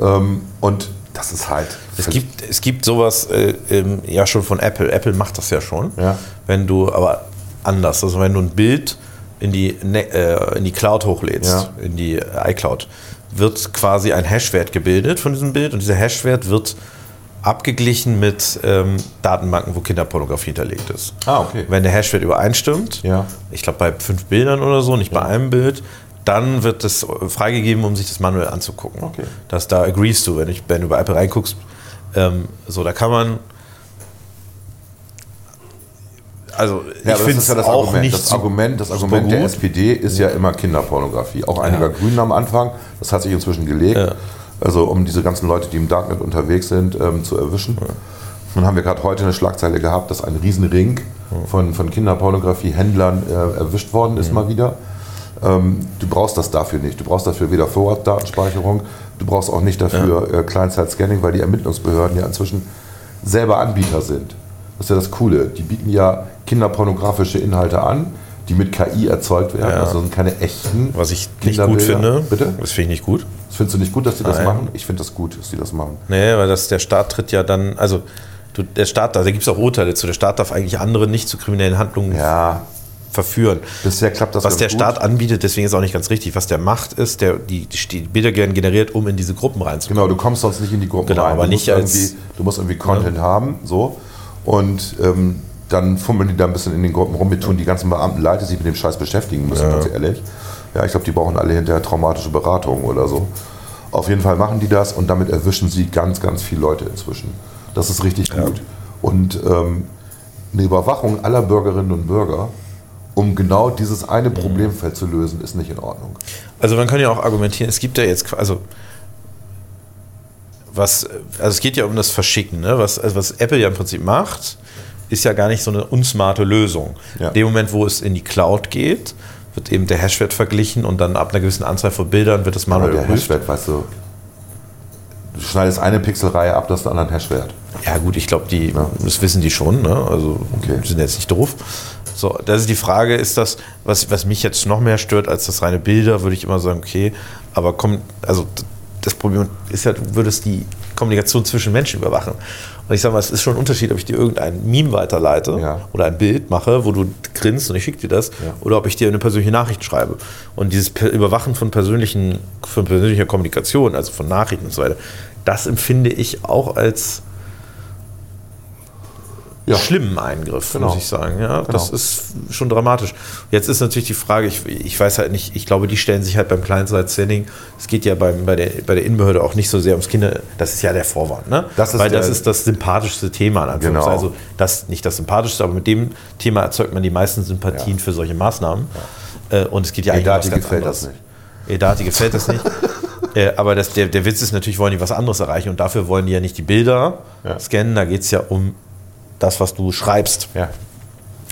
Ähm, und das ist halt. Es gibt, es gibt sowas äh, ähm, ja schon von Apple. Apple macht das ja schon. Ja. Wenn du, aber anders. Also wenn du ein Bild in die, Ne- äh, in die Cloud hochlädst, Ja. in die iCloud, wird quasi ein Hashwert gebildet von diesem Bild und dieser Hashwert wird abgeglichen mit ähm, Datenbanken, wo Kinderpornografie hinterlegt ist. Ah, okay. Wenn der Hashwert übereinstimmt, Ja. ich glaube bei fünf Bildern oder so, nicht bei einem Bild, dann wird es freigegeben, um sich das manuell anzugucken. Okay. Das da agreest du, wenn, ich, wenn du bei Apple reinguckst. Ähm, so, da kann man. Also, Ja, ich das finde es ja das auch Argument. nicht Das Argument, das Argument der. SPD ist ja immer Kinderpornografie. Auch einiger Grünen am Anfang. Das hat sich inzwischen gelegt. Ja. Also um diese ganzen Leute, die im Darknet unterwegs sind, ähm, zu erwischen. Nun haben wir gerade heute eine Schlagzeile gehabt, dass ein Riesenring von, von Kinderpornografie-Händlern äh, erwischt worden ist mal wieder. Ähm, du brauchst das dafür nicht. Du brauchst dafür weder Vorratsdatenspeicherung, du brauchst auch nicht dafür äh, Kleinzeit-Scanning, weil die Ermittlungsbehörden ja inzwischen selber Anbieter sind. Das ist ja das Coole. Die bieten ja kinderpornografische Inhalte an, die mit KI erzeugt werden. Ja. Also sind keine echten Was ich nicht gut finde. Bitte? Das finde ich nicht gut. Das findest du nicht gut, dass die das Nein. machen? Ich finde das gut, dass die das machen. Nee, weil das, der Staat tritt ja dann, also der Staat, da gibt es auch Urteile zu, der Staat darf eigentlich andere nicht zu kriminellen Handlungen Ja, verführen. bisher klappt das Was der gut. Staat anbietet, deswegen ist auch nicht ganz richtig. Was der macht, ist, der, die, die Bilder werden generiert, um in diese Gruppen reinzukommen. Genau, du kommst sonst nicht in die Gruppen Genau, rein. aber du nicht musst als- irgendwie, Du musst irgendwie Content haben, so. Und ähm, dann fummeln die da ein bisschen in den Gruppen rum. Mir tun die ganzen Beamten leid, die sich mit dem Scheiß beschäftigen müssen, ganz ehrlich. Ja, ich glaube, die brauchen alle hinterher traumatische Beratung oder so. Auf jeden Fall machen die das und damit erwischen sie ganz, ganz viele Leute inzwischen. Das ist richtig gut. Und ähm, eine Überwachung aller Bürgerinnen und Bürger, um genau dieses eine Problemfeld zu lösen, ist nicht in Ordnung. Also man kann ja auch argumentieren, es gibt ja jetzt, also was, also es geht ja um das Verschicken, ne? was, also was Apple ja im Prinzip macht, ist ja gar nicht so eine unsmarte Lösung. Ja. In dem Moment, wo es in die Cloud geht, wird eben der Hashwert verglichen und dann ab einer gewissen Anzahl von Bildern wird das Aber manuell der überprüft. Hashwert, weißt du, du schneidest eine Pixelreihe ab, das ist einen anderen Hashwert. Ja gut, ich glaube, die, das wissen die schon, ne? also Okay. die sind jetzt nicht doof. So, das ist die Frage, ist das, was, was mich jetzt noch mehr stört als das reine Bilder, würde ich immer sagen, okay, aber komm, also das Problem ist ja, du würdest die Kommunikation zwischen Menschen überwachen. Und ich sage mal, es ist schon ein Unterschied, ob ich dir irgendein Meme weiterleite Ja. oder ein Bild mache, wo du grinst und ich schicke dir das, Ja. oder ob ich dir eine persönliche Nachricht schreibe. Und dieses Überwachen von, persönlichen, von persönlicher Kommunikation, also von Nachrichten und so weiter, das empfinde ich auch als Ja. schlimmen Eingriff, Genau. muss ich sagen. Ja, das Genau. ist schon dramatisch. Jetzt ist natürlich die Frage, ich, ich weiß halt nicht, ich glaube, die stellen sich halt beim Kleinzeit-Sending, es geht ja beim, bei, der, bei der Innenbehörde auch nicht so sehr ums Kinder, das ist ja der Vorwand, ne? Das ist Weil das ist das sympathischste Thema, in. Genau. Also das, nicht das sympathischste, aber mit dem Thema erzeugt man die meisten Sympathien Ja. für solche Maßnahmen. Äh, Und es geht ja eigentlich um Edati was ganz gefällt anderes. das nicht. Edati gefällt das nicht. (laughs) Äh, aber das, der, der Witz ist natürlich, wollen die was anderes erreichen und dafür wollen die ja nicht die Bilder Ja. scannen, da geht es ja um das, was du schreibst. Ja.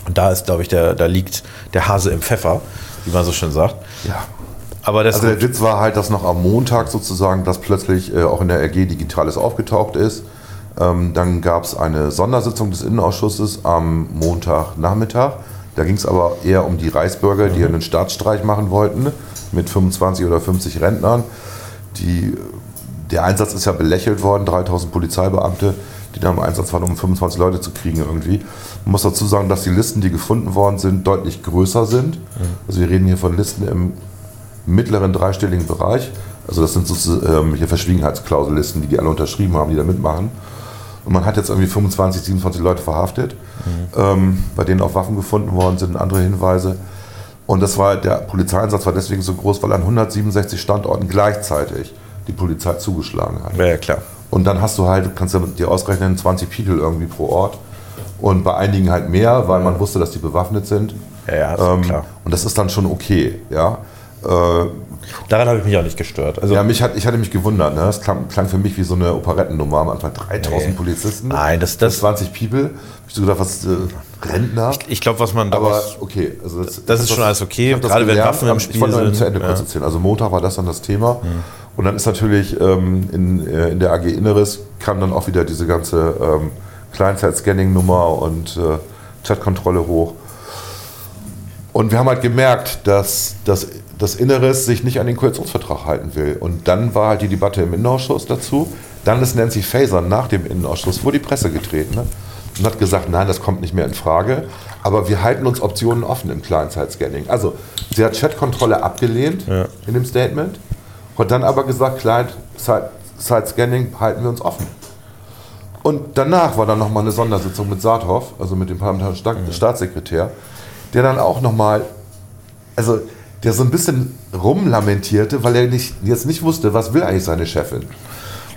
Und da ist, glaube ich, der, da liegt der Hase im Pfeffer, wie man so schön sagt. ja. Aber das Also der Witz war halt, dass noch am Montag sozusagen das plötzlich äh, auch in der RG Digitales aufgetaucht ist. Ähm, dann gab es eine Sondersitzung des Innenausschusses am Montagnachmittag. Da ging es aber eher um die Reichsbürger, die einen Staatsstreich machen wollten mit 25 oder 50 Rentnern. Die, der Einsatz ist ja belächelt worden, 3000 Polizeibeamte, die da im Einsatz waren, um 25 Leute zu kriegen irgendwie. Man muss dazu sagen, dass die Listen, die gefunden worden sind, deutlich größer sind. Also wir reden hier von Listen im mittleren dreistelligen Bereich. Also das sind sozusagen ähm, hier Verschwiegenheitsklausellisten, die die alle unterschrieben haben, die da mitmachen. Und man hat jetzt irgendwie 25, 27 Leute verhaftet, ähm, bei denen auch Waffen gefunden worden sind und andere Hinweise. Und das war, der Polizeieinsatz war deswegen so groß, weil an 167 Standorten gleichzeitig die Polizei zugeschlagen hat. Ja, ja, klar. Und dann hast du halt, kannst du dir ausrechnen, 20 People irgendwie pro Ort. Und bei einigen halt mehr, weil man wusste, dass die bewaffnet sind. Ja, ja, Ähm, klar. Und das ist dann schon okay, ja. Äh, Daran habe ich mich auch nicht gestört. Also, ja, mich hat, ich hatte mich gewundert, ne? Das klang, klang für mich wie so eine Operettennummer am Anfang. 3000 Nee. Polizisten. Nein, das- das- 20 People. Ich so gedacht, was, äh, Rentner? ich glaube, was man Aber daraus. okay. Also Das ist schon alles okay, ich das gerade wenn gelernt, Waffen im aber Spiel Ich wollte sind, zu Ende kurz ja. erzählen. Also Montag war das dann das Thema. Und dann ist natürlich ähm, in, äh, in der AG Inneres kam dann auch wieder diese ganze ähm, Kleinzeit-Scanning-Nummer und äh, Chatkontrolle hoch. Und wir haben halt gemerkt, dass das, das Inneres sich nicht an den Koalitionsvertrag halten will. Und dann war halt die Debatte im Innenausschuss dazu. Dann ist Nancy Faeser nach dem Innenausschuss vor die Presse getreten ne? und hat gesagt, nein, das kommt nicht mehr in Frage. Aber wir halten uns Optionen offen im Client-Side-Scanning. Also sie hat Chatkontrolle abgelehnt in dem Statement, hat dann aber gesagt, Client-Side-Scanning halten wir uns offen. Und danach war dann nochmal eine Sondersitzung mit Saathoff, also mit dem parlamentarischen Sta Staatssekretär, der dann auch nochmal, also der so ein bisschen rumlamentierte, weil er nicht, jetzt nicht wusste, was will eigentlich seine Chefin.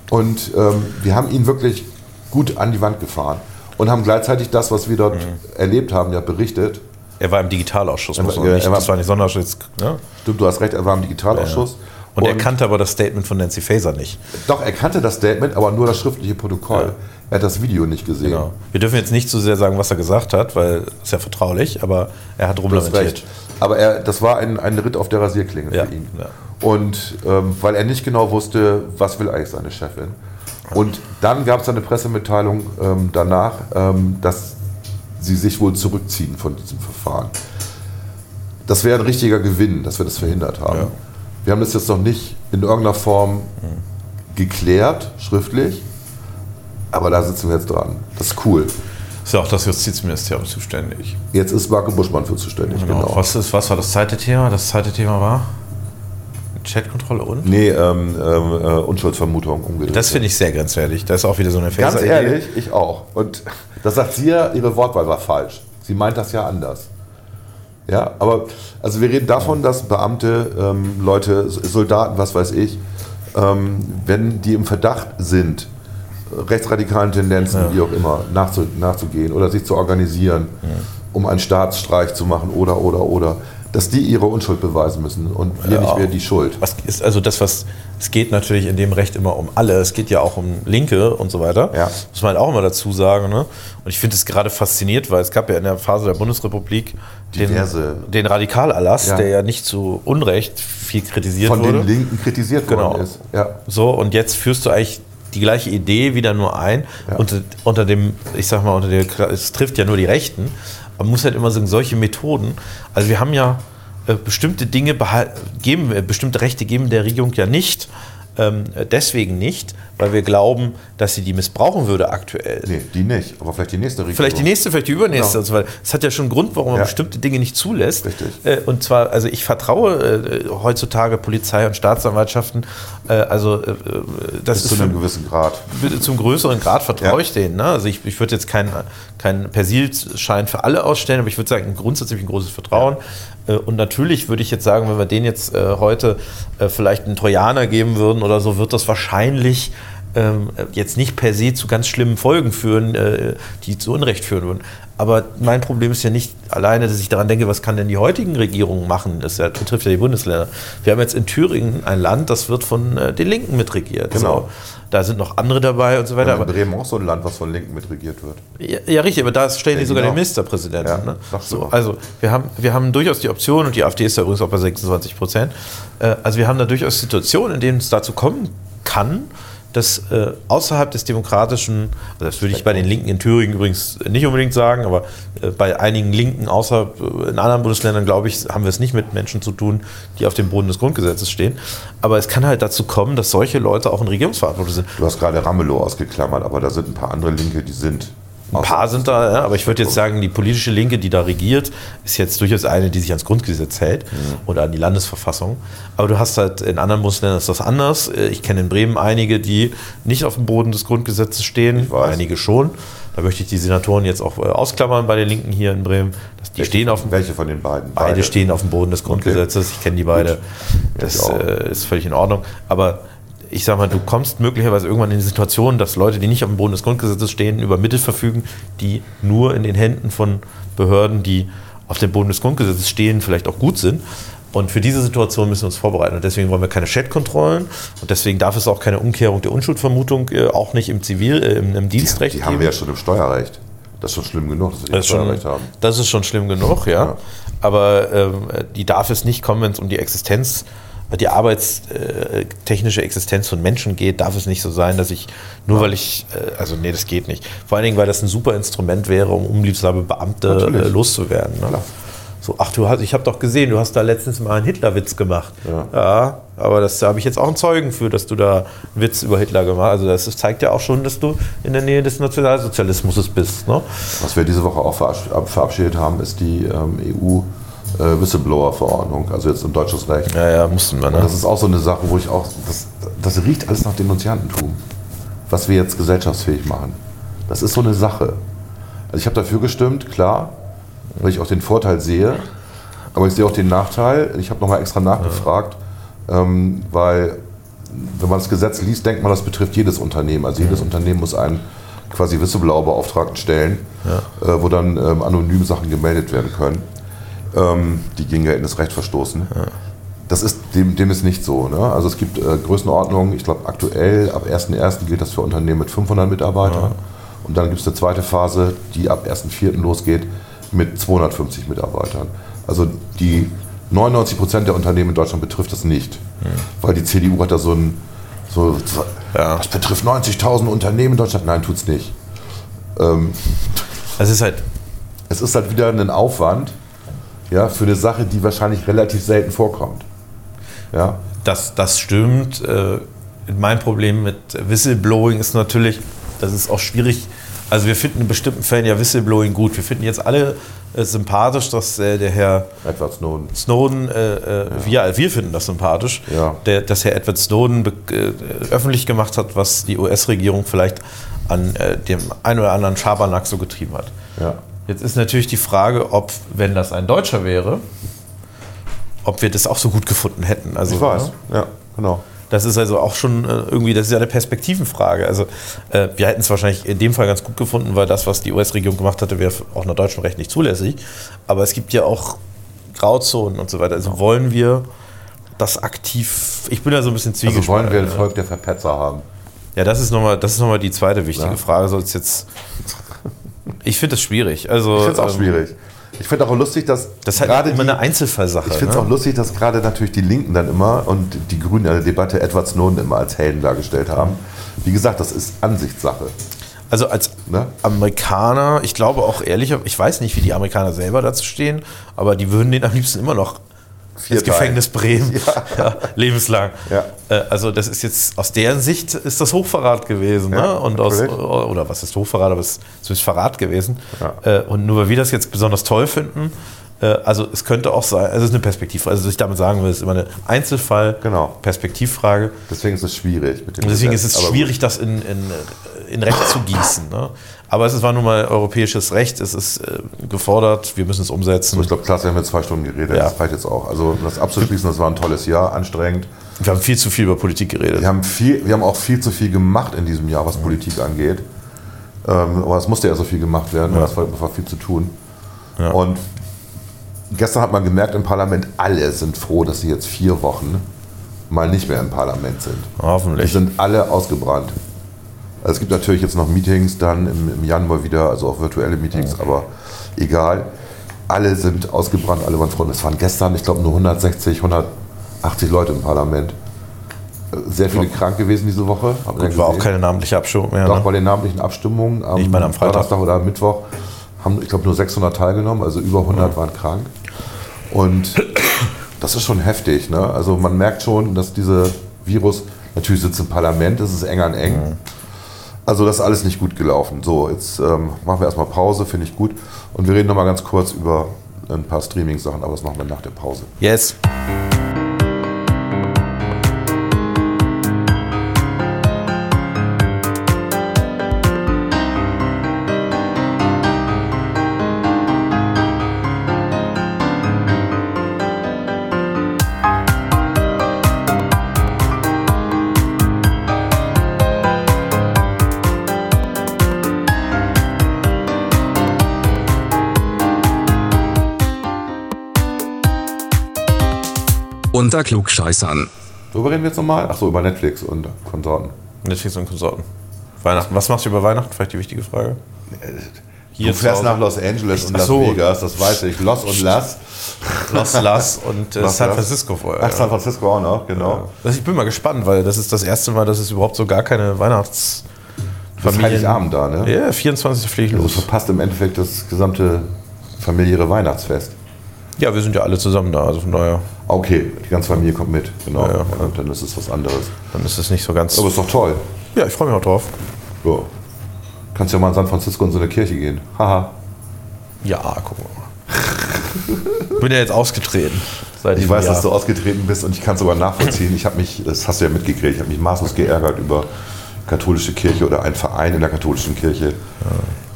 Und ähm, wir haben ihn wirklich gut an die Wand gefahren und haben gleichzeitig das, was wir dort erlebt haben, ja berichtet. Er war im Digitalausschuss, muss war- man ja, nicht. er war- Das war nicht Sonderausschuss. Ne? Stimmt, du hast recht, er war im Digitalausschuss. Und, er kannte aber das Statement von Nancy Faeser nicht. Doch, er kannte das Statement, aber nur das schriftliche Protokoll. Er hat das Video nicht gesehen. Genau. Wir dürfen jetzt nicht zu sehr sagen, was er gesagt hat, weil es ja vertraulich, aber er hat rumlamentiert. Aber er, das war ein, ein Ritt auf der Rasierklinge Ja, für ihn. ja. Und ähm, weil er nicht genau wusste, was will eigentlich seine Chefin. Und dann gab es eine Pressemitteilung ähm, danach, ähm, dass sie sich wohl zurückziehen von diesem Verfahren. Das wäre ein richtiger Gewinn, dass wir das verhindert haben. Ja. Wir haben das jetzt noch nicht in irgendeiner Form geklärt, schriftlich, aber da sitzen wir jetzt dran. Das ist cool. Ist ja auch das Justizministerium zuständig. Jetzt ist Marco Buschmann für zuständig, Genau. genau. Was, ist, was war das zweite Thema? Das zweite Thema war Chatkontrolle und? Nee, ähm, ähm, äh, Unschuldsvermutung umgedreht. Das finde ich sehr grenzwertig. Da ist auch wieder so eine Ganz Faeser-Idee. ehrlich, ich auch. Und (laughs) das sagt sie ja, ihre Wortwahl war falsch. Sie meint das ja anders. Ja, aber also wir reden davon, dass Beamte, ähm, Leute, Soldaten, was weiß ich, ähm, wenn die im Verdacht sind, rechtsradikalen Tendenzen, wie auch immer, nachzu, nachzugehen oder sich zu organisieren, um einen Staatsstreich zu machen oder, oder, oder, dass die ihre Unschuld beweisen müssen und wir Ja. nicht mehr die Schuld. Was ist also das, was es geht natürlich in dem Recht immer um alle. Es geht ja auch um Linke und so weiter. Ja. Muss man halt auch immer dazu sagen. Ne? Und ich finde es gerade fasziniert, weil es gab ja in der Phase der Bundesrepublik den, den Radikalerlass, Ja. der ja nicht zu Unrecht viel kritisiert Von wurde. den Linken kritisiert Genau. worden ist. Ja. So, und jetzt führst du eigentlich die gleiche Idee wieder nur ein. Ja. Unter, unter dem, ich sag mal, unter der, es trifft ja nur die Rechten. Man muss halt immer sagen, solche Methoden. Also wir haben ja äh, bestimmte Dinge geben, äh, bestimmte Rechte geben der Regierung ja nicht. Ähm, äh, deswegen nicht, weil wir glauben, dass sie die missbrauchen würde aktuell. Nee, die nicht, aber vielleicht die nächste Regierung. Vielleicht die nächste, vielleicht die übernächste. Genau. Also, weil es hat ja schon einen Grund, warum man Ja. bestimmte Dinge nicht zulässt. Richtig. Äh, und zwar, also ich vertraue äh, heutzutage Polizei und Staatsanwaltschaften, also äh, das Bis ist zu für, einem gewissen Grad. zum größeren Grad vertraue Ja. ich denen. Ne? Also ich, ich würde jetzt keinen keinen Persilschein für alle ausstellen, aber ich würde sagen, grundsätzlich ein großes Vertrauen. Äh, Und natürlich würde ich jetzt sagen, wenn wir denen jetzt äh, heute äh, vielleicht einen Trojaner geben würden oder so, wird das wahrscheinlich jetzt nicht per se zu ganz schlimmen Folgen führen, äh, die zu Unrecht führen würden. Aber mein Problem ist ja nicht alleine, dass ich daran denke, was kann denn die heutigen Regierungen machen? Das ja, betrifft ja die Bundesländer. Wir haben jetzt in Thüringen ein Land, das wird von äh, den Linken mitregiert. Genau. So. Da sind noch andere dabei und so Wir weiter. haben in Bremen auch so ein Land, was von Linken mitregiert wird. ja, ja, richtig, aber da stellen die sogar genau. den Ministerpräsidenten. Ja, ne? so, also wir haben, wir haben durchaus die Option, und die AfD ist ja übrigens auch bei 26 Prozent, äh, also wir haben da durchaus Situationen, in denen es dazu kommen kann, dass äh, außerhalb des demokratischen, also das würde ich bei den Linken in Thüringen übrigens nicht unbedingt sagen, aber äh, bei einigen Linken außerhalb, äh, in anderen Bundesländern, glaube ich, haben wir es nicht mit Menschen zu tun, die auf dem Boden des Grundgesetzes stehen. Aber es kann halt dazu kommen, dass solche Leute auch in Regierungsverantwortung sind. Du hast gerade Ramelow ausgeklammert, aber da sind ein paar andere Linke, die sind. Ein paar sind da, ja, aber ich würde jetzt sagen, die politische Linke, die da regiert, ist jetzt durchaus eine, die sich ans Grundgesetz hält oder an die Landesverfassung. Aber du hast halt in anderen Bundesländern ist das anders. Äh, Ich kenne in Bremen einige, die nicht auf dem Boden des Grundgesetzes stehen, einige schon. Da möchte ich die Senatoren jetzt auch äh, ausklammern bei den Linken hier in Bremen. Dass die stehen auf dem Welche von den beiden? Beide stehen auf dem Boden des Grundgesetzes. Ich kenne die beide. Gut. Das äh, ist völlig in Ordnung. Aber ich sag mal, du kommst möglicherweise irgendwann in die Situation, dass Leute, die nicht auf dem Boden des Grundgesetzes stehen, über Mittel verfügen, die nur in den Händen von Behörden, die auf dem Boden des Grundgesetzes stehen, vielleicht auch gut sind. Und für diese Situation müssen wir uns vorbereiten. Und deswegen wollen wir keine Chat-Kontrollen. Und deswegen darf es auch keine Umkehrung der Unschuldsvermutung, äh, auch nicht im Zivil, äh, im, im Dienstrecht Die haben wir ja schon im Steuerrecht. Das ist schon schlimm genug, dass wir das ist, schon, Steuerrecht haben. das ist schon schlimm genug, ja. Ja. Aber ähm, die darf es nicht kommen, wenn es um die Existenz, die arbeitstechnische Existenz von Menschen geht, darf es nicht so sein, dass ich, nur weil ich, äh, also nee, das geht nicht. Vor allen Dingen, weil das ein super Instrument wäre, um unliebsame Beamte Natürlich. äh, loszuwerden. Ne? So, ach du hast, ich habe doch gesehen, du hast da letztens mal einen Hitlerwitz gemacht. Ja. aber das da habe ich jetzt auch einen Zeugen für, dass du da einen Witz über Hitler gemacht hast. Also das zeigt ja auch schon, dass du in der Nähe des Nationalsozialismus bist. Ne? Was wir diese Woche auch verabsch- verabschiedet haben, ist die ähm, EU-Whistleblower-Verordnung, also jetzt im deutsches Recht. Ja, ja, mussten wir. Ne? Das ist auch so eine Sache, wo ich auch, das, das riecht alles nach Denunziantentum, was wir jetzt gesellschaftsfähig machen. Das ist so eine Sache. Also ich habe dafür gestimmt, klar, weil ich auch den Vorteil sehe, aber ich sehe auch den Nachteil. Ich habe nochmal extra nachgefragt, ähm, weil wenn man das Gesetz liest, denkt man, das betrifft jedes Unternehmen. Also jedes Unternehmen muss einen quasi Whistleblower-Beauftragten stellen, äh, wo dann ähm, anonym Sachen gemeldet werden können, ähm, die gegen geltendes Recht verstoßen. Das ist, dem, dem ist nicht so. Ne? Also es gibt äh, Größenordnungen, ich glaube aktuell ab 1.1. gilt das für Unternehmen mit 500 Mitarbeitern. Und dann gibt es eine zweite Phase, die ab 1.4. losgeht mit 250 Mitarbeitern. Also die 99 Prozent der Unternehmen in Deutschland betrifft das nicht. Weil die CDU hat da so ein, so, so Ja. das betrifft 90.000 Unternehmen in Deutschland. Nein, tut's nicht. Ähm, Es ist halt, es ist halt wieder ein Aufwand ja, für eine Sache, die wahrscheinlich relativ selten vorkommt. Ja, das, das stimmt. Äh, Mein Problem mit Whistleblowing ist natürlich, das ist auch schwierig. Also wir finden in bestimmten Fällen ja Whistleblowing gut. Wir finden jetzt alle äh, sympathisch, dass äh, der Herr Edward Snowden. Snowden, äh, äh, wir, wir finden das sympathisch, Ja. der, dass Herr Edward Snowden äh, öffentlich gemacht hat, was die US-Regierung vielleicht an äh, dem einen oder anderen Schabernack so getrieben hat. Ja. Jetzt ist natürlich die Frage, ob, wenn das ein Deutscher wäre, ob wir das auch so gut gefunden hätten. Also, Ich weiß. ne? Ja, genau. Das ist also auch schon äh, irgendwie, das ist ja eine Perspektivenfrage. Also äh, wir hätten es wahrscheinlich in dem Fall ganz gut gefunden, weil das, was die US-Regierung gemacht hatte, wäre auch nach deutschem Recht nicht zulässig. Aber es gibt ja auch Grauzonen und so weiter. Also wollen wir das aktiv, ich bin da so ein bisschen Also zwiegespalten. wollen wir ein Volk der Verpetzer haben. Ja, das ist nochmal noch die zweite wichtige Ja. Frage. Soll es jetzt, ich finde das schwierig. Also, Ich finde es auch ähm, schwierig. Ich finde auch lustig, dass Das ist halt gerade immer die, eine Einzelfallsache. Ich finde es ne? auch lustig, dass gerade natürlich die Linken dann immer und die Grünen in der Debatte Edward Snowden immer als Helden dargestellt haben. Wie gesagt, das ist Ansichtssache. Also als Ne? Amerikaner, ich glaube auch ehrlich, ich weiß nicht, wie die Amerikaner selber dazu stehen, aber die würden den am liebsten immer noch Vier ins Gefängnis bremen. (laughs) Ja. Ja, lebenslang. Ja. Äh, Also das ist jetzt, aus deren Sicht ist das Hochverrat gewesen. Ja, ne? Und aus, oder was ist Hochverrat, aber es ist Verrat gewesen. Äh, Und nur weil wir das jetzt besonders toll finden, also es könnte auch sein, also es ist eine Perspektivfrage, also was ich damit sagen will, es ist immer eine Einzelfall, Genau. Perspektivfrage. Deswegen ist es schwierig. Mit dem deswegen Gesetz. ist es schwierig, das in, in, in Recht zu gießen. Ne? Aber es war nun mal europäisches Recht, es ist äh, gefordert, wir müssen es umsetzen. So, ich glaube, Klaas, wir haben jetzt zwei Stunden geredet. Ja. Das reicht jetzt auch. Also, um das abzuschließen, das war ein tolles Jahr, anstrengend. Wir haben viel zu viel über Politik geredet. Wir haben, viel, wir haben auch viel zu viel gemacht in diesem Jahr, was Politik angeht. Ähm, aber es musste ja so viel gemacht werden, Ja. es war, war viel zu tun. Ja. Und gestern hat man gemerkt im Parlament, alle sind froh, dass sie jetzt vier Wochen mal nicht mehr im Parlament sind. Die Hoffentlich. sind alle ausgebrannt. Also es gibt natürlich jetzt noch Meetings dann im, im Januar wieder, also auch virtuelle Meetings, aber egal. Alle sind ausgebrannt, alle waren froh. Und Es waren gestern, ich glaube, nur 160, 180 Leute im Parlament. Sehr viele krank gewesen diese Woche. Gut, war auch gesehen. keine namentliche Abstimmung mehr. Doch Ne? bei den namentlichen Abstimmungen am Ich meine, am Freitag. Donnerstag oder am Mittwoch haben, ich glaube, nur 600 teilgenommen, also über 100 waren krank. Und das ist schon heftig. Ne? Also man merkt schon, dass diese Virus, natürlich sitzt im Parlament, es ist eng an eng. Also das ist alles nicht gut gelaufen. So, jetzt ähm, machen wir erstmal Pause, finde ich gut. Und wir reden nochmal ganz kurz über ein paar Streaming-Sachen, aber das machen wir nach der Pause. Yes. Unter Klugscheißern. Worüber reden wir jetzt nochmal? Achso, über Netflix und Konsorten. Netflix und Konsorten. Weihnachten. Was machst du über Weihnachten? Vielleicht die wichtige Frage. Du zu fährst nach Los Angeles und Las so. Vegas, das weiß ich. Los und Las. (laughs) Los Las und äh, Los San. Francisco vorher. Ach, San Francisco auch noch, genau. Also ich bin mal gespannt, weil das ist das erste Mal, dass es überhaupt so gar keine Weihnachts... Das ist Heiligabend da, ne? Ja, 24. fliege ich Also los. verpasst im Endeffekt das gesamte familiäre Weihnachtsfest. Ja, wir sind ja alle zusammen da, also von daher, Okay, die ganze Familie kommt mit, genau. Ja, ja. Und dann ist es was anderes. dann ist es nicht so ganz... Aber ist doch toll. Ja, ich freue mich auch drauf. Ja. Kannst ja mal in San Francisco in so eine Kirche gehen. Haha. Ja, gucken wir mal. (laughs) bin ja jetzt ausgetreten. Ich weiß, Jahr. dass du ausgetreten bist und ich kann es sogar nachvollziehen. Ich habe mich, das hast du ja mitgekriegt, ich habe mich maßlos geärgert über katholische Kirche oder einen Verein in der katholischen Kirche.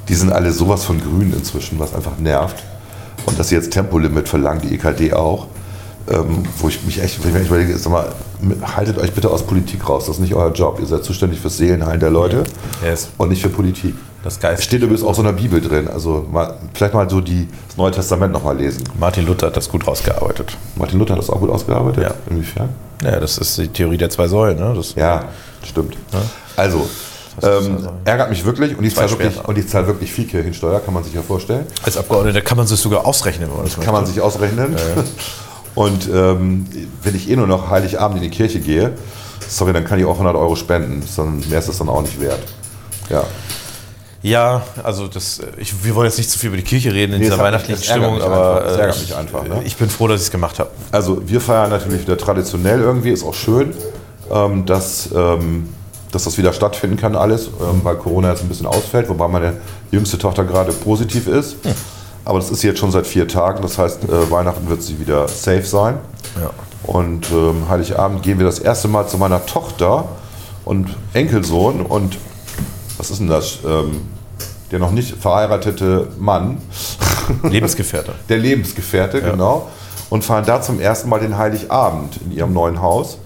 Die sind alle sowas von grün inzwischen, was einfach nervt. Und dass sie jetzt Tempolimit verlangen, die EKD auch. Ähm, wo ich mich echt, wenn ich mir überlege, sag mal, haltet euch bitte aus Politik raus. Das ist nicht euer Job. Ihr seid zuständig fürs Seelenheilen der Leute Yes. und nicht für Politik. Das Geist. Steht übrigens auch so in der Bibel drin. Also mal, vielleicht mal so die, das Neue Testament nochmal lesen. Martin Luther hat das gut rausgearbeitet. Martin Luther hat das auch gut ausgearbeitet. Ja. Inwiefern? Ja, das ist die Theorie der zwei Säulen. Ne? Das, Ja, stimmt. Also, Was ist ähm, das ärgert mich wirklich und ich zahle wirklich, Schwerter. und ich zahle wirklich viel Kirchensteuer, kann man sich ja vorstellen. Als Abgeordneter kann man sich sogar ausrechnen, wenn man das Kann man sich ausrechnen. (laughs) Und ähm, wenn ich eh nur noch Heiligabend in die Kirche gehe, sorry, dann kann ich auch 100 Euro spenden. Sondern mehr ist es dann auch nicht wert. Ja. Ja, also das, ich, wir wollen jetzt nicht zu viel über die Kirche reden in Nee, dieser mich- weihnachtlichen Stimmung, aber einfach. Es äh, ärgert mich einfach, ne? ich bin froh, dass ich es gemacht habe. Also wir feiern natürlich wieder traditionell irgendwie, ist auch schön, ähm, dass, ähm, dass das wieder stattfinden kann alles, ähm, weil Corona jetzt ein bisschen ausfällt, wobei meine jüngste Tochter gerade positiv ist. Aber das ist jetzt schon seit vier Tagen, das heißt äh, Weihnachten wird sie wieder safe sein. Ja. Und ähm, Heiligabend gehen wir das erste Mal zu meiner Tochter und Enkelsohn und was ist denn das? Ähm, der noch nicht verheiratete Mann, (laughs) Lebensgefährte. der Lebensgefährte, genau. Und fahren da zum ersten Mal den Heiligabend in ihrem neuen Haus.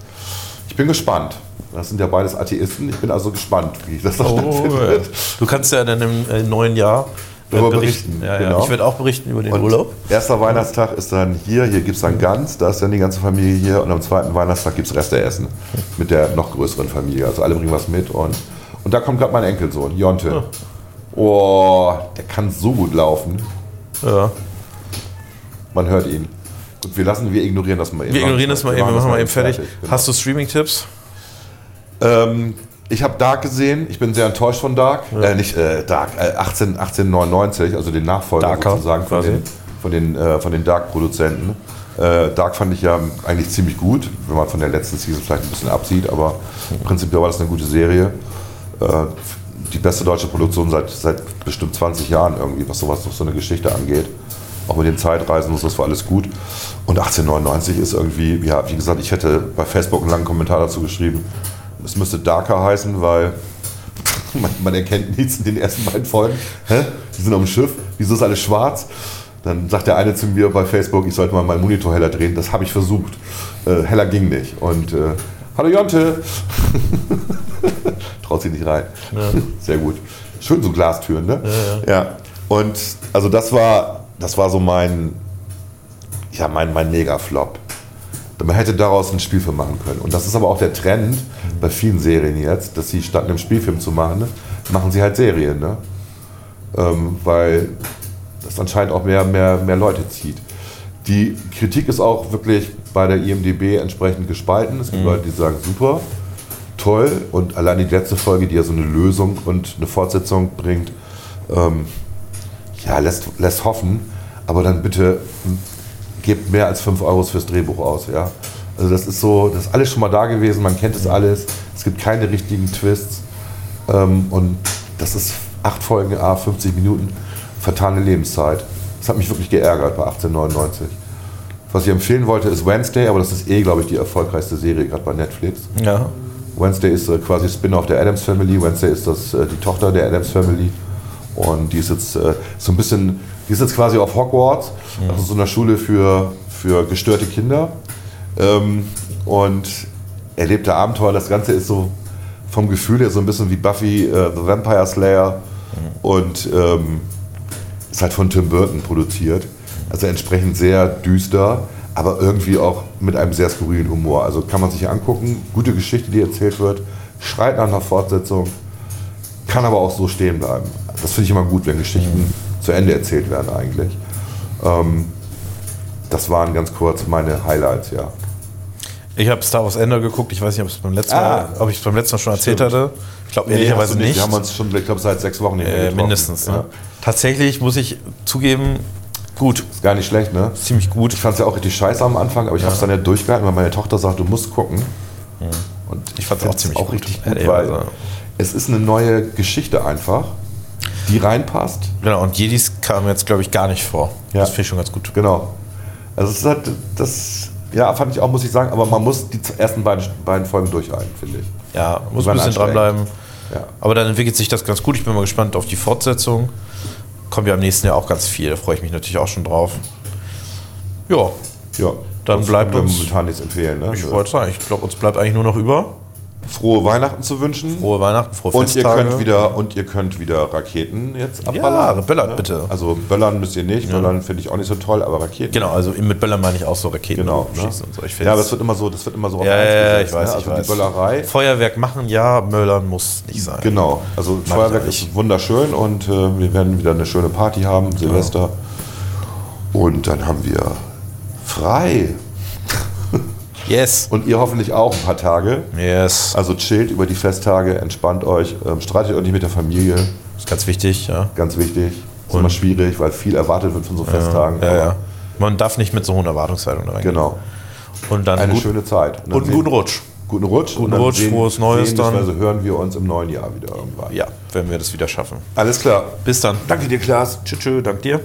Ich bin gespannt. Das sind ja beides Atheisten. Ich bin also gespannt, wie das Oh, stattfinden ja. wird. Du kannst ja dann im äh, neuen Jahr Darüber berichten, Ja, ja. genau. Ich werde auch berichten über den Und Urlaub. erster Weihnachtstag ist dann hier, hier gibt es dann Gans, da ist dann die ganze Familie hier und am zweiten Weihnachtstag gibt es Resteessen mit der noch größeren Familie. Also alle bringen was mit und, und da kommt gerade mein Enkelsohn, Jonte. Oh, der kann so gut laufen. Ja. Man hört ihn. Gut, wir lassen, wir ignorieren das mal eben. Wir ignorieren das mal eben, wir machen mal eben fertig. genau. Hast du Streaming-Tipps? Ähm, ich habe Dark gesehen. Ich bin sehr enttäuscht von Dark. Äh, nicht äh, Dark, äh, 18, 1899, also den Nachfolger Darker, sozusagen von quasi. den, von den, äh, von den Dark-Produzenten. Äh, Dark fand ich ja eigentlich ziemlich gut, wenn man von der letzten Season vielleicht ein bisschen absieht, aber prinzipiell war das eine gute Serie. Äh, die beste deutsche Produktion seit, seit bestimmt 20 Jahren irgendwie, was sowas so eine Geschichte angeht. Auch mit den Zeitreisen und so, das war alles gut. Und 1899 ist irgendwie, ja, wie gesagt, ich hätte bei Facebook einen langen Kommentar dazu geschrieben, es müsste Darker heißen, weil man, man erkennt nichts in den ersten beiden Folgen. Hä? Die sind auf dem Schiff, wieso ist alles schwarz? Dann sagt der eine zu mir bei Facebook, ich sollte mal meinen Monitor heller drehen. Das habe ich versucht. Äh, heller ging nicht. Und äh, hallo Jonte! (laughs) Traut sich nicht rein. Sehr gut. Schön so Glastüren, ne? Ja. Und also das war, das war so mein, ja, mein, mein Mega-Flop. Man hätte daraus einen Spielfilm machen können. Und das ist aber auch der Trend bei vielen Serien jetzt, dass sie statt einem Spielfilm zu machen, ne, machen sie halt Serien. Ne? Ähm, weil das anscheinend auch mehr, mehr, mehr Leute zieht. Die Kritik ist auch wirklich bei der IMDB entsprechend gespalten. Es gibt Leute, die sagen, super, toll. Und allein die letzte Folge, die ja so eine Lösung und eine Fortsetzung bringt, ähm, ja, lässt, lässt hoffen. Aber dann bitte gebt mehr als 5 Euro fürs Drehbuch aus. Ja? Also das ist so, das ist alles schon mal da gewesen, man kennt es alles. Es gibt keine richtigen Twists. Ähm, und das ist acht Folgen, a 50 Minuten, vertane Lebenszeit. Das hat mich wirklich geärgert bei 1899. Was ich empfehlen wollte, ist Wednesday, aber das ist eh, glaube ich, die erfolgreichste Serie gerade bei Netflix. Ja. Wednesday ist äh, quasi Spin-off der Adams Family. Wednesday ist das, äh, die Tochter der Adams Family. Und die ist jetzt äh, so ein bisschen, die ist jetzt quasi auf Hogwarts, also so einer Schule für, für gestörte Kinder. Ähm, und erlebt da Abenteuer. Das Ganze ist so vom Gefühl her so ein bisschen wie Buffy äh, the Vampire Slayer. Und ähm, ist halt von Tim Burton produziert. Also entsprechend sehr düster, aber irgendwie auch mit einem sehr skurrilen Humor. Also kann man sich angucken. Gute Geschichte, die erzählt wird. Schreit nach einer Fortsetzung. Kann aber auch so stehen bleiben. Das finde ich immer gut, wenn Geschichten zu Ende erzählt werden eigentlich. Ähm, das waren ganz kurz meine Highlights, ja. Ich habe Star Wars Ender geguckt. Ich weiß nicht, ob ich es beim letzten Ah, Mal, ob ich es beim letzten Mal schon erzählt stimmt. hatte. Ich glaube Nee, ehrlicherweise du nicht. Wir haben uns schon, ich glaube, seit sechs Wochen nicht mehr äh, mindestens. Ne? Ja. Tatsächlich muss ich zugeben, gut, Ist gar nicht schlecht, ne? ziemlich gut. Ich fand es ja auch richtig scheiße am Anfang, aber ich habe es dann ja durchgehalten, weil meine Tochter sagt, du musst gucken. Und Ich fand's auch find's ziemlich auch gut. richtig Ja, gut, ja, weil also- es ist eine neue Geschichte einfach, die reinpasst. Genau, und Jedis kamen jetzt, glaube ich, gar nicht vor. Ja. Das finde ich schon ganz gut. Genau. Also es ist halt, das, ja, fand ich auch, muss ich sagen, aber man muss die ersten beiden, beiden Folgen durchhalten, finde ich. Ja, muss ein bisschen dranbleiben. Ja. Aber dann entwickelt sich das ganz gut. Ich bin mal gespannt auf die Fortsetzung. Kommt ja im nächsten Jahr auch ganz viel. Da freue ich mich natürlich auch schon drauf. Ja, Ja. Dann bleibt wir uns- momentan nichts empfehlen. Ne? ich wollte sagen, ich glaube, uns bleibt eigentlich nur noch über. Frohe Weihnachten zu wünschen. Frohe Weihnachten, frohe Und ihr, könnt wieder, und ihr könnt wieder Raketen jetzt abballern. böllert bitte. Also böllern müsst ihr nicht, böllern finde ich auch nicht so toll, aber Raketen. Genau, also mit Böllern meine ich auch so Raketen Genau. Ne? schießen und so. Ich ja, aber es wird immer so, das wird immer so auf ja, eins ja, ja, ich weiß, ne? ich Also weiß. die Böllerei. Feuerwerk machen, ja, Möllern muss nicht sein. Genau, also ich Feuerwerk ist wunderschön und äh, wir werden wieder eine schöne Party haben, Silvester. Und dann haben wir frei. Yes. Und ihr hoffentlich auch ein paar Tage. Yes. Also chillt über die Festtage, entspannt euch, ähm, streitet euch nicht mit der Familie, ist ganz wichtig, ja. ganz wichtig. Ist immer schwierig, weil viel erwartet wird von so Festtagen. Ja, ja. Man darf nicht mit so hohen Erwartungshaltungen reingehen. Genau. Und dann Eine gut, schöne Zeit. und einen guten Rutsch. Guten Rutsch. Guten und Rutsch, frohes Neues dann. beziehungsweise hören wir uns im neuen Jahr wieder irgendwann. Ja, wenn wir das wieder schaffen. Alles klar. Bis dann. Danke dir, Klaas. Tschüss, tschüss, dank dir.